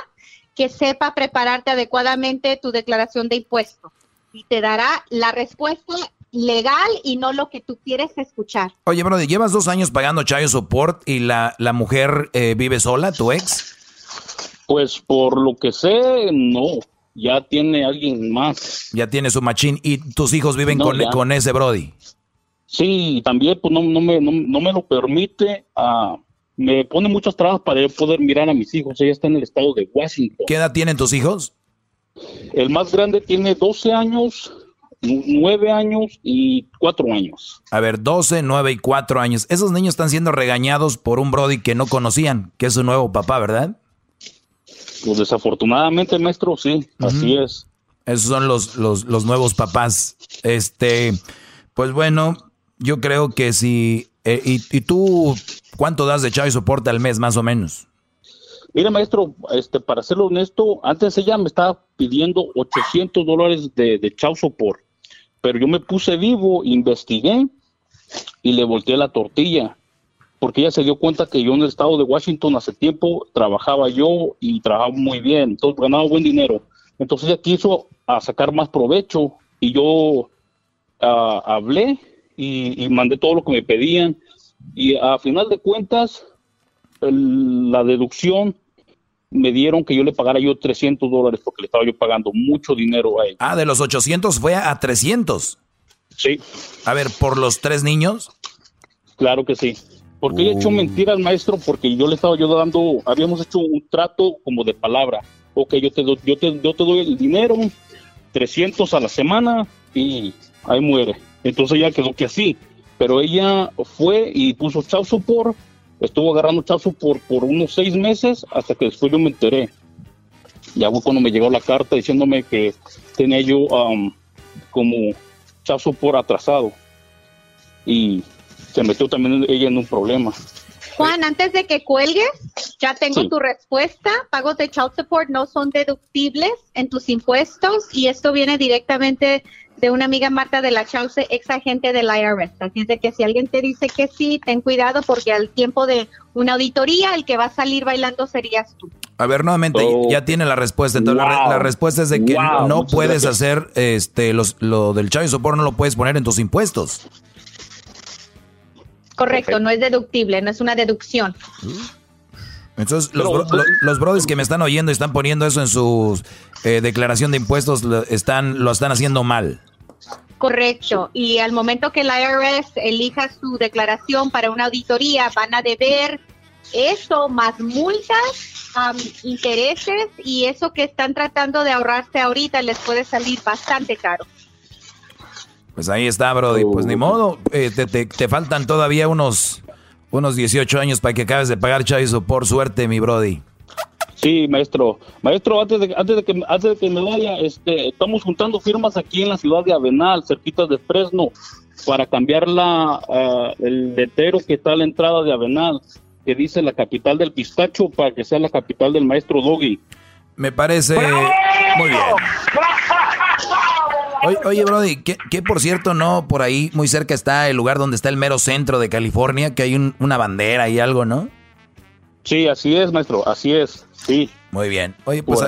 Speaker 20: que sepa prepararte adecuadamente tu declaración de impuestos y te dará la respuesta legal y no lo que tú quieres escuchar.
Speaker 2: Oye, Brody, llevas dos años pagando Chayo Support y la, la mujer eh, vive sola, tu ex.
Speaker 21: Pues por lo que sé, no. Ya tiene alguien más.
Speaker 2: Ya tiene su machín. ¿Y tus hijos viven con, con, ese Brody?
Speaker 21: Sí, también pues no, no, me, no, no me lo permite. a me pone muchas trabas para poder mirar a mis hijos. Ella está en el estado de Washington.
Speaker 2: ¿Qué edad tienen tus hijos?
Speaker 21: El más grande tiene 12 años, 9 años y 4 años.
Speaker 2: A ver, 12, 9 y 4 años. Esos niños están siendo regañados por un Brody que no conocían, que es su nuevo papá, ¿verdad?
Speaker 21: Pues desafortunadamente, maestro, sí, así es.
Speaker 2: Esos son los, los, los nuevos papás. Este, pues bueno, yo creo que si... Eh, y, y, tú ¿Cuánto das de child support al mes, más o menos?
Speaker 21: Mira, maestro, este, para serlo honesto, antes ella me estaba pidiendo 800 dólares de, de child support, pero yo me puse vivo, investigué y le volteé la tortilla, porque ella se dio cuenta que yo en el estado de Washington hace tiempo trabajaba yo y trabajaba muy bien, entonces ganaba buen dinero. Entonces ella quiso a sacar más provecho y yo ah, hablé y mandé todo lo que me pedían y a final de cuentas, la deducción me dieron que yo le pagara yo 300 dólares porque le estaba yo pagando mucho dinero a ella.
Speaker 2: Ah, de los 800 fue a 300.
Speaker 21: Sí.
Speaker 2: A ver, ¿por los tres niños?
Speaker 21: Claro que sí. Porque he hecho uh. mentiras, maestro, porque yo le estaba yo dando, habíamos hecho un trato como de palabra. Ok, yo te, yo te, yo te doy el dinero, 300 a la semana y ahí muere. Entonces ya quedó que así pero ella fue y puso chau support, estuvo agarrando chau support por unos seis meses hasta que después yo me enteré. Ya fue cuando me llegó la carta diciéndome que tenía yo um, como chau support atrasado y se metió también ella en un problema.
Speaker 20: Juan, antes de que cuelgues, ya tengo tu respuesta. Pagos de child support no son deductibles en tus impuestos y esto viene directamente de una amiga Marta de la Chauce, ex agente del IRS. Así es de que si alguien te dice que sí, ten cuidado porque al tiempo de una auditoría, el que va a salir bailando serías tú.
Speaker 2: A ver, nuevamente, ya oh. tiene la respuesta. Entonces, la, respuesta es de que no puedes hacer este los, lo del child support, no lo puedes poner en tus impuestos.
Speaker 20: Correcto, no es deductible, no es una deducción.
Speaker 2: Entonces, los, los, brothers que me están oyendo y están poniendo eso en su eh, declaración de impuestos, lo están, lo están haciendo mal.
Speaker 20: Correcto. Y al momento que el IRS elija su declaración para una auditoría, van a deber eso más multas, intereses y eso que están tratando de ahorrarse ahorita les puede salir bastante caro.
Speaker 2: Pues ahí está, Brody. Pues ni modo, eh, te, te, faltan todavía unos, unos 18 años para que acabes de pagar Chavizo. Por suerte, mi Brody.
Speaker 21: Sí, maestro. Maestro, antes de, antes de, que, antes de que me vaya, este, estamos juntando firmas aquí en la ciudad de Avenal, cerquita de Fresno, para cambiar la, uh, el letrero que está a la entrada de Avenal, que dice la capital del pistacho, para que sea la capital del maestro Doggy.
Speaker 2: Me parece muy bien. <laughs> Oye, oye Brody, que, por cierto no, por ahí muy cerca está el lugar donde está el mero centro de California, que hay una bandera y algo, ¿no?
Speaker 21: Sí, así es, maestro, así es. Sí.
Speaker 2: Muy bien. Oye, pues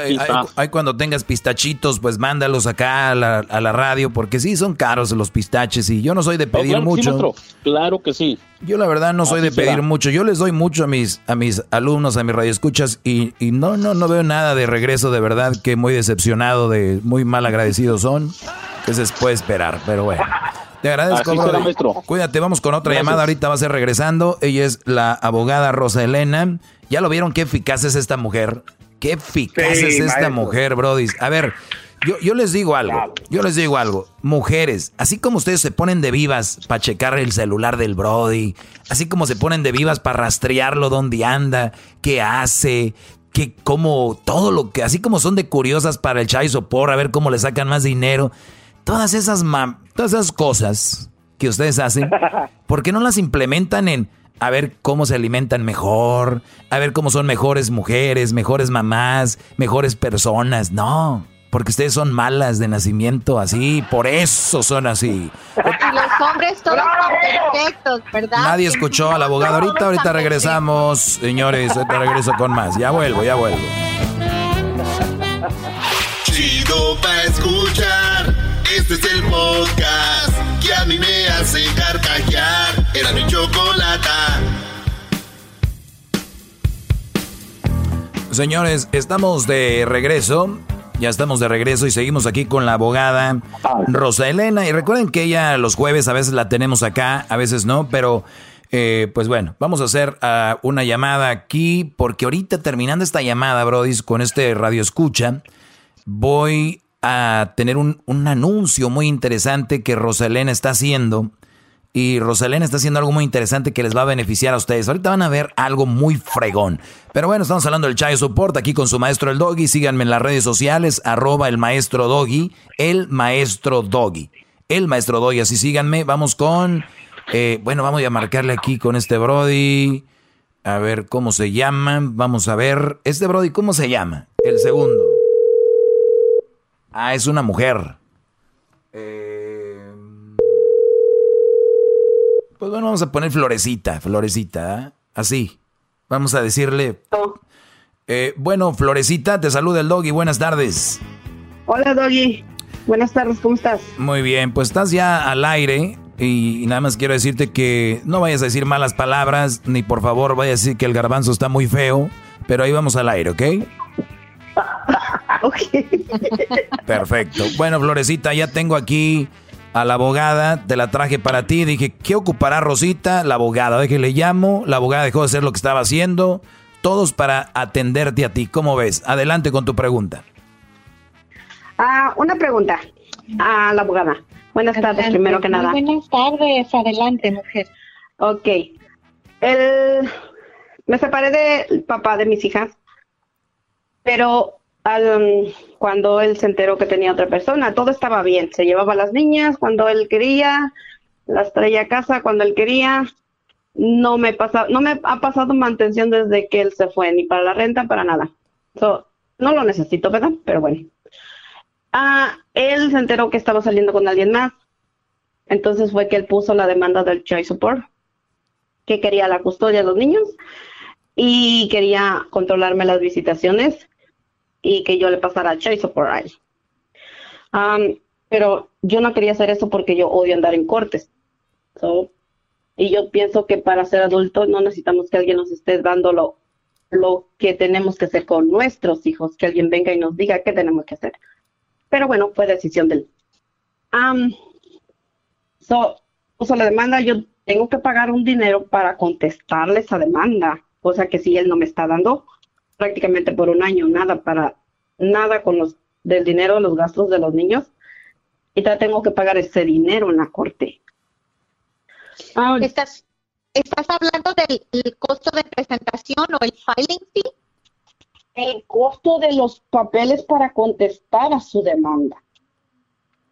Speaker 2: hay, cuando tengas pistachitos, pues mándalos acá a la, a la, radio, porque sí, son caros los pistaches y yo no soy de pedir mucho.
Speaker 21: claro que sí.
Speaker 2: Yo la verdad no soy de pedir mucho. Yo les doy mucho a mis, a mis alumnos, a mis radioescuchas y, y no, no, no veo nada de regreso, de verdad, que muy decepcionado, de muy mal agradecidos son. Que se puede esperar, pero bueno. Te agradezco, Cuídate, vamos con otra llamada. Ahorita va a ser regresando. Ella es la abogada Rosa Elena. ¿Ya lo vieron qué eficaz es esta mujer? Qué eficaz es esta mujer, Brody. A ver, yo, yo les digo algo, yo les digo algo. Mujeres, así como ustedes se ponen de vivas para checar el celular del Brody, así como se ponen de vivas para rastrearlo dónde anda, qué hace, que como todo lo que, así como son de curiosas para el chai sopor, a ver cómo le sacan más dinero, todas esas, todas esas cosas que ustedes hacen, <laughs> ¿por qué no las implementan en a ver cómo se alimentan mejor, a ver cómo son mejores mujeres, mejores mamás, mejores personas? No, porque ustedes son malas de nacimiento, así, por eso son así.
Speaker 20: Y los hombres todos son perfectos, ¿verdad?
Speaker 2: Nadie escuchó al abogado. Ahorita, ahorita regresamos, señores. Ahorita regreso con más. Ya vuelvo, ya vuelvo.
Speaker 4: Chido pa' escuchar. Este es el podcast que a mí me
Speaker 2: Señores, estamos de regreso. Ya estamos de regreso y seguimos aquí con la abogada Rosa Elena. Y recuerden que ella los jueves a veces la tenemos acá, a veces no, pero eh, pues bueno, vamos a hacer ah, una llamada aquí porque ahorita terminando esta llamada, Brody, con este radio escucha, voy a tener un, un anuncio muy interesante que Rosa Elena está haciendo y Rosalena está haciendo algo muy interesante que les va a beneficiar a ustedes. Ahorita van a ver algo muy fregón. Pero bueno, estamos hablando del Chayo Support aquí con su maestro el Doggy. Síganme en las redes sociales, arroba el maestro Doggy, el maestro Doggy. El maestro Doggy, así síganme. Vamos con, eh, bueno, vamos a marcarle aquí con este Brody. A ver cómo se llama. Vamos a ver, este Brody, ¿cómo se llama? El segundo. Ah, es una mujer. Eh, Pues bueno, vamos a poner florecita, florecita, ¿eh? así. Vamos a decirle. Eh, bueno, florecita, te saluda el doggy, buenas tardes.
Speaker 22: Hola doggy, buenas tardes, ¿cómo estás?
Speaker 2: Muy bien, pues estás ya al aire y, nada más quiero decirte que no vayas a decir malas palabras, ni por favor vayas a decir que el garbanzo está muy feo, pero ahí vamos al aire, ¿ok? <laughs>
Speaker 22: ok.
Speaker 2: Perfecto. Bueno, Florecita, ya tengo aquí a la abogada, te la traje para ti. Dije, ¿qué ocupará Rosita? La abogada. Dije, le llamo. La abogada dejó de hacer lo que estaba haciendo. Todos para atenderte a ti. ¿Cómo ves? Adelante con tu pregunta.
Speaker 22: Ah, una pregunta a la abogada. Buenas tardes, primero que nada.
Speaker 20: Buenas tardes, adelante, mujer.
Speaker 22: Ok. El, me separé del papá de mis hijas, pero al, cuando él se enteró que tenía otra persona. Todo estaba bien, se llevaba a las niñas cuando él quería, las traía a casa cuando él quería. No me, pasa, no me ha pasado mantención desde que él se fue, ni para la renta, para nada. no lo necesito, ¿verdad? Pero bueno. Ah, él se enteró que estaba saliendo con alguien más. Entonces fue que él puso la demanda del child support, que quería la custodia de los niños y quería controlarme las visitaciones y que yo le pasara Chase por ahí. pero yo no quería hacer eso porque yo odio andar en cortes. y yo pienso que para ser adultos no necesitamos que alguien nos esté dando lo, lo que tenemos que hacer con nuestros hijos, que alguien venga y nos diga qué tenemos que hacer. Pero bueno, fue decisión del. Um, so, puso la demanda, yo tengo que pagar un dinero para contestarle esa demanda, cosa que si él no me está dando, prácticamente por un año, nada para, nada con los, del dinero de los gastos de los niños, y ya tengo que pagar ese dinero en la corte.
Speaker 20: Ah, ¿Estás, ¿Estás hablando del costo de presentación o el filing fee?
Speaker 22: El costo de los papeles para contestar a su demanda.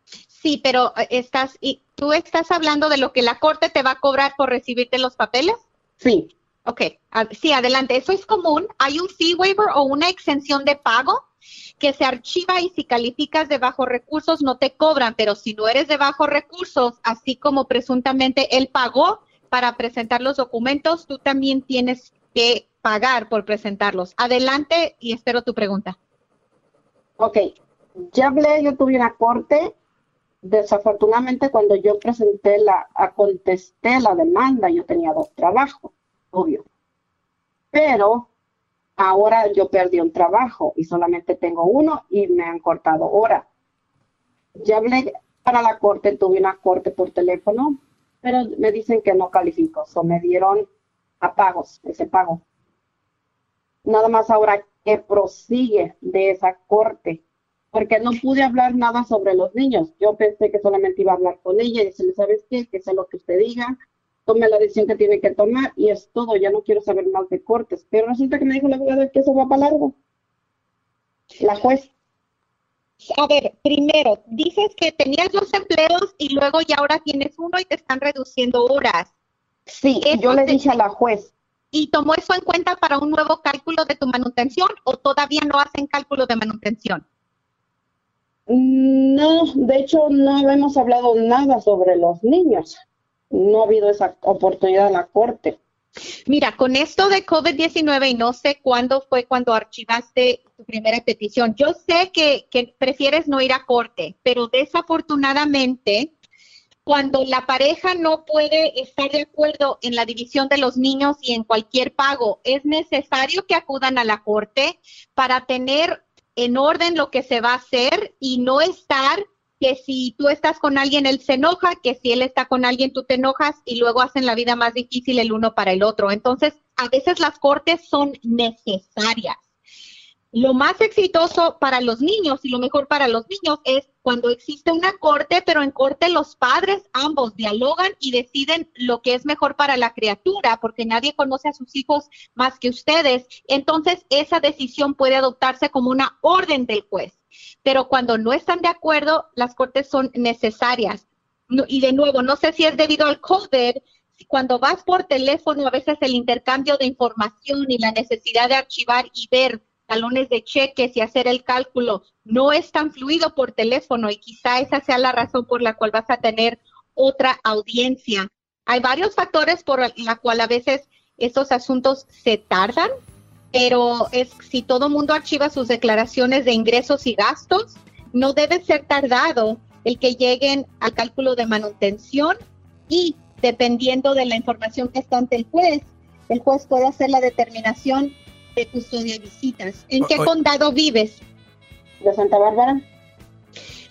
Speaker 20: Sí, pero eh, estás, y ¿tú estás hablando de lo que la corte te va a cobrar por recibirte los papeles?
Speaker 22: Sí.
Speaker 20: Ok, sí, adelante. Eso es común. Hay un fee waiver o una exención de pago que se archiva y si calificas de bajos recursos no te cobran, pero si no eres de bajos recursos, así como presuntamente él pagó para presentar los documentos, tú también tienes que pagar por presentarlos. Adelante y espero tu pregunta.
Speaker 22: Ok, ya hablé, yo tuve una corte. Desafortunadamente, cuando yo presenté la, contesté la demanda, yo tenía dos trabajos obvio. Pero ahora yo perdí un trabajo y solamente tengo uno y me han cortado hora. Ya hablé para la corte, tuve una corte por teléfono, pero me dicen que no califico, o me dieron a pagos, ese pago. Nada más ahora que prosigue de esa corte, porque no pude hablar nada sobre los niños. Yo pensé que solamente iba a hablar con ella y decirle, ¿sabes qué? Que sea lo que usted diga, tome la decisión que tiene que tomar y es todo, ya no quiero saber más de cortes. Pero resulta que me dijo la abogada que eso va para largo. La juez.
Speaker 20: A ver, primero, dices que tenías dos empleos y luego ya ahora tienes uno y te están reduciendo horas.
Speaker 22: Sí, yo le dije a la juez.
Speaker 20: ¿Y tomó eso en cuenta para un nuevo cálculo de tu manutención o todavía no hacen cálculo de manutención?
Speaker 22: No, de hecho no hemos hablado nada sobre los niños. No ha habido esa oportunidad en la corte.
Speaker 20: Mira, con esto de COVID-19 y no sé cuándo fue cuando archivaste tu primera petición, yo sé que, que prefieres no ir a corte, pero desafortunadamente cuando la pareja no puede estar de acuerdo en la división de los niños y en cualquier pago, es necesario que acudan a la corte para tener en orden lo que se va a hacer y no estar que si tú estás con alguien él se enoja, que si él está con alguien tú te enojas y luego hacen la vida más difícil el uno para el otro. Entonces, a veces las cortes son necesarias. Lo más exitoso para los niños y lo mejor para los niños es cuando existe una corte, pero en corte los padres ambos dialogan y deciden lo que es mejor para la criatura, porque nadie conoce a sus hijos más que ustedes. Entonces, esa decisión puede adoptarse como una orden del juez. Pero cuando no están de acuerdo, las cortes son necesarias. y de nuevo, no sé si es debido al COVID, cuando vas por teléfono, a veces el intercambio de información y la necesidad de archivar y ver talones de cheques y hacer el cálculo no es tan fluido por teléfono y quizá esa sea la razón por la cual vas a tener otra audiencia. Hay varios factores por la cual a veces estos asuntos se tardan, pero es si todo mundo archiva sus declaraciones de ingresos y gastos, no debe ser tardado el que lleguen al cálculo de manutención y dependiendo de la información que está ante el juez, el juez puede hacer la determinación de custodia de visitas. ¿En qué condado vives?
Speaker 22: De Santa Bárbara.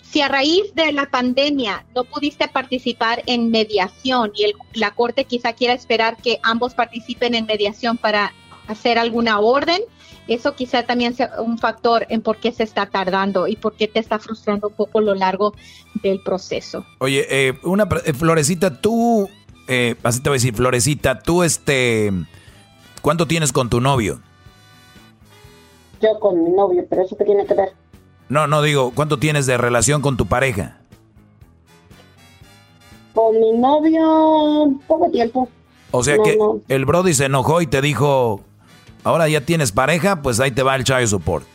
Speaker 20: Si a raíz de la pandemia no pudiste participar en mediación y el, la corte quizá quiera esperar que ambos participen en mediación para hacer alguna orden, eso quizá también sea un factor en por qué se está tardando y por qué te está frustrando un poco lo largo del proceso.
Speaker 2: Oye, eh, una eh, Florecita, tú, eh, así te voy a decir, Florecita, tú este, ¿cuánto tienes con tu novio?
Speaker 22: yo con mi novio, pero eso qué tiene que ver.
Speaker 2: No, no digo, ¿cuánto tienes de relación con tu pareja?
Speaker 22: Con mi novio, poco tiempo.
Speaker 2: O sea que el Brody se enojó y te dijo, ahora ya tienes pareja, pues ahí te va el child support.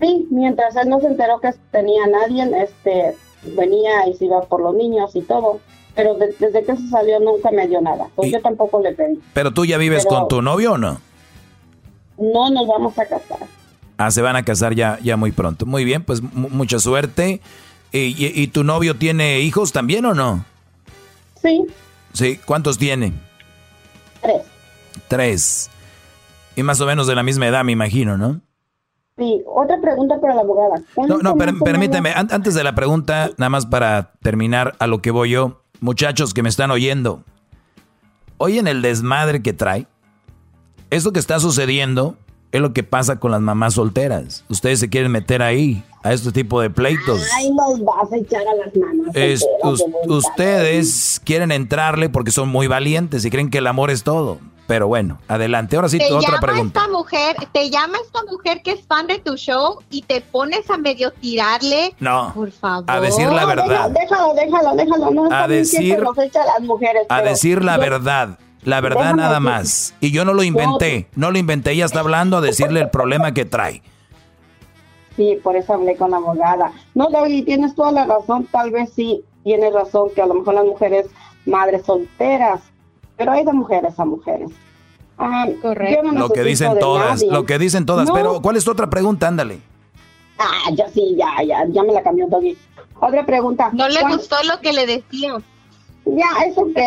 Speaker 22: Sí, mientras él no se enteró que tenía nadie, este, venía y se iba por los niños y todo. Pero desde que se salió nunca me dio nada. Pues yo tampoco le pedí.
Speaker 2: ¿Pero tú ya vives con tu novio o no?
Speaker 22: No nos vamos a casar.
Speaker 2: Ah, se van a casar ya, ya muy pronto. Muy bien, pues mucha suerte. ¿Y, tu novio tiene hijos también o no?
Speaker 22: Sí.
Speaker 2: Sí, ¿cuántos tiene?
Speaker 22: Tres.
Speaker 2: Tres. Y más o menos de la misma edad, me imagino, ¿no?
Speaker 22: Sí, otra pregunta para la abogada.
Speaker 2: No, no, permíteme, antes de la pregunta, nada más para terminar a lo que voy yo, muchachos que me están oyendo, oyen el desmadre que trae. Eso que está sucediendo es lo que pasa con las mamás solteras. Ustedes se quieren meter ahí, a este tipo de pleitos.
Speaker 22: Ay, nos vas a echar a las mamás.
Speaker 2: ustedes quieren entrarle porque son muy valientes y creen que el amor es todo. Pero bueno, adelante. Ahora sí, otra pregunta.
Speaker 20: Esta mujer, te llama esta mujer que es fan de tu show y te pones a medio tirarle.
Speaker 2: No.
Speaker 20: Por favor.
Speaker 2: A decir la verdad.
Speaker 22: Déjalo, déjalo, déjalo. No,
Speaker 2: a decir,
Speaker 22: a, las mujeres,
Speaker 2: a decir la verdad. La verdad nada más. Y yo no lo inventé, no lo inventé, ella está hablando a decirle el problema que trae.
Speaker 22: Sí, por eso hablé con la abogada. No, David, tienes toda la razón, tal vez sí, tienes razón que a lo mejor las mujeres madres solteras, pero hay de mujeres a mujeres. Ah,
Speaker 20: Correcto.
Speaker 2: lo que dicen todas, lo que dicen todas, pero ¿cuál es tu otra pregunta? Ándale.
Speaker 22: Ah, ya sí, ya, ya, ya me la cambió David. Otra pregunta.
Speaker 20: No le gustó lo que le decía.
Speaker 22: Ya, es ok.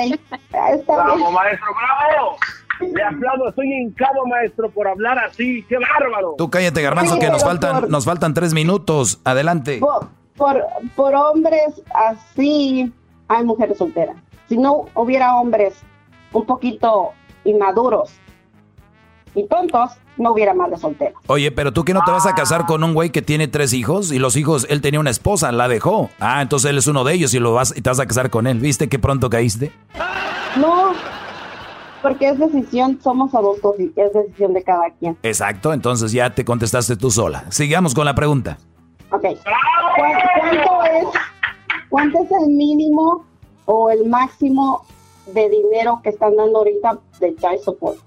Speaker 16: bravo, maestro, bravo. Le aplaudo, estoy hincado, maestro, por hablar así. ¡Qué bárbaro!
Speaker 2: Tú cállate, Garbanzo, que nos faltan, nos faltan tres minutos. Adelante.
Speaker 22: Por, por, hombres así, hay mujeres solteras. Si no hubiera hombres un poquito inmaduros, y tontos, no hubiera madre soltera.
Speaker 2: Oye, pero tú que no te vas a casar con un güey que tiene tres hijos y los hijos, él tenía una esposa, la dejó. Ah, entonces él es uno de ellos y lo vas y te vas a casar con él. ¿Viste qué pronto caíste?
Speaker 22: No, porque es decisión, somos adultos y es decisión de cada quien.
Speaker 2: Exacto, entonces ya te contestaste tú sola. Sigamos con la pregunta.
Speaker 22: Ok. ¿Cuánto es, cuánto es el mínimo o el máximo de dinero que están dando ahorita de child support?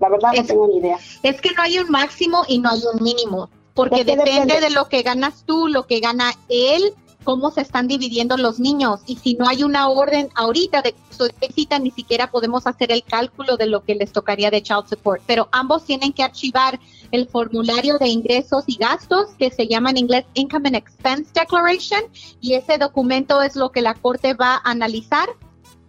Speaker 22: La verdad no tengo ni idea.
Speaker 20: Es que no hay un máximo y no hay un mínimo, porque
Speaker 22: ¿De qué
Speaker 20: depende,
Speaker 22: depende?
Speaker 20: de lo que ganas tú, lo que gana él, cómo se están dividiendo los niños. Y si no hay una orden ahorita de visita, ni siquiera podemos hacer el cálculo de lo que les tocaría de child support. Pero ambos tienen que archivar el formulario de ingresos y gastos que se llama en inglés Income and Expense Declaration y ese documento es lo que la corte va a analizar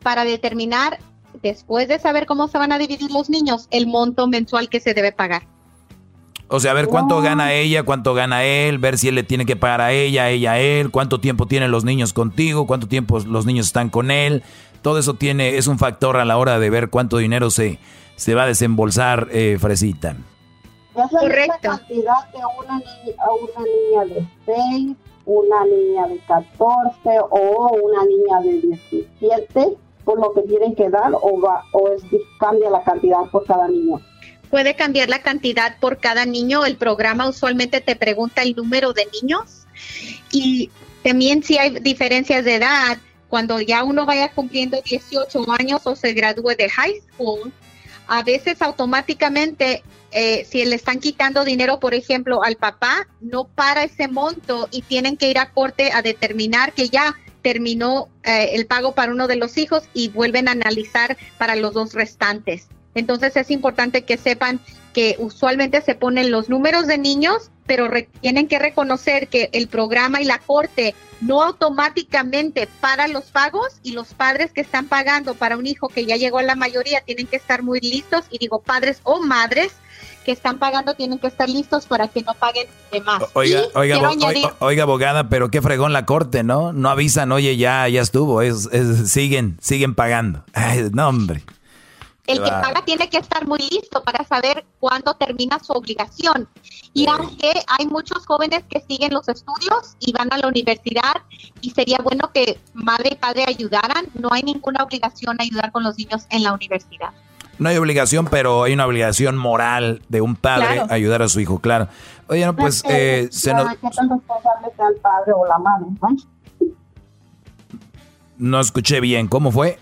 Speaker 20: para determinar después de saber cómo se van a dividir los niños, el monto mensual que se debe pagar.
Speaker 2: O sea, a ver cuánto gana ella, cuánto gana él, ver si él le tiene que pagar a ella, ella a él, cuánto tiempo tienen los niños contigo, cuánto tiempo los niños están con él. Todo eso tiene, es un factor a la hora de ver cuánto dinero se, se va a desembolsar, eh, Fresita.
Speaker 22: Es la misma cantidad de una niña, a una niña de 6, una niña de 14 o una niña de 17, por lo que tienen que dar o, va, o es, cambia la cantidad por cada niño.
Speaker 20: Puede cambiar la cantidad por cada niño. El programa usualmente te pregunta el número de niños y también si hay diferencias de edad, cuando ya uno vaya cumpliendo 18 años o se gradúe de high school, a veces automáticamente eh, si le están quitando dinero, por ejemplo, al papá, no para ese monto y tienen que ir a corte a determinar que ya terminó eh, el pago para uno de los hijos y vuelven a analizar para los dos restantes. Entonces es importante que sepan que usualmente se ponen los números de niños, pero tienen que reconocer que el programa y la corte no automáticamente para los pagos y los padres que están pagando para un hijo que ya llegó a la mayoría tienen que estar muy listos y digo padres o madres que están pagando tienen que estar listos para que no paguen de más.
Speaker 2: Oiga, oiga,
Speaker 20: añadir-
Speaker 2: oiga, abogada, pero qué fregón la corte, ¿no? No avisan, oye, ya, ya estuvo, es, es- siguen, siguen pagando. <laughs> Ay, no, hombre.
Speaker 20: El que paga tiene que estar muy listo para saber cuándo termina su obligación. Y aunque hay muchos jóvenes que siguen los estudios y van a la universidad y sería bueno que madre y padre ayudaran, no hay ninguna obligación a ayudar con los niños en la universidad.
Speaker 2: No hay obligación, pero hay una obligación moral de un padre
Speaker 20: Claro.
Speaker 2: ayudar a su hijo, claro. Oye, no, pues eh, se nos,
Speaker 22: ¿Qué tan responsable sea el padre o la madre? ¿no?
Speaker 2: no escuché bien. ¿Cómo fue?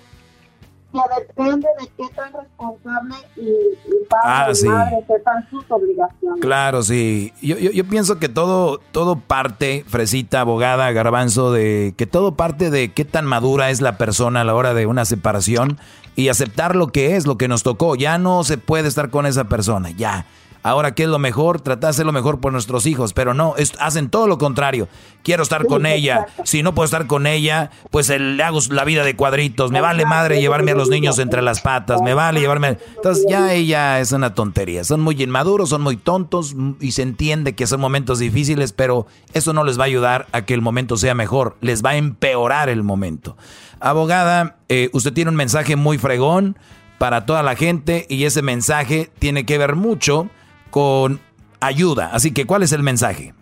Speaker 22: Que depende de qué tan responsable y, y padre
Speaker 2: Ah,
Speaker 22: y
Speaker 2: sí.
Speaker 22: madre sepan sus obligaciones.
Speaker 2: Claro, sí. Yo, yo, yo pienso que todo, todo parte, Fresita, abogada, garbanzo, de que todo parte de qué tan madura es la persona a la hora de una separación y aceptar lo que es, lo que nos tocó. Ya no se puede estar con esa persona, ya. Ahora, ¿qué es lo mejor? Tratar de hacer lo mejor por nuestros hijos, pero no, es- hacen todo lo contrario. Quiero estar con ella. Si no puedo estar con ella, pues eh, le hago la vida de cuadritos. Me vale madre llevarme a los niños entre las patas. Me vale llevarme. Entonces, ya ella es una tontería. Son muy inmaduros, son muy tontos y se entiende que son momentos difíciles, pero eso no les va a ayudar a que el momento sea mejor. Les va a empeorar el momento. Abogada, eh, usted tiene un mensaje muy fregón para toda la gente y ese mensaje tiene que ver mucho con ayuda. Así que, ¿cuál es el mensaje?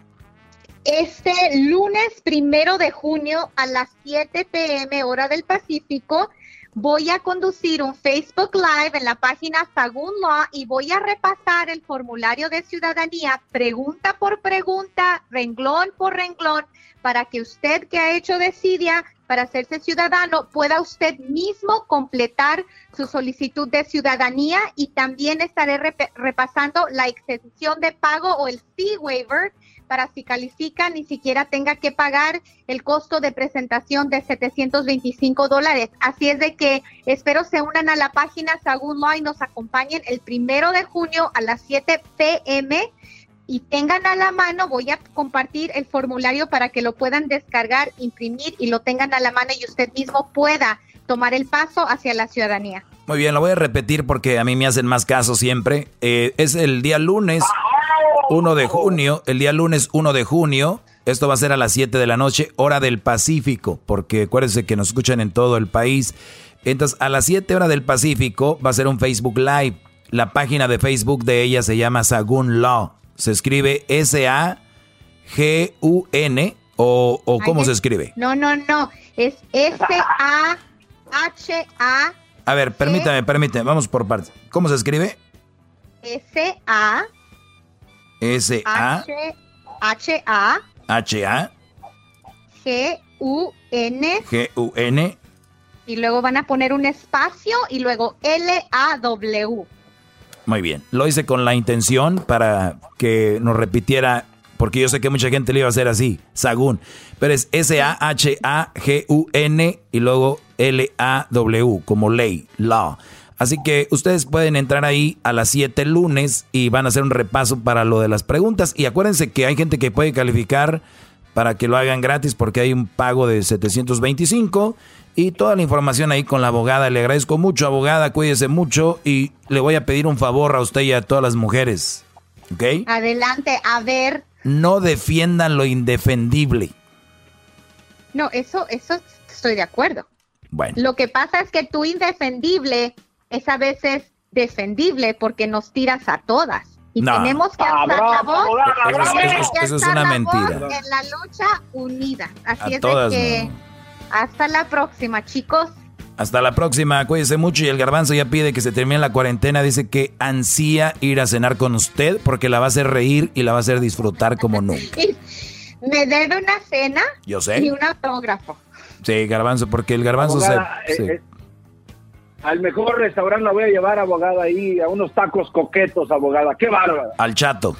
Speaker 20: Este lunes primero de junio a las 7 pm hora del Pacífico voy a conducir un Facebook Live en la página Sagún Law y voy a repasar el formulario de ciudadanía pregunta por pregunta, renglón por renglón, para que usted que ha hecho desidia para hacerse ciudadano pueda usted mismo completar su solicitud de ciudadanía y también estaré repasando la exención de pago o el fee waiver para si califica ni siquiera tenga que pagar el costo de presentación de 725 dólares. Así es de que espero se unan a la página Sagún y nos acompañen el primero de junio a las 7 pm y tengan a la mano, voy a compartir el formulario para que lo puedan descargar, imprimir y lo tengan a la mano y usted mismo pueda tomar el paso hacia la ciudadanía.
Speaker 2: Muy bien, lo voy a repetir porque a mí me hacen más caso siempre. Eh, es el día lunes 1 de junio, el día lunes 1 de junio. Esto va a ser a las 7 de la noche, hora del Pacífico, porque acuérdense que nos escuchan en todo el país. Entonces, a las 7 horas del Pacífico va a ser un Facebook Live. La página de Facebook de ella se llama Sagun Law. Se escribe S-A-G-U-N o, o ¿cómo se escribe?
Speaker 20: No, no, no. Es S-A-H-A.
Speaker 2: A ver, permítame, permítame. Vamos por partes. ¿Cómo se escribe?
Speaker 20: S-A.
Speaker 2: S-A.
Speaker 20: H-A.
Speaker 2: H-A.
Speaker 20: G-U-N.
Speaker 2: G-U-N.
Speaker 20: Y luego van a poner un espacio y luego L-A-W.
Speaker 2: Muy bien. Lo hice con la intención para que nos repitiera, porque yo sé que mucha gente le iba a hacer así, Sagún. Pero es S-A-H-A-G-U-N y luego L-A-W, como ley, law. Así que ustedes pueden entrar ahí a las 7 lunes y van a hacer un repaso para lo de las preguntas. Y acuérdense que hay gente que puede calificar para que lo hagan gratis porque hay un pago de 725 y toda la información ahí con la abogada. Le agradezco mucho, abogada, cuídese mucho y le voy a pedir un favor a usted y a todas las mujeres. ¿Ok?
Speaker 20: Adelante, a ver.
Speaker 2: No defiendan lo indefendible.
Speaker 20: No, eso, eso estoy de acuerdo.
Speaker 2: Bueno.
Speaker 20: Lo que pasa es que tu indefendible es a veces defendible porque nos tiras a todas. Y
Speaker 2: No.
Speaker 20: tenemos que alzar la voz.
Speaker 2: Eso es-
Speaker 20: tenemos
Speaker 2: eso es-
Speaker 20: que
Speaker 2: eso es
Speaker 20: alzar
Speaker 2: una mentira.
Speaker 20: En la lucha unida. Así
Speaker 2: A
Speaker 20: es
Speaker 2: todas,
Speaker 20: de que hasta la próxima, chicos.
Speaker 2: Hasta la próxima, cuídese mucho y el garbanzo ya pide que se termine la cuarentena, dice que ansía ir a cenar con usted porque la va a hacer reír y la va a hacer disfrutar como <laughs> nunca.
Speaker 20: Me debe una cena
Speaker 2: Yo sé.
Speaker 20: y un autógrafo.
Speaker 2: Sí, garbanzo, porque el garbanzo
Speaker 23: Abogada,
Speaker 2: se...
Speaker 23: eh,
Speaker 2: sí.
Speaker 23: Al mejor restaurante la voy a llevar, abogada, ahí a unos tacos coquetos, abogada. ¡Qué bárbara!
Speaker 2: Al chato.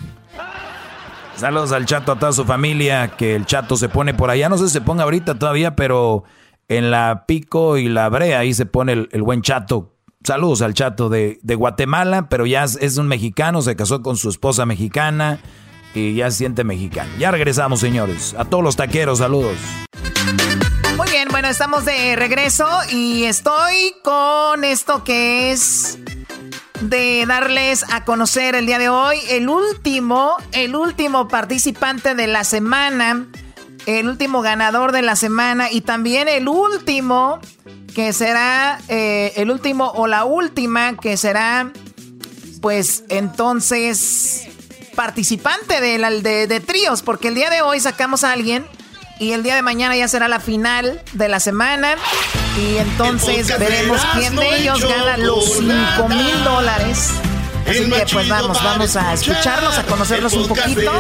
Speaker 2: Saludos al chato, a toda su familia, que el chato se pone por allá. No sé si se ponga ahorita todavía, pero en la Pico y la Brea, ahí se pone el, buen chato. Saludos al chato de, de Guatemala, pero ya es, es un mexicano, se casó con su esposa mexicana y ya se siente mexicano. Ya regresamos, señores. A todos los taqueros, saludos.
Speaker 7: Bueno, estamos de regreso y estoy con esto que es de darles a conocer el día de hoy el último, el último participante de la semana, el último ganador de la semana y también el último que será eh, el último o la última que será pues entonces participante de, la- de, de tríos, porque el día de hoy sacamos a alguien y el día de mañana ya será la final de la semana y entonces veremos quién de ellos gana los 5 mil dólares. Así que pues vamos, vamos a
Speaker 4: escuchar.
Speaker 7: escucharlos, a conocerlos un poquito.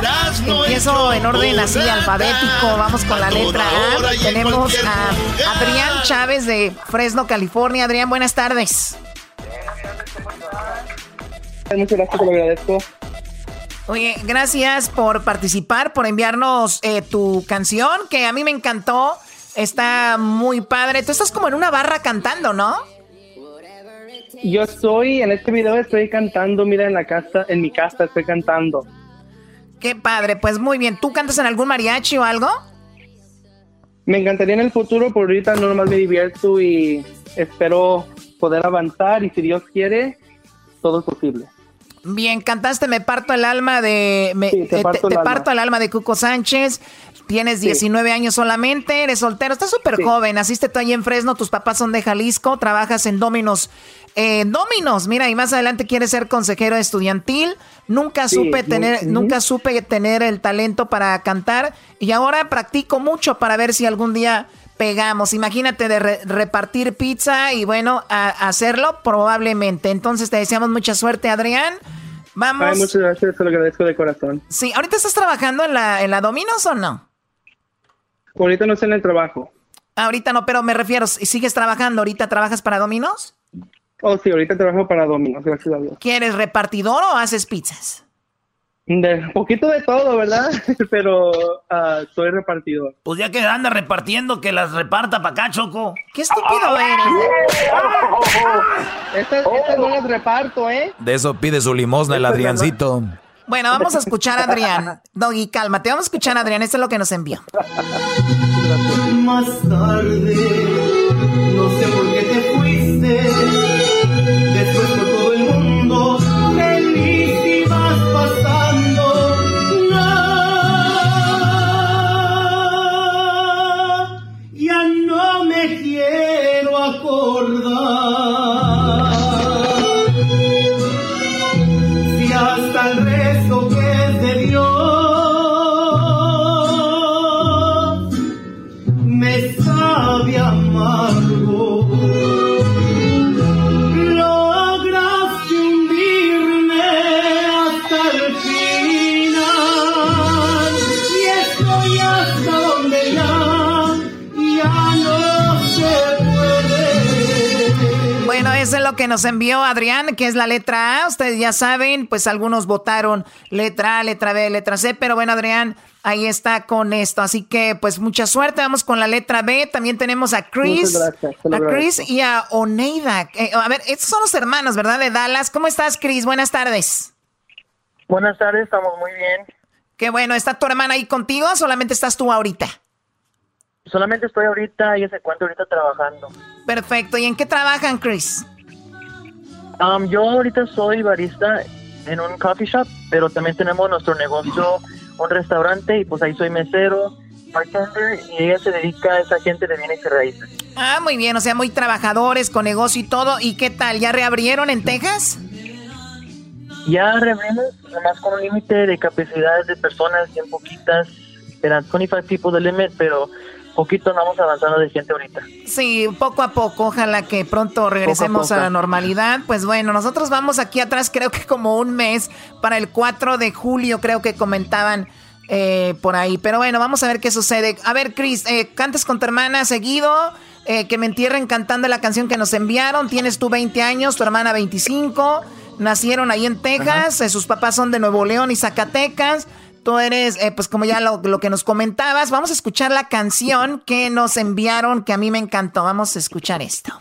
Speaker 7: Empiezo en orden así alfabético, vamos con la letra A. Tenemos a. Adrián Chávez de Fresno, California. Adrián, buenas tardes.
Speaker 24: Muchas gracias, te lo agradezco.
Speaker 7: Oye, gracias por participar, por enviarnos eh, tu canción, que a mí me encantó. Está muy padre. Tú estás como en una barra cantando, ¿no?
Speaker 24: Yo estoy, en este video estoy cantando, mira, en la casa, en mi casa estoy cantando.
Speaker 7: Qué padre, pues muy bien. ¿Tú cantas en algún mariachi o algo?
Speaker 24: Me encantaría en el futuro, por ahorita no nomás me divierto y espero poder avanzar y si Dios quiere, todo es posible.
Speaker 7: Bien, cantaste Me parto el alma de me-
Speaker 24: Sí, Te
Speaker 7: eh,
Speaker 24: parto el
Speaker 7: te
Speaker 24: alma.
Speaker 7: parto el alma de Cuco Sánchez. Tienes
Speaker 24: Sí.
Speaker 7: 19 años solamente, eres soltero, estás súper joven, naciste tú ahí en Fresno, tus papás son de Jalisco, trabajas en Dominos. Eh, Dominos, mira, y más adelante quieres ser consejero estudiantil. Nunca supe tener, nunca supe tener el talento para cantar y ahora practico mucho para ver si algún día pegamos. Imagínate de re- repartir pizza y bueno, a, hacerlo probablemente. Entonces te deseamos mucha suerte, Adrián. Vamos.
Speaker 24: Ay, muchas gracias, te lo agradezco de corazón.
Speaker 7: Sí, ¿ahorita estás trabajando en la, en la Dominos o no?
Speaker 24: Ahorita no estoy en el trabajo.
Speaker 7: Ahorita no, pero me refiero, si ¿sigues trabajando? ¿Ahorita trabajas para Dominos?
Speaker 24: Oh, sí, ahorita trabajo para Domino's, gracias a Dios.
Speaker 7: ¿Quieres repartidor o haces pizzas?
Speaker 24: De poquito de todo, ¿verdad? <laughs> Pero ah, soy repartidor.
Speaker 1: Pues ya que anda repartiendo, que las reparta para acá, Choco.
Speaker 7: ¡Qué estúpido eres!
Speaker 24: Estas, estas no las reparto, ¿eh?
Speaker 2: De eso pide su limosna el Adriancito. <laughs>
Speaker 7: Bueno, vamos a escuchar a Adrián. Doggy, cálmate, vamos a escuchar a Adrián, esto es lo que nos envió.
Speaker 5: Más tarde, no sé por qué te fuiste. Quiero
Speaker 7: que nos envió Adrián, que es la letra A. Ustedes ya saben, pues algunos votaron letra A, letra B, letra C, pero bueno, Adrián, ahí está con esto. Así que, pues mucha suerte. Vamos con la letra B. También tenemos a Chris, a Chris y a Oneida. Eh, a ver, estos son los hermanos, ¿verdad? De Dallas. ¿Cómo estás, Chris? Buenas tardes.
Speaker 25: Buenas tardes, estamos muy bien.
Speaker 7: Qué bueno. ¿Está tu hermana ahí contigo o solamente estás tú ahorita?
Speaker 25: Solamente estoy ahorita, ella se encuentra ahorita trabajando.
Speaker 7: Perfecto. ¿Y en qué trabajan, Chris?
Speaker 25: Um, yo ahorita soy barista en un coffee shop, pero también tenemos nuestro negocio, un restaurante, y pues ahí soy mesero, bartender, y ella se dedica a esa gente de bienes y raíces.
Speaker 7: Ah, muy bien, o sea, muy trabajadores, con negocio y todo. ¿Y qué tal? ¿Ya reabrieron en Texas?
Speaker 25: Ya reabrimos, nomás con un límite de capacidades de personas, bien poquitas, eran 25 tipos de limit, pero poquito vamos avanzando de gente ahorita.
Speaker 7: Sí, poco a poco, ojalá que pronto regresemos a, la normalidad. Pues bueno, nosotros vamos aquí atrás, creo que como un mes, para el 4 de julio, creo que comentaban eh, por ahí. Pero bueno, vamos a ver qué sucede. A ver, Chris, eh, cantes con tu hermana seguido. Eh, que me entierren cantando la canción que nos enviaron. Tienes tú 20 años, tu hermana 25. Nacieron ahí en Texas. sus papás son de Nuevo León y Zacatecas. Tú eres, eh, pues como ya lo, que nos comentabas, vamos a escuchar la canción que nos enviaron, que a mí me encantó. Vamos a escuchar esto.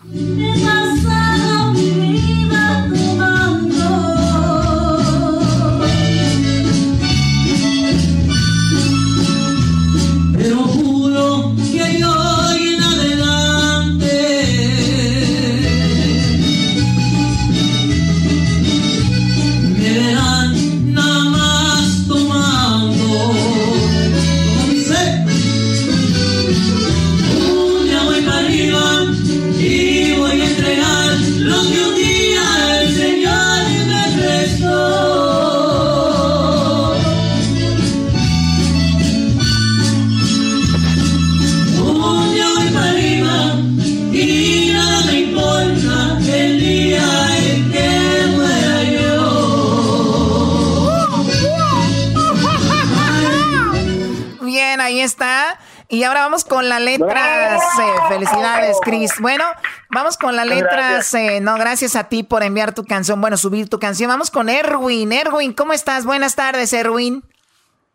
Speaker 7: Vamos con la letra C. Felicidades, Chris. Bueno, vamos con la letra C. No, gracias a ti por enviar tu canción. Bueno, subir tu canción. Vamos con Erwin. Erwin, ¿cómo estás? Buenas tardes, Erwin.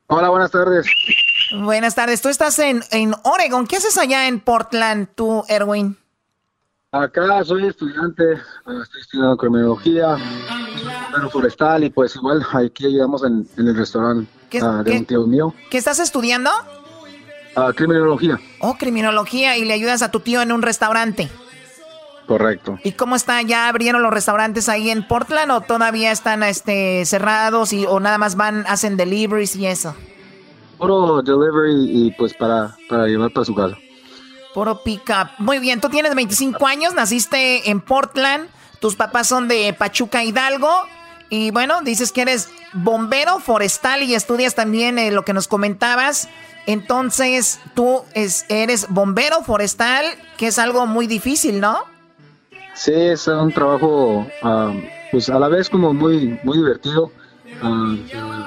Speaker 9: Hola, buenas tardes.
Speaker 7: Buenas tardes. Tú estás en, en Oregon. ¿Qué haces allá en Portland, tú, Erwin?
Speaker 9: Acá soy estudiante, estoy estudiando criminología, pero forestal y pues igual aquí ayudamos en, el restaurante ah, de un tío mío.
Speaker 7: ¿Qué estás estudiando?
Speaker 9: Criminología.
Speaker 7: Oh, criminología. Y le ayudas a tu tío en un restaurante.
Speaker 9: Correcto.
Speaker 7: ¿Y cómo está? ¿Ya abrieron los restaurantes ahí en Portland o todavía están este, cerrados y, o nada más van, hacen deliveries y eso?
Speaker 9: Puro delivery y pues para, para llevar para su casa.
Speaker 7: Puro pick up. Muy bien, tú tienes 25 años, naciste en Portland, tus papás son de Pachuca Hidalgo y bueno, dices que eres bombero forestal y estudias también eh, lo que nos comentabas entonces, tú es, eres bombero forestal, que es algo muy difícil, ¿no?
Speaker 9: Sí, es un trabajo, ah, pues a la vez como muy, muy divertido. Ah,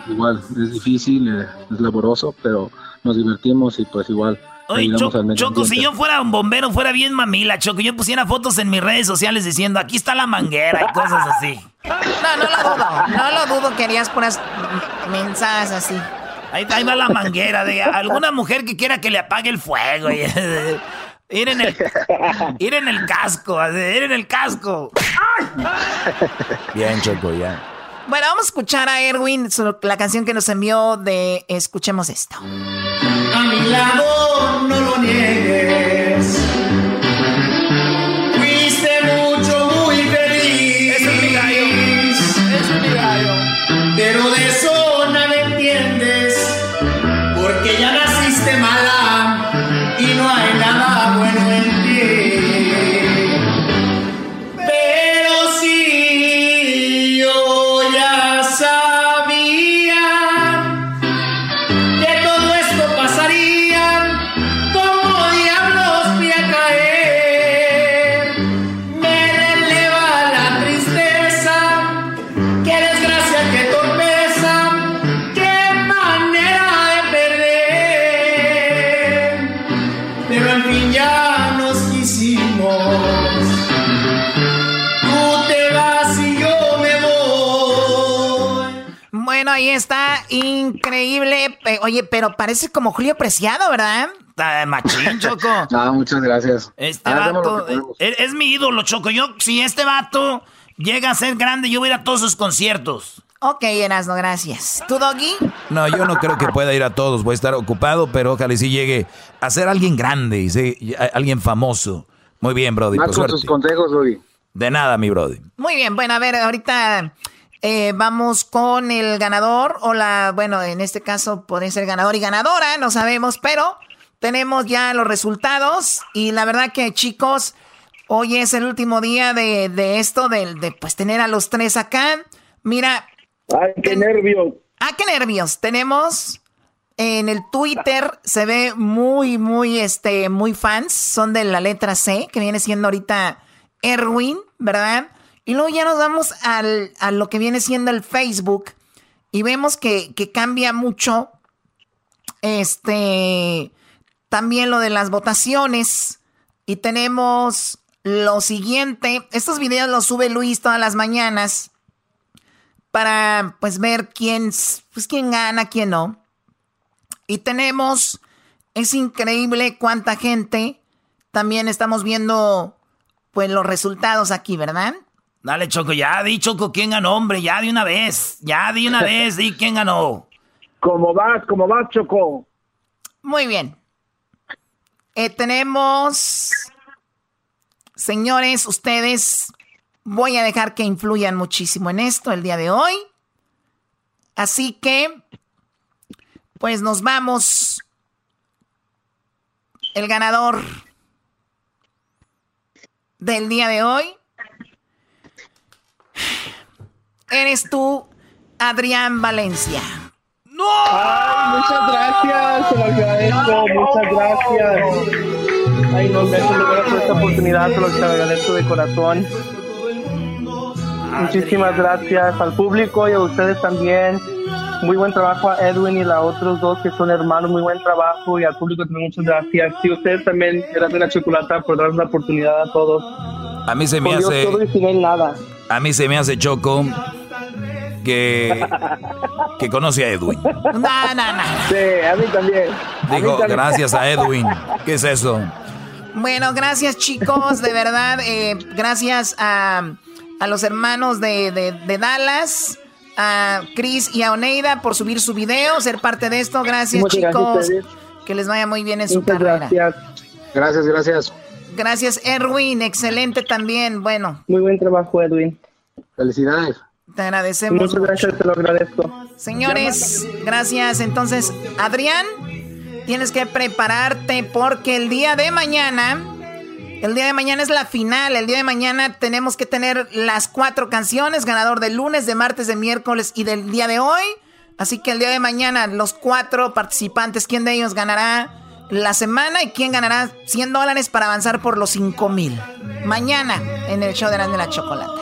Speaker 9: igual es difícil, eh, es laboroso, pero nos divertimos y pues igual.
Speaker 1: Oye, Choco, si yo fuera un bombero, fuera bien mamila, Choco. Yo pusiera fotos en mis redes sociales diciendo, aquí está la manguera y cosas así.
Speaker 7: No, no lo dudo. No lo dudo, querías puras mensajes así.
Speaker 1: Ahí, va la manguera de alguna mujer que quiera que le apague el fuego. <laughs> Ir en el, ir en el casco, ir en el casco.
Speaker 2: Bien, Choco, ya.
Speaker 7: Bueno, vamos a escuchar a Erwin la canción que nos envió de Escuchemos esto.
Speaker 5: A mi lado no lo niegues.
Speaker 7: Está, increíble. Oye, pero parece como Julio Preciado, ¿verdad?
Speaker 1: Está machín, Choco. <laughs>
Speaker 9: Ah, muchas gracias.
Speaker 1: Este vato es, es, mi ídolo, Choco. Yo, si este vato llega a ser grande, yo voy a ir a todos sus conciertos.
Speaker 7: Ok, Erasno, gracias. ¿Tú, Doggy?
Speaker 2: No, yo no creo que pueda ir a todos. Voy a estar ocupado, pero ojalá si llegue a ser alguien grande y sí, alguien famoso. Muy bien, Brody.
Speaker 9: Más con sus consejos, Doggy.
Speaker 2: De nada, mi Brody.
Speaker 7: Muy bien, bueno, a ver, ahorita eh, vamos con el ganador o la, bueno, en este caso puede ser ganador y ganadora, no sabemos, pero tenemos ya los resultados y la verdad que chicos, hoy es el último día de, de esto, de, de, pues tener a los tres acá. Mira.
Speaker 23: Ay, qué nervios.
Speaker 7: Ah, qué nervios. Tenemos en el Twitter, se ve muy, muy, este, muy fans, son de la letra C, que viene siendo ahorita Erwin, ¿verdad? Y luego ya nos vamos al, a lo que viene siendo el Facebook y vemos que, que cambia mucho. Este, también lo de las votaciones. Y tenemos lo siguiente. Estos videos los sube Luis todas las mañanas para pues ver quién, pues, quién gana, quién no. Y tenemos, es increíble cuánta gente. También estamos viendo pues los resultados aquí, ¿verdad?
Speaker 1: Dale, Choco, ya di, Choco, quién ganó, hombre, ya de una vez, ya de una <laughs> vez, di quién ganó.
Speaker 23: ¿Cómo vas? ¿Cómo vas, Choco?
Speaker 7: Muy bien. Eh, tenemos, señores, ustedes, voy a dejar que influyan muchísimo en esto el día de hoy. Así que, pues nos vamos. El ganador del día de hoy eres tú, Adrián Valencia.
Speaker 24: ¡No! muchas gracias, se lo agradezco, muchas gracias. Ay, no, gracias por esta oportunidad, se lo agradezco de corazón. Muchísimas gracias al público y a ustedes también. Muy buen trabajo a Edwin y a otros dos que son hermanos, muy buen trabajo y al público también muchas gracias. Y ustedes también, gracias a la chocolata por darnos la oportunidad a todos.
Speaker 2: A mí se me hace.
Speaker 24: Todo y sin nada.
Speaker 2: A mí se me hace choco que, que conoce a Edwin.
Speaker 7: No, no, no.
Speaker 23: Sí, a mí también.
Speaker 2: Digo, gracias a Edwin. ¿Qué es eso?
Speaker 7: Bueno, gracias chicos, de verdad. Eh, gracias a, a, los hermanos de, de, de, Dallas, a Chris y a Oneida por subir su video, ser parte de esto. Gracias chicos. que les vaya muy bien en su carrera.
Speaker 9: Gracias, gracias. gracias.
Speaker 7: Gracias, Erwin. Excelente también. Bueno.
Speaker 24: Muy buen trabajo, Edwin.
Speaker 9: Felicidades.
Speaker 7: Te agradecemos.
Speaker 24: Muchas gracias, te lo agradezco.
Speaker 7: Señores, gracias. Entonces, Adrián, tienes que prepararte porque el día de mañana, el día de mañana es la final. El día de mañana tenemos que tener las cuatro canciones, ganador del lunes, de martes, de miércoles y del día de hoy. Así que el día de mañana, los cuatro participantes, ¿quién de ellos ganará? la semana y quién ganará 100 dólares para avanzar por los 5 mil. Mañana en el show de la Chocolata.